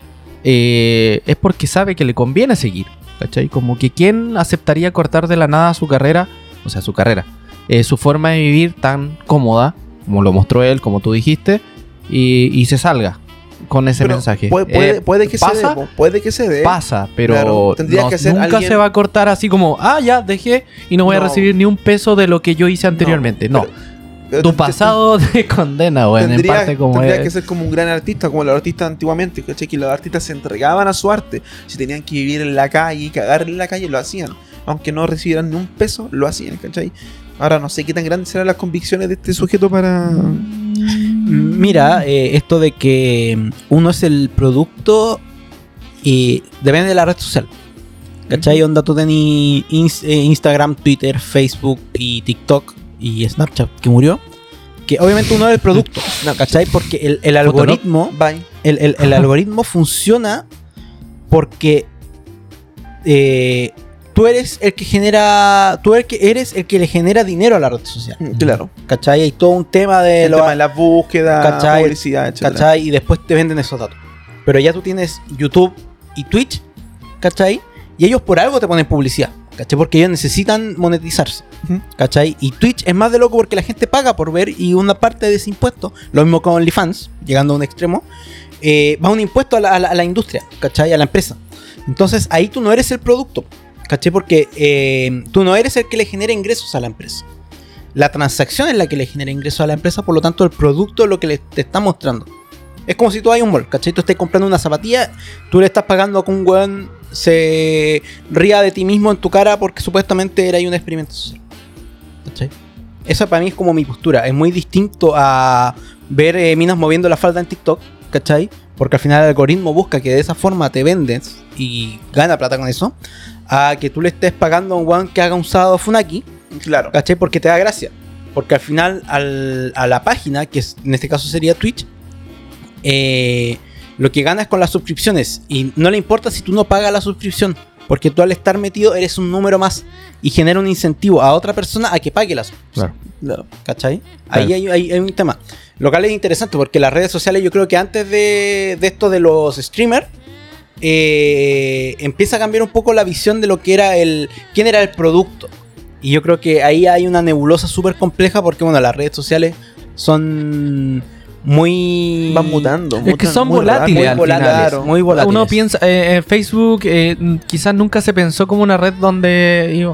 [SPEAKER 2] eh, es porque sabe que le conviene seguir ¿cachai? como que quién aceptaría cortar de la nada su carrera o sea su carrera eh, su forma de vivir tan cómoda como lo mostró él como tú dijiste y, y se salga con ese
[SPEAKER 1] Pero
[SPEAKER 2] mensaje
[SPEAKER 1] Puede, puede-
[SPEAKER 2] Eh,
[SPEAKER 1] puede que se
[SPEAKER 2] pasa
[SPEAKER 1] dé, po, puede que se dé.
[SPEAKER 2] pasa, pero
[SPEAKER 1] Claro, tendría
[SPEAKER 2] no-
[SPEAKER 1] que ser
[SPEAKER 2] nunca
[SPEAKER 1] alguien-
[SPEAKER 2] se va a cortar así como, ah, ya, dejé y no voy a
[SPEAKER 1] No.
[SPEAKER 2] recibir ni un peso de lo que yo hice anteriormente. No,
[SPEAKER 1] pero- pero
[SPEAKER 2] tu pasado te condena, weón, en parte como
[SPEAKER 1] tendría
[SPEAKER 2] es.
[SPEAKER 1] que ser como un gran artista, como los artistas antiguamente, ¿cachai? Que los artistas se entregaban a su arte. Si tenían que vivir en la calle y cagar en la calle, lo hacían. Aunque no recibieran ni un peso, lo hacían, ¿cachai? Ahora no sé qué tan grandes serán las convicciones de este sujeto para.
[SPEAKER 3] Mira, eh, esto de que mm, uno es el producto y depende de la red social. ¿Cachai? Onda, tú tenés eh, Instagram, Twitter, Facebook y TikTok y Snapchat que murió. Que obviamente uno es el producto. ¿Cachai? Porque el, el algoritmo. El- el algoritmo funciona porque eh, tú eres el que genera. Tú eres, el que le genera dinero a la red social.
[SPEAKER 1] Mm, Claro.
[SPEAKER 3] ¿Cachai? Hay todo un tema de
[SPEAKER 1] El
[SPEAKER 3] lo-
[SPEAKER 1] tema de la búsqueda,
[SPEAKER 3] ¿Cachai?
[SPEAKER 1] publicidad, etc.
[SPEAKER 3] ¿cachai? Y después te venden esos datos. Pero ya tú tienes YouTube y Twitch, ¿cachai? Y ellos por algo te ponen publicidad, ¿cachai? Porque ellos necesitan monetizarse. ¿cachai? Y Twitch es más de loco porque la gente paga por ver y una parte de ese impuesto, lo mismo con OnlyFans, llegando a un extremo, eh, va un impuesto a la, a la- a la industria, ¿cachai? A la empresa. Entonces ahí tú no eres el producto, ¿cachai? Porque eh, tú no eres el que le genera ingresos a la empresa. La transacción es la que le genera ingresos a la empresa, por lo tanto el producto es lo que te está mostrando. Es como si tú hay un mall, ¿cachai? Tú estás comprando una zapatilla, tú le estás pagando a que un weón se ría de ti mismo en tu cara porque supuestamente era un experimento social. ¿Cachai? Esa para mí es como mi postura. Es muy distinto a ver eh, minas moviendo la falda en TikTok, ¿cachai? Porque al final el algoritmo busca que de esa forma te vendes y gana plata con eso. A que tú le estés pagando a un weón que haga un sábado Funaki,
[SPEAKER 1] Claro.
[SPEAKER 3] ¿Cachai? Porque te da gracia. Porque al final al- a la página, que es- en este caso sería Twitch, eh, lo que ganas con las suscripciones. Y no le importa si tú no pagas la suscripción. Porque tú al estar metido eres un número más. Y genera un incentivo a otra persona a que pague la suscripción.
[SPEAKER 1] Claro.
[SPEAKER 3] ¿Cachai? Ahí
[SPEAKER 2] Claro.
[SPEAKER 3] hay, hay- hay un tema. Lo cual es interesante porque las redes sociales yo creo que antes de, de esto de los streamers, eh, empieza a cambiar un poco la visión de lo que era el... quién era el producto. Y yo creo que ahí hay una nebulosa súper compleja porque, bueno, las redes sociales son muy...
[SPEAKER 1] Van mutando.
[SPEAKER 2] Es que son
[SPEAKER 1] muy
[SPEAKER 2] volátiles final.
[SPEAKER 3] volátiles, muy volátiles.
[SPEAKER 2] Uno piensa, eh, Facebook eh, quizás nunca se pensó como una red donde,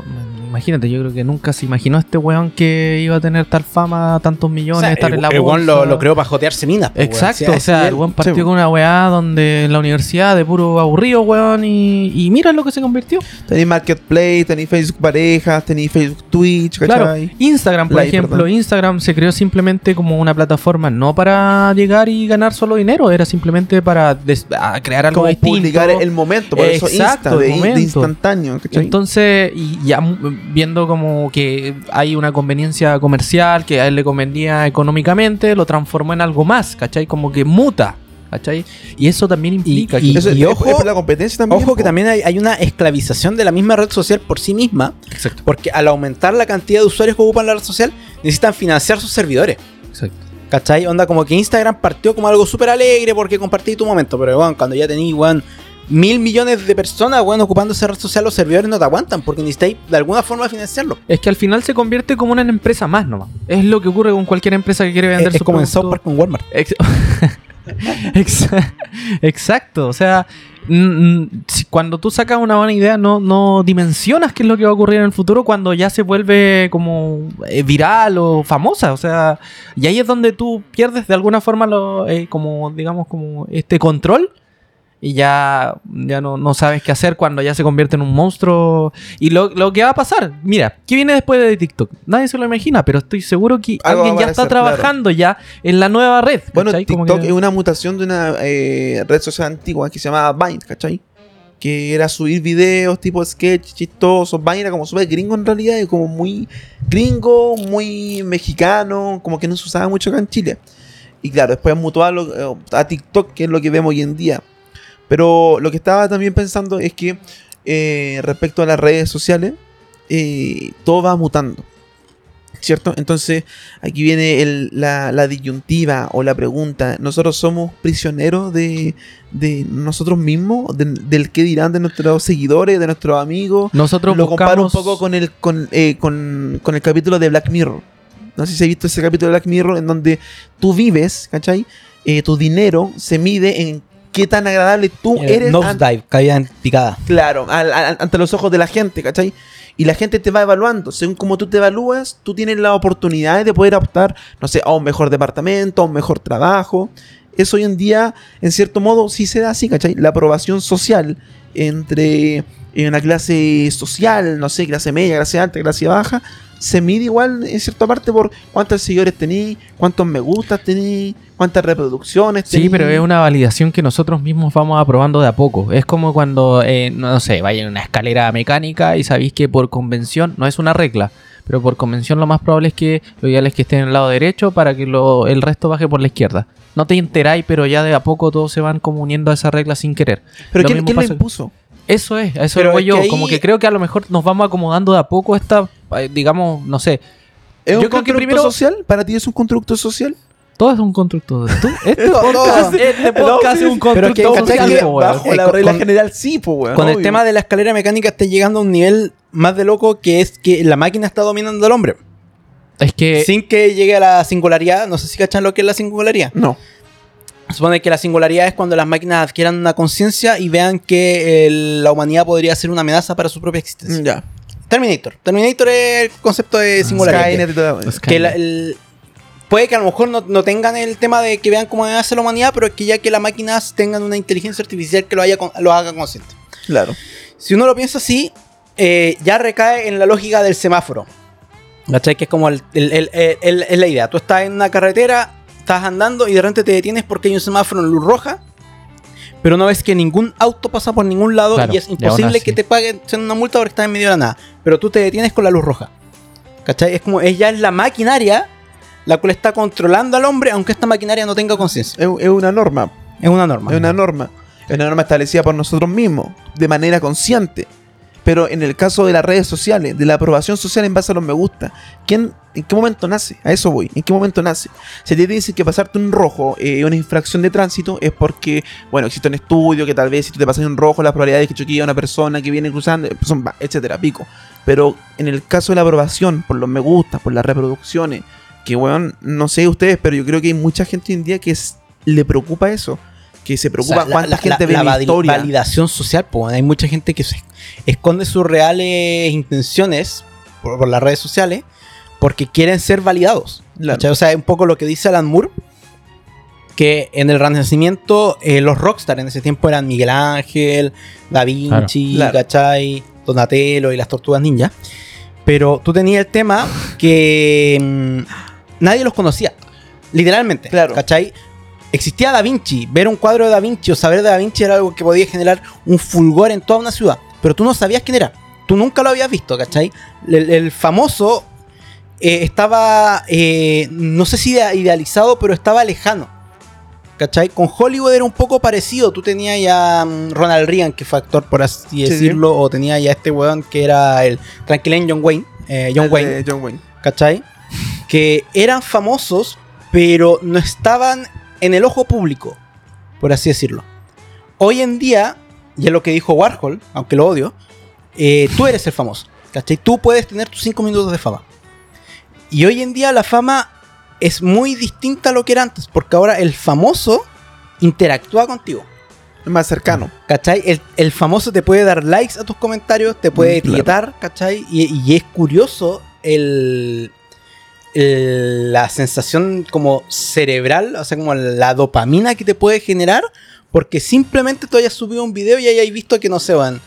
[SPEAKER 2] imagínate, yo creo que nunca se imaginó este weón que iba a tener tal fama, tantos millones,
[SPEAKER 3] O sea,
[SPEAKER 2] estar
[SPEAKER 3] el,
[SPEAKER 2] en la
[SPEAKER 3] el weón lo, lo creó para jotearse minas. weón.
[SPEAKER 2] Exacto,
[SPEAKER 3] a
[SPEAKER 2] o
[SPEAKER 3] ese
[SPEAKER 2] sea, el weón partió
[SPEAKER 1] Sí.
[SPEAKER 2] con una weá donde en la universidad de puro aburrido, weón, y, y mira lo que se convirtió.
[SPEAKER 1] Tenéis Marketplace, tenéis Facebook Parejas, tenéis Facebook Twitch, ¿cachai?
[SPEAKER 2] Claro, Instagram, por
[SPEAKER 1] Live,
[SPEAKER 2] ejemplo,
[SPEAKER 1] perdón.
[SPEAKER 2] Instagram se creó simplemente como una plataforma no para llegar y ganar solo dinero, era simplemente para des- a crear algo
[SPEAKER 1] Como
[SPEAKER 2] distinto.
[SPEAKER 1] publicar el momento, por eso
[SPEAKER 2] Exacto,
[SPEAKER 1] Insta,
[SPEAKER 2] el
[SPEAKER 1] de, instantáneo, ¿cachai?
[SPEAKER 2] Entonces, y ya viendo como que hay una conveniencia comercial que a él le convenía económicamente, lo transformó en algo más, ¿cachai? Como que muta, ¿cachai? Y eso también implica
[SPEAKER 3] y-
[SPEAKER 2] que...
[SPEAKER 3] Y ojo-
[SPEAKER 1] es la competencia también.
[SPEAKER 3] Ojo que también hay, hay una esclavización de la misma red social por sí misma.
[SPEAKER 2] Exacto,
[SPEAKER 3] Porque al aumentar la cantidad de usuarios que ocupan la red social, necesitan financiar sus servidores.
[SPEAKER 2] exacto.
[SPEAKER 3] ¿Cachai? Onda como que Instagram partió como algo súper alegre porque compartí tu momento. Pero bueno, cuando ya tenéis, weón, mil millones de personas, weón, ocupando esa red social, los servidores no te aguantan porque necesitáis de alguna forma financiarlo.
[SPEAKER 2] Es que al final se convierte como una empresa más nomás. Es lo que ocurre con cualquier empresa que quiere vender
[SPEAKER 3] Es, es
[SPEAKER 2] su
[SPEAKER 3] como en
[SPEAKER 2] producto.
[SPEAKER 3] South Park con Walmart.
[SPEAKER 2] Ex- Exa- Exacto, o sea, cuando tú sacas una buena idea no, no dimensionas qué es lo que va a ocurrir en el futuro cuando ya se vuelve como eh, viral o famosa, o sea, y ahí es donde tú pierdes de alguna forma lo, eh, como digamos como este control y ya, ya no, no sabes qué hacer cuando ya se convierte en un monstruo. Y lo, lo que va a pasar, mira, ¿qué viene después de TikTok? Nadie se lo imagina, pero estoy seguro que
[SPEAKER 1] Algo
[SPEAKER 2] alguien ya está
[SPEAKER 1] claro.
[SPEAKER 2] trabajando ya en la nueva red.
[SPEAKER 1] Bueno, TikTok
[SPEAKER 2] que-
[SPEAKER 1] es una mutación de una eh, red social antigua que se llamaba Vine, ¿cachai? Que era subir videos tipo sketch, chistosos. Vine era como súper gringo en realidad, y como muy gringo, muy mexicano, como que no se usaba mucho acá en Chile. Y claro, después mutó a, lo- eh, a TikTok, que es lo que vemos hoy en día. Pero lo que estaba también pensando es que eh, respecto a las redes sociales, eh, todo va mutando. ¿Cierto? Entonces, aquí viene el- la, la disyuntiva o la pregunta. ¿Nosotros somos prisioneros de, de nosotros mismos? De- ¿Del qué dirán de nuestros seguidores, de nuestros amigos?
[SPEAKER 2] Nosotros
[SPEAKER 1] Lo comparo un
[SPEAKER 2] buscamos-
[SPEAKER 1] poco con el, con, eh, con, con el capítulo de Black Mirror. No sé si has visto ese capítulo de Black Mirror en donde tú vives, ¿cachai? Eh, tu dinero se mide en qué tan agradable tú
[SPEAKER 3] Eh,
[SPEAKER 1] eres
[SPEAKER 3] Nosedive, caída en picada.
[SPEAKER 1] Claro, al- al- ante los ojos de la gente, ¿cachai? Y la gente te va evaluando. Según como tú te evalúas, tú tienes la oportunidad de poder optar, no sé, a un mejor departamento, a un mejor trabajo. Eso hoy en día, en cierto modo, sí se da así, ¿cachai? La aprobación social entre eh, una clase social, no sé, clase media, clase alta, clase baja, se mide igual en cierta parte por cuántos seguidores tenés, cuántos me gustas tenés, cuántas reproducciones
[SPEAKER 2] Sí,
[SPEAKER 1] tenés.
[SPEAKER 2] pero es una validación que nosotros mismos vamos aprobando de a poco. Es como cuando, eh, no sé, vaya en una escalera mecánica y sabéis que por convención, no es una regla, pero por convención lo más probable es que lo ideal es que esté en el lado derecho para que lo- el resto baje por la izquierda. No te enteráis, pero ya de a poco todos se van como uniendo a esa regla sin querer.
[SPEAKER 1] Pero
[SPEAKER 2] Lo
[SPEAKER 1] ¿quién, quién lo
[SPEAKER 2] pasa-
[SPEAKER 1] impuso?
[SPEAKER 2] Eso es, eso
[SPEAKER 3] Pero
[SPEAKER 2] voy
[SPEAKER 3] es
[SPEAKER 2] yo.
[SPEAKER 3] que ahí-
[SPEAKER 2] Como que creo que a lo mejor nos vamos acomodando de a poco a esta, eh, digamos, no sé.
[SPEAKER 1] ¿Es
[SPEAKER 2] Yo
[SPEAKER 1] un
[SPEAKER 2] creo que
[SPEAKER 1] constructo
[SPEAKER 2] primero-
[SPEAKER 1] social? ¿Para ti es un constructo social?
[SPEAKER 2] Todo es un constructo tú. Este podcast, este podcast es un
[SPEAKER 3] pero
[SPEAKER 2] constructo
[SPEAKER 3] que, ¿cachai
[SPEAKER 2] social,
[SPEAKER 3] que
[SPEAKER 1] bajo la regla
[SPEAKER 3] con-
[SPEAKER 1] general sí, pues, weón.
[SPEAKER 3] Con el tema de la escalera mecánica está llegando a un nivel más de loco que es que la máquina está dominando al hombre.
[SPEAKER 2] Es que
[SPEAKER 3] Sin que llegue a la singularidad. No sé si cachan lo que es la singularidad.
[SPEAKER 1] No.
[SPEAKER 3] Supone que la singularidad es cuando las máquinas adquieran una conciencia y vean que el- la humanidad podría ser una amenaza para su propia existencia.
[SPEAKER 1] Ya.
[SPEAKER 3] Terminator. Terminator es el concepto de singularidad.
[SPEAKER 1] Skynet
[SPEAKER 3] que la- el- puede que a lo mejor no, no tengan el tema de que vean cómo hace la humanidad, pero es que ya que las máquinas tengan una inteligencia artificial que lo, haya, con- lo haga consciente.
[SPEAKER 1] Claro.
[SPEAKER 3] Si uno lo piensa así, eh, ya recae en la lógica del semáforo. ¿Cachai? Que es como el, el- el- el- el- es la idea. Tú estás en una carretera, estás andando y de repente te detienes porque hay un semáforo en luz roja. Pero no ves que ningún auto pasa por ningún lado
[SPEAKER 2] Claro,
[SPEAKER 3] y es imposible que te paguen una multa porque estás en medio de la nada. Pero tú te detienes con la luz roja. ¿Cachai? Es como ella es la maquinaria la cual está controlando al hombre, aunque esta maquinaria no tenga conciencia.
[SPEAKER 1] Es, es una norma.
[SPEAKER 3] Es una norma.
[SPEAKER 1] Es una norma. Es una norma establecida por nosotros mismos, de manera consciente. Pero en el caso de las redes sociales, de la aprobación social en base a los me gusta, ¿quién, ¿en qué momento nace? A eso voy. ¿En qué momento nace? Si te dicen que pasarte un rojo es una infracción de tránsito, es porque, bueno, existe un estudio que tal vez si tú te pasas un rojo, las probabilidades de que choquee a una persona que viene cruzando, son, ba- etcétera, pico. Pero en el caso de la aprobación, por los me gusta, por las reproducciones, que, weón, no sé ustedes, pero yo creo que hay mucha gente hoy en día que le preocupa eso. Que se
[SPEAKER 3] O
[SPEAKER 1] preocupa
[SPEAKER 3] sea, la-
[SPEAKER 1] cuánta
[SPEAKER 3] la-
[SPEAKER 1] gente
[SPEAKER 3] la-
[SPEAKER 1] ve
[SPEAKER 3] la
[SPEAKER 1] historia.
[SPEAKER 3] validación social, pues hay mucha gente que se esconde sus reales intenciones por- por las redes sociales porque quieren ser validados. O sea, es un poco lo que dice Alan Moore, que en el Renacimiento eh, los rockstar en ese tiempo eran Miguel Ángel, Da Vinci,
[SPEAKER 1] Claro.
[SPEAKER 3] ¿cachai? Donatello y las tortugas ninja. Pero tú tenías el tema que mm, nadie los conocía, literalmente.
[SPEAKER 1] Claro.
[SPEAKER 3] ¿cachai? Existía Da Vinci, ver un cuadro de Da Vinci o saber de Da Vinci era algo que podía generar un fulgor en toda una ciudad, pero tú no sabías quién era, tú nunca lo habías visto, ¿cachai? El, el famoso eh, estaba, eh, no sé si idea- idealizado, pero estaba lejano. ¿Cachai? Con Hollywood era un poco parecido. Tú tenías ya mm, Ronald Reagan, que fue actor, por así
[SPEAKER 1] sí.
[SPEAKER 3] decirlo, o tenía ya este weón que era el tranquilén John Wayne. eh, John
[SPEAKER 1] El
[SPEAKER 3] Wayne.
[SPEAKER 1] John Wayne.
[SPEAKER 3] ¿cachai? Que eran famosos, pero no estaban en el ojo público, por así decirlo. Hoy en día, y es lo que dijo Warhol, aunque lo odio, eh, tú eres el famoso, ¿cachai? Tú puedes tener tus 5 minutos de fama. Y hoy en día la fama es muy distinta a lo que era antes, porque ahora el famoso interactúa contigo.
[SPEAKER 1] Es más cercano.
[SPEAKER 3] ¿Cachai? El, el famoso te puede dar likes a tus comentarios, te puede
[SPEAKER 1] Mm, claro.
[SPEAKER 3] etiquetar, ¿cachai? Y, y es curioso el- la sensación como cerebral, o sea, como la dopamina que te puede generar, porque simplemente tú hayas subido un video y hayas visto que no se van.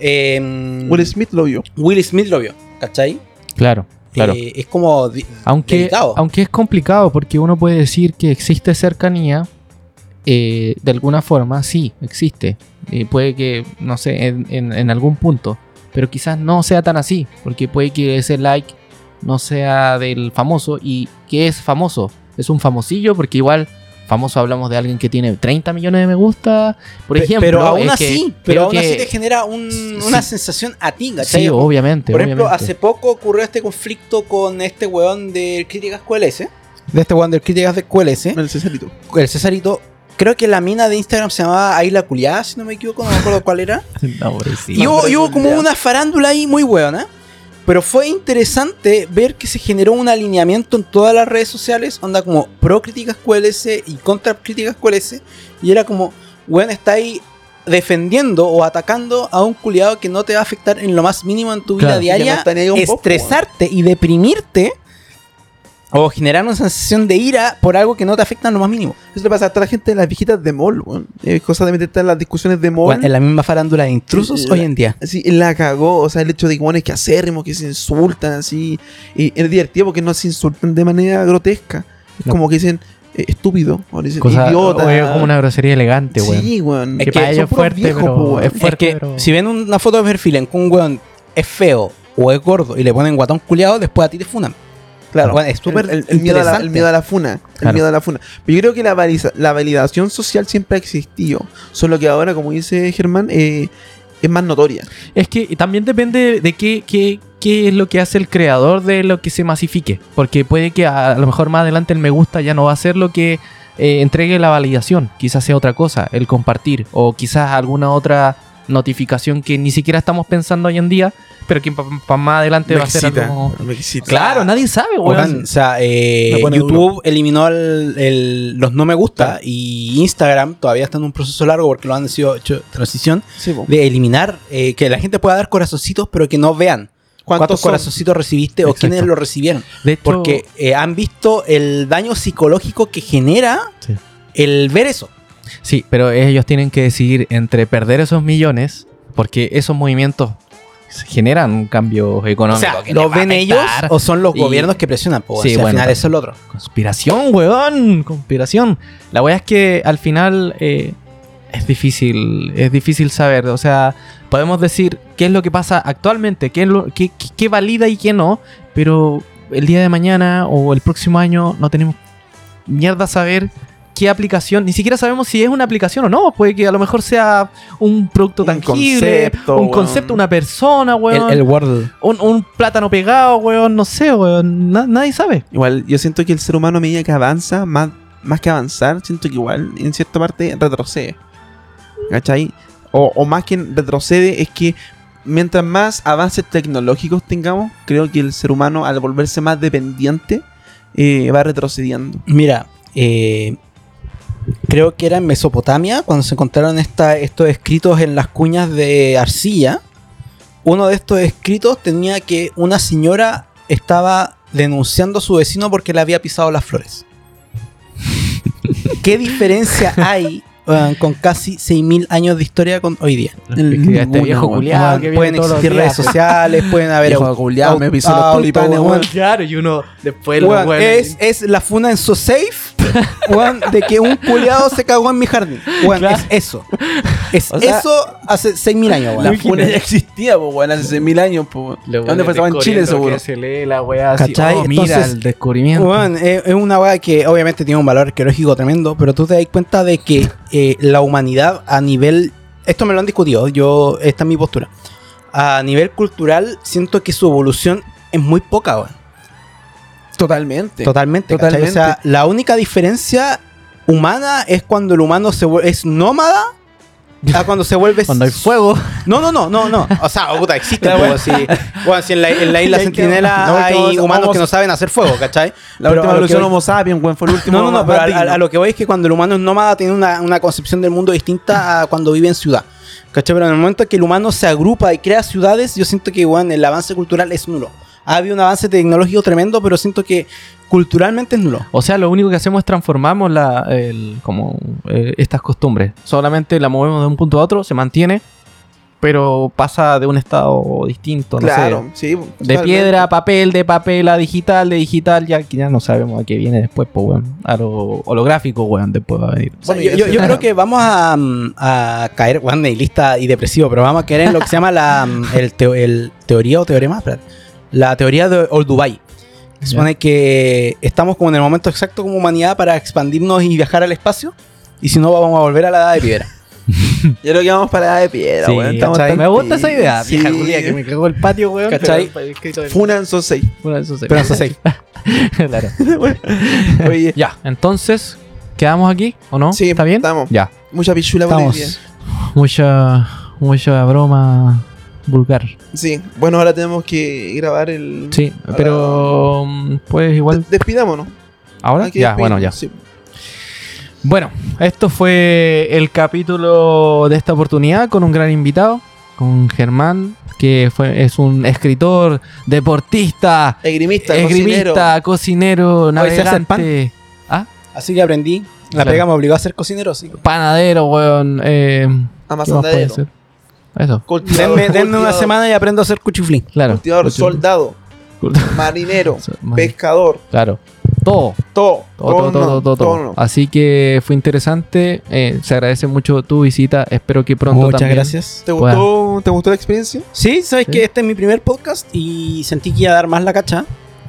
[SPEAKER 3] em,
[SPEAKER 1] Will Smith lo vio.
[SPEAKER 3] Will Smith lo vio, ¿cachai?
[SPEAKER 2] Claro, claro.
[SPEAKER 3] Eh, es como
[SPEAKER 2] Aunque,
[SPEAKER 3] delicado.
[SPEAKER 2] aunque es complicado porque uno puede decir que existe cercanía, eh, de alguna forma, sí, existe. Eh, puede que, no sé, en, en- en algún punto, pero quizás no sea tan así, porque puede que ese like no sea del famoso y que es famoso. Es un famosillo porque igual famoso hablamos de alguien que tiene 30 millones de me gusta, por
[SPEAKER 3] Pe-
[SPEAKER 2] ejemplo.
[SPEAKER 3] pero aún
[SPEAKER 2] es
[SPEAKER 3] así,
[SPEAKER 2] que
[SPEAKER 3] pero aún así te genera un-
[SPEAKER 2] Sí.
[SPEAKER 3] una sensación a ti, ¿cachai?
[SPEAKER 2] Sí, obviamente.
[SPEAKER 3] Por ejemplo,
[SPEAKER 2] obviamente.
[SPEAKER 3] hace poco ocurrió este conflicto con este weón de Críticas QLS. De este weón de Críticas de QLS.
[SPEAKER 1] El Cesarito.
[SPEAKER 3] El Cesarito. Creo que la mina de Instagram se llamaba Ayla Culiá, si no me equivoco, no me acuerdo cuál era.
[SPEAKER 2] No,
[SPEAKER 3] y hubo,
[SPEAKER 1] Nombre
[SPEAKER 3] y hubo como una farándula ahí muy buena. Pero fue interesante ver que se generó un alineamiento en todas las redes sociales, onda como pro críticas QLS y contra críticas QLS. Y era como, weón, está ahí defendiendo o atacando a un culiado que no te va a afectar en lo más mínimo en tu vida
[SPEAKER 2] Claro,
[SPEAKER 1] no
[SPEAKER 3] diaria,
[SPEAKER 1] poco,
[SPEAKER 3] estresarte y deprimirte o generar una sensación de ira por algo que no te afecta en lo más mínimo.
[SPEAKER 1] Eso le pasa a toda la gente de las viejitas de mall, weón. Es cosa de meterte en las discusiones de mall.
[SPEAKER 3] En la misma farándula de intrusos
[SPEAKER 1] Sí,
[SPEAKER 3] hoy en día.
[SPEAKER 1] Así, la cagó, o sea, el hecho de que bueno, que acérrimos, que se insultan, así. Y es divertido porque no se insultan de manera grotesca. Es
[SPEAKER 2] No.
[SPEAKER 1] como que dicen eh, estúpido, o dicen
[SPEAKER 2] Cosa-
[SPEAKER 1] idiota.
[SPEAKER 2] o es como una grosería elegante, weón.
[SPEAKER 1] Sí, weón.
[SPEAKER 3] Es
[SPEAKER 2] que
[SPEAKER 3] que
[SPEAKER 2] para ellos fuerte,
[SPEAKER 1] viejos,
[SPEAKER 2] pero
[SPEAKER 1] po,
[SPEAKER 2] es fuerte,
[SPEAKER 3] es que
[SPEAKER 2] pero-
[SPEAKER 3] si ven una foto de perfil en que un weón es feo o es gordo y le ponen guatón culiado, después a ti te funan.
[SPEAKER 1] Claro,
[SPEAKER 3] Bueno, es súper
[SPEAKER 1] el, el- el miedo a la, el
[SPEAKER 3] interesante.
[SPEAKER 1] miedo a la funa. El miedo a la funa. Pero yo creo que la, valiza- la validación social siempre ha existido. Solo que ahora, como dice Germán, eh, es más notoria.
[SPEAKER 2] Es que también depende de qué, qué, qué es lo que hace el creador de lo que se masifique. Porque puede que a, a lo mejor más adelante el me gusta ya no va a ser lo que eh, entregue la validación. Quizás sea otra cosa, el compartir. O quizás alguna otra notificación que ni siquiera estamos pensando hoy en día. Pero que para más adelante va a ser algo...
[SPEAKER 1] Me excita.
[SPEAKER 2] Claro, nadie sabe,
[SPEAKER 3] Weón, o sea, eh, YouTube eliminó el- el- los no me gusta y Instagram todavía está en un proceso largo porque lo han sido hecho transición
[SPEAKER 1] Sí,
[SPEAKER 3] de eliminar eh, que la gente pueda dar corazoncitos pero que no vean cuántos,
[SPEAKER 1] son?
[SPEAKER 3] corazoncitos recibiste o quiénes lo recibieron.
[SPEAKER 2] De hecho,
[SPEAKER 3] Porque eh, han visto el daño psicológico que genera
[SPEAKER 2] Sí.
[SPEAKER 3] el ver eso.
[SPEAKER 2] Sí, pero ellos tienen que decidir entre perder esos millones, porque esos movimientos generan cambios
[SPEAKER 3] O
[SPEAKER 2] económicos.
[SPEAKER 3] sea,
[SPEAKER 2] que
[SPEAKER 3] ¿lo ven ellos o son los
[SPEAKER 2] Y-
[SPEAKER 3] gobiernos que presionan?
[SPEAKER 2] Sí, bueno,
[SPEAKER 3] final eso es lo otro.
[SPEAKER 2] Conspiración, weón. Conspiración. La weá es que al final eh, es difícil. Es difícil saber. O sea, podemos decir qué es lo que pasa actualmente, qué, es lo, qué, qué- qué valida y qué no. Pero el día de mañana o el próximo año no tenemos mierda saber qué aplicación. Ni siquiera sabemos si es una aplicación o no. Puede que a lo mejor sea un producto
[SPEAKER 1] Un
[SPEAKER 2] tangible,
[SPEAKER 1] concepto,
[SPEAKER 2] un
[SPEAKER 1] weón.
[SPEAKER 2] concepto, una persona, weón.
[SPEAKER 3] El, el Wordle.
[SPEAKER 2] un, un plátano pegado, weón. No sé, weón. Na- nadie sabe.
[SPEAKER 1] Igual, yo siento que el ser humano a medida que avanza, más, más que avanzar, siento que igual en cierta parte retrocede. ¿Cachai? O, o más que retrocede es que mientras más avances tecnológicos tengamos, creo que el ser humano al volverse más dependiente eh, va retrocediendo.
[SPEAKER 3] Mira, eh, creo que era en Mesopotamia cuando se encontraron esta- estos escritos en las cuñas de arcilla. uno de estos escritos tenía que una señora estaba denunciando a su vecino porque le había pisado las flores. ¿Qué diferencia hay con casi 6.000 años de historia con hoy día?
[SPEAKER 1] Ninguna,
[SPEAKER 2] este viejo culiado que
[SPEAKER 3] pueden existir redes sociales, pueden haber
[SPEAKER 1] Viejo
[SPEAKER 3] au-
[SPEAKER 1] me pisó los
[SPEAKER 3] weón.
[SPEAKER 2] Claro, y uno después los weones-
[SPEAKER 3] es, es la funa en so weón, de que un culiado se cagó en mi jardín.
[SPEAKER 2] Claro.
[SPEAKER 3] es eso. Es
[SPEAKER 1] O sea,
[SPEAKER 3] eso hace 6.000 años,
[SPEAKER 1] La
[SPEAKER 3] weón.
[SPEAKER 1] funa ya existía, pues, weón, hace 6.000 años, pues.
[SPEAKER 2] Los
[SPEAKER 1] ¿Dónde fue? Estaba en Chile, seguro.
[SPEAKER 2] Se lee la weá así.
[SPEAKER 3] ¿Cachai?
[SPEAKER 2] Oh, mira
[SPEAKER 3] Entonces,
[SPEAKER 2] el descubrimiento.
[SPEAKER 3] Weón, es, es una weá que obviamente tiene un valor arqueológico tremendo, pero tú te das cuenta de que eh, la humanidad a nivel. Esto me lo han discutido, yo. Esta es mi postura. A nivel cultural, siento que su evolución es muy poca, weón.
[SPEAKER 1] Totalmente.
[SPEAKER 3] Totalmente.
[SPEAKER 1] Totalmente.
[SPEAKER 3] O sea, la única diferencia humana es cuando el humano se es nómada a cuando se vuelve.
[SPEAKER 2] Cuando hay fuego.
[SPEAKER 3] No, no, no, no, no. O sea, oh, puta, existe.
[SPEAKER 1] Wea-
[SPEAKER 3] si, bueno, si en la, en la isla
[SPEAKER 1] Y hay que-
[SPEAKER 3] Centinela
[SPEAKER 1] la
[SPEAKER 3] hay humanos
[SPEAKER 1] vamos-
[SPEAKER 3] que no saben hacer fuego, ¿cachai?
[SPEAKER 1] La
[SPEAKER 3] Pero
[SPEAKER 1] última evolución Homo sapiens, fue el último.
[SPEAKER 3] No, no, no, pero a,
[SPEAKER 1] digno.
[SPEAKER 3] a- a lo que voy es que cuando el humano es nómada tiene una, una concepción del mundo distinta a cuando vive en ciudad. ¿Cachai? Pero en el momento que el humano se agrupa y crea ciudades, yo siento que bueno, el avance cultural es nulo. Ha habido un avance tecnológico tremendo, pero siento que culturalmente es nulo.
[SPEAKER 2] O sea, lo único que hacemos es transformamos la, el- como, eh, estas costumbres. Solamente la movemos de un punto a otro, se mantiene, pero pasa de un estado distinto, no
[SPEAKER 1] Claro, sí.
[SPEAKER 2] De
[SPEAKER 1] totalmente.
[SPEAKER 2] piedra a papel, de papel a digital, de digital, ya, que ya no sabemos a qué viene después, pues, weón. A lo holográfico, weón, después va a venir.
[SPEAKER 3] O sea,
[SPEAKER 1] Bueno,
[SPEAKER 3] yo, creo que vamos a, a caer, bueno, nihilista y depresivo, pero vamos a caer en lo que se llama la el, teo- el teoría o teorema, espérate. La teoría de Old Dubai. Se supone que estamos como en el momento exacto como humanidad para expandirnos y viajar al espacio, y si no vamos a volver a la edad de piedra.
[SPEAKER 1] Yo creo que vamos para la de piedra,
[SPEAKER 2] Sí,
[SPEAKER 1] weón.
[SPEAKER 2] Me gusta esa idea,
[SPEAKER 1] Sí.
[SPEAKER 2] vieja culia, que me cagó el patio, weón.
[SPEAKER 3] ¿Cachai?
[SPEAKER 1] Funan son seis.
[SPEAKER 2] Bueno, eso sí.
[SPEAKER 3] Pero eso sí.
[SPEAKER 2] claro.
[SPEAKER 1] Oye,
[SPEAKER 2] Ya, entonces, ¿quedamos aquí o no?
[SPEAKER 1] Sí,
[SPEAKER 2] ¿Está bien?
[SPEAKER 1] estamos.
[SPEAKER 2] Ya.
[SPEAKER 1] mucha pichula.
[SPEAKER 2] Mucha, mucha broma vulgar.
[SPEAKER 1] Sí, bueno, ahora tenemos que grabar el.
[SPEAKER 2] Sí,
[SPEAKER 1] ahora-
[SPEAKER 2] pero mm, pues igual.
[SPEAKER 1] De- despidámonos.
[SPEAKER 2] ¿Ahora? Ya, bueno, ya.
[SPEAKER 1] sí.
[SPEAKER 2] Bueno, esto fue el capítulo de esta oportunidad con un gran invitado, con Germán, que fue, es un escritor, deportista,
[SPEAKER 1] Esgrimista,
[SPEAKER 2] esgrimista, cocinero,
[SPEAKER 3] el
[SPEAKER 2] navegante, ¿ah?
[SPEAKER 3] Así que aprendí. La
[SPEAKER 2] Claro.
[SPEAKER 3] pega me obligó a ser cocinero, sí.
[SPEAKER 2] panadero, weón. Eh, ¿Qué más puede
[SPEAKER 1] Amasandadero.
[SPEAKER 2] Eso,
[SPEAKER 1] Cultivador,
[SPEAKER 3] Denme, denme una semana y aprendo a hacer cuchiflín.
[SPEAKER 2] claro.
[SPEAKER 1] Cultivador, soldado, marinero, pescador,
[SPEAKER 2] Claro. Todo.
[SPEAKER 1] todo.
[SPEAKER 2] Todo, todo, todo, todo. Así que fue interesante. eh, se agradece mucho tu visita. Espero que pronto
[SPEAKER 3] Muchas
[SPEAKER 2] también.
[SPEAKER 3] gracias.
[SPEAKER 1] ¿Te
[SPEAKER 2] Bueno.
[SPEAKER 1] gustó, ¿Te gustó la experiencia?
[SPEAKER 3] Sí, sabes
[SPEAKER 2] Sí.
[SPEAKER 3] que este es mi primer podcast y sentí que iba a dar más la cacha.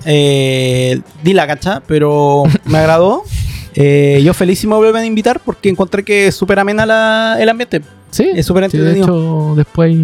[SPEAKER 3] Eh, di la cacha, pero me agradó. Eh, yo feliz si me vuelven a invitar porque encontré que es súper amena la- el ambiente.
[SPEAKER 2] Sí,
[SPEAKER 3] Es súper
[SPEAKER 2] sí, de
[SPEAKER 3] entretenido.
[SPEAKER 2] hecho, después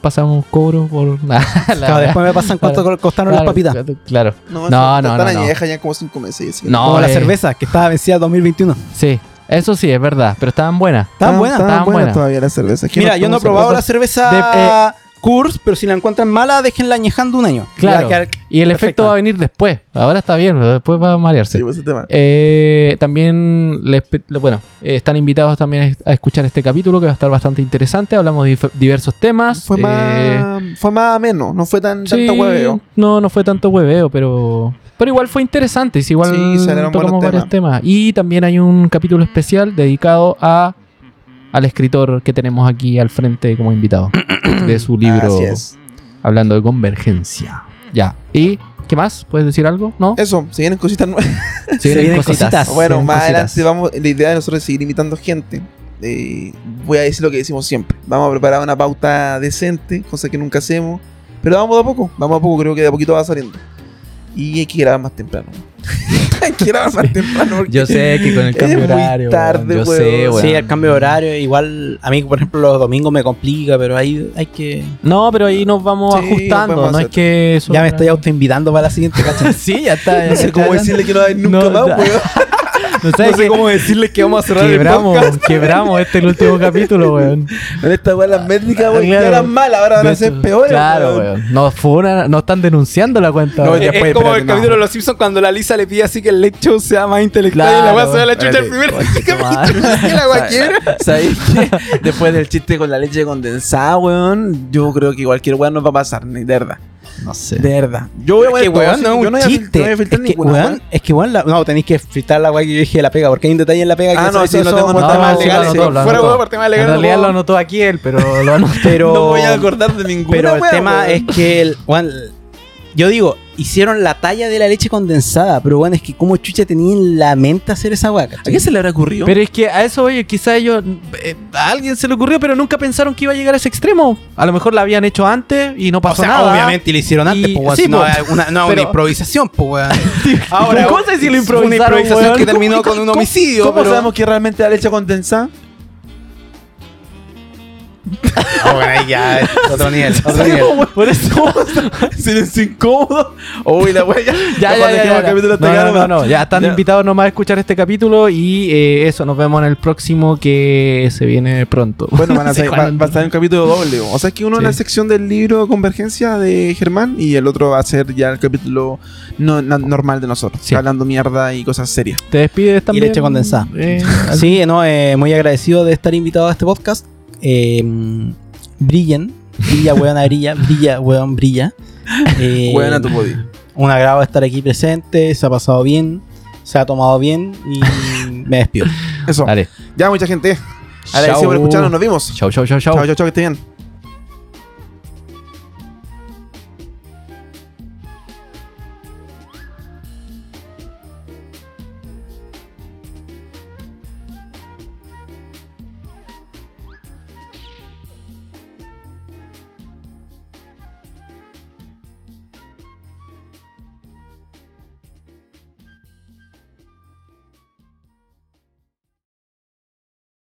[SPEAKER 2] pasamos cobro por nada.
[SPEAKER 3] Claro, después me pasan cuánto
[SPEAKER 2] Claro.
[SPEAKER 3] costaron las papitas.
[SPEAKER 2] Claro.
[SPEAKER 1] No,
[SPEAKER 2] No, no,
[SPEAKER 1] Están
[SPEAKER 2] no, no.
[SPEAKER 1] añejas ya como cinco meses. que-
[SPEAKER 2] No,
[SPEAKER 3] Como la
[SPEAKER 2] eh,
[SPEAKER 3] cerveza que estaba vencida 2021.
[SPEAKER 2] Sí, eso sí, es verdad. Pero estaban buenas.
[SPEAKER 3] Estaban buenas.
[SPEAKER 1] Estaban
[SPEAKER 2] estaban
[SPEAKER 1] buenas
[SPEAKER 2] buenas.
[SPEAKER 1] todavía las cervezas. ¿Quién
[SPEAKER 3] Mira, yo no he probado la
[SPEAKER 1] cerveza?
[SPEAKER 3] cerveza Kurs, pero si la encuentran mala, déjenla añejando un año.
[SPEAKER 2] Claro. Y el
[SPEAKER 3] Perfecta.
[SPEAKER 2] efecto va a venir después. Ahora está bien, pero después va a marearse.
[SPEAKER 1] Sí, pues, ese tema.
[SPEAKER 2] Eh, también les bueno, eh, están invitados también a escuchar este capítulo que va a estar bastante interesante. Hablamos de diversos temas.
[SPEAKER 1] Fue
[SPEAKER 2] eh,
[SPEAKER 1] más, fue más ameno, no fue tan
[SPEAKER 2] sí,
[SPEAKER 1] tanto hueveo.
[SPEAKER 2] No, no fue tanto hueveo, pero pero igual fue interesante. sí, igual
[SPEAKER 1] Sí, salieron
[SPEAKER 2] tocamos varios temas. Y también hay un capítulo especial dedicado a al escritor que tenemos aquí al frente como invitado de su libro hablando de convergencia. Ya. ¿Y qué más? ¿Puedes decir algo? ¿No?
[SPEAKER 1] Eso, se vienen cositas nuevas.
[SPEAKER 2] Se
[SPEAKER 3] vienen cositas.
[SPEAKER 1] Bueno,
[SPEAKER 2] vienen
[SPEAKER 1] más
[SPEAKER 2] cositas.
[SPEAKER 1] adelante vamos, la idea de nosotros es seguir imitando gente. Eh, voy a decir lo que decimos siempre. Vamos a preparar una pauta decente, cosa que nunca hacemos. Pero vamos de a poco, vamos a poco, creo que de a poquito va saliendo. Y hay que grabar más temprano. hay que grabar más temprano. porque
[SPEAKER 2] Yo sé que con el cambio
[SPEAKER 1] muy
[SPEAKER 2] horario.
[SPEAKER 1] tarde,
[SPEAKER 2] yo sé, weón.
[SPEAKER 3] Sí, el cambio de horario, igual a mí, por ejemplo, los domingos me complica, pero ahí hay que...
[SPEAKER 2] No, pero ahí nos vamos
[SPEAKER 1] Sí,
[SPEAKER 2] ajustando. No es que. eso-
[SPEAKER 3] Ya me estoy autoinvitando para la siguiente, ¿cachai?
[SPEAKER 2] sí, ya está. ya
[SPEAKER 1] No sé cómo decirle que no hay nunca
[SPEAKER 2] No,
[SPEAKER 1] más, weón.
[SPEAKER 2] No
[SPEAKER 3] No
[SPEAKER 2] sabes
[SPEAKER 3] sé
[SPEAKER 2] que
[SPEAKER 3] cómo decirles que vamos a cerrar el
[SPEAKER 2] quebramos,
[SPEAKER 3] podcast.
[SPEAKER 2] quebramos este es el último capítulo, weón.
[SPEAKER 1] En esta weá las métricas, weón, ya
[SPEAKER 2] Claro.
[SPEAKER 1] eran malas, ahora van a ser peores.
[SPEAKER 2] Claro, weón. Nos, funan- nos están denunciando la cuenta.
[SPEAKER 1] No,
[SPEAKER 2] weón.
[SPEAKER 3] Es,
[SPEAKER 1] Después,
[SPEAKER 3] como
[SPEAKER 1] espérate,
[SPEAKER 3] el
[SPEAKER 1] no.
[SPEAKER 3] capítulo de los Simpsons cuando la Lisa le pide así que el late show sea más intelectual y la
[SPEAKER 2] Claro,
[SPEAKER 3] weá se da la chucha al
[SPEAKER 1] espérate.
[SPEAKER 3] primer capítulo. La.
[SPEAKER 1] Después del chiste con la leche condensada, weón, yo creo que cualquier weón nos va a pasar, ni de verdad.
[SPEAKER 2] No sé.
[SPEAKER 1] De verdad. Yo voy a
[SPEAKER 3] Es que weón, no
[SPEAKER 1] yo
[SPEAKER 3] un
[SPEAKER 1] voy a
[SPEAKER 3] chiste.
[SPEAKER 1] no voy a
[SPEAKER 3] Es
[SPEAKER 1] filtrar
[SPEAKER 3] que
[SPEAKER 1] ninguna,
[SPEAKER 3] weón,
[SPEAKER 1] weón.
[SPEAKER 3] es que weón, la- no, tenéis que fritar la weá que yo dije de la pega, porque hay un detalle en la pega que
[SPEAKER 1] Ah, no, sí, lo
[SPEAKER 3] eso
[SPEAKER 1] tengo
[SPEAKER 3] temas legales. Fuera weón, por temas
[SPEAKER 2] En
[SPEAKER 3] legales. no
[SPEAKER 2] realidad lo anotó aquí él, pero lo anotó.
[SPEAKER 3] Pero,
[SPEAKER 1] No voy a acordar de ninguna
[SPEAKER 3] pero el tema es que el, weón, yo digo, hicieron la talla de la leche condensada, pero bueno, es que como chucha tenía en la mente hacer esa weá,
[SPEAKER 1] ¿A qué se le habrá ocurrido?
[SPEAKER 2] Pero es que a eso, oye, quizá ellos. eh, a alguien se le ocurrió, pero nunca pensaron que iba a llegar a ese extremo. A lo mejor la habían hecho antes y no
[SPEAKER 3] O
[SPEAKER 2] pasó
[SPEAKER 3] sea,
[SPEAKER 2] nada.
[SPEAKER 3] obviamente lo hicieron antes,
[SPEAKER 2] Y-
[SPEAKER 3] pues, weón,
[SPEAKER 2] sí,
[SPEAKER 3] no,
[SPEAKER 2] pues.
[SPEAKER 3] es una, no,
[SPEAKER 2] Pero-
[SPEAKER 3] una improvisación, pues, weón.
[SPEAKER 2] ¿Cómo sé si lo
[SPEAKER 3] Una
[SPEAKER 2] improvisaron,
[SPEAKER 3] improvisación
[SPEAKER 2] weón?
[SPEAKER 3] que terminó con un
[SPEAKER 1] ¿Cómo-
[SPEAKER 3] homicidio,
[SPEAKER 1] ¿Cómo
[SPEAKER 3] pero...
[SPEAKER 1] sabemos que realmente la leche condensada?
[SPEAKER 3] Ah, bueno, ahí ya, es otro nivel, otro nivel.
[SPEAKER 2] Por eso.
[SPEAKER 1] Silencio incómodo. Uy, la weá ya.
[SPEAKER 2] Ya, ya, ya, ya,
[SPEAKER 1] el
[SPEAKER 2] ya. No, no, no, no, ya están
[SPEAKER 1] Ya.
[SPEAKER 2] invitados nomás a escuchar este capítulo y eh, eso, nos vemos en el próximo que se viene pronto.
[SPEAKER 1] Bueno, van a
[SPEAKER 2] Sí,
[SPEAKER 1] ser, va, va a estar un capítulo doble. O sea, es que uno en la
[SPEAKER 2] Sí.
[SPEAKER 1] sección del libro Convergencia de Germán y el otro va a ser ya el capítulo no, na- normal de nosotros.
[SPEAKER 2] Sí.
[SPEAKER 1] Hablando mierda y cosas serias.
[SPEAKER 2] Te despides también.
[SPEAKER 3] leche condensada.
[SPEAKER 2] Eh,
[SPEAKER 3] Sí, no, eh, muy agradecido de estar invitado a este podcast. Eh, brillen, brilla, weón, brilla, brilla, weón, brilla. Eh,
[SPEAKER 1] Buena tu body.
[SPEAKER 3] Un agrado estar aquí presente, se ha pasado bien, se ha tomado bien y me despido.
[SPEAKER 1] Eso.
[SPEAKER 2] Dale.
[SPEAKER 1] Ya, mucha gente. Agradecido por
[SPEAKER 2] Chau.
[SPEAKER 1] escucharnos. Nos vimos.
[SPEAKER 2] Chau, chau, chau, chau.
[SPEAKER 1] Chao, chao, chao, que esté bien.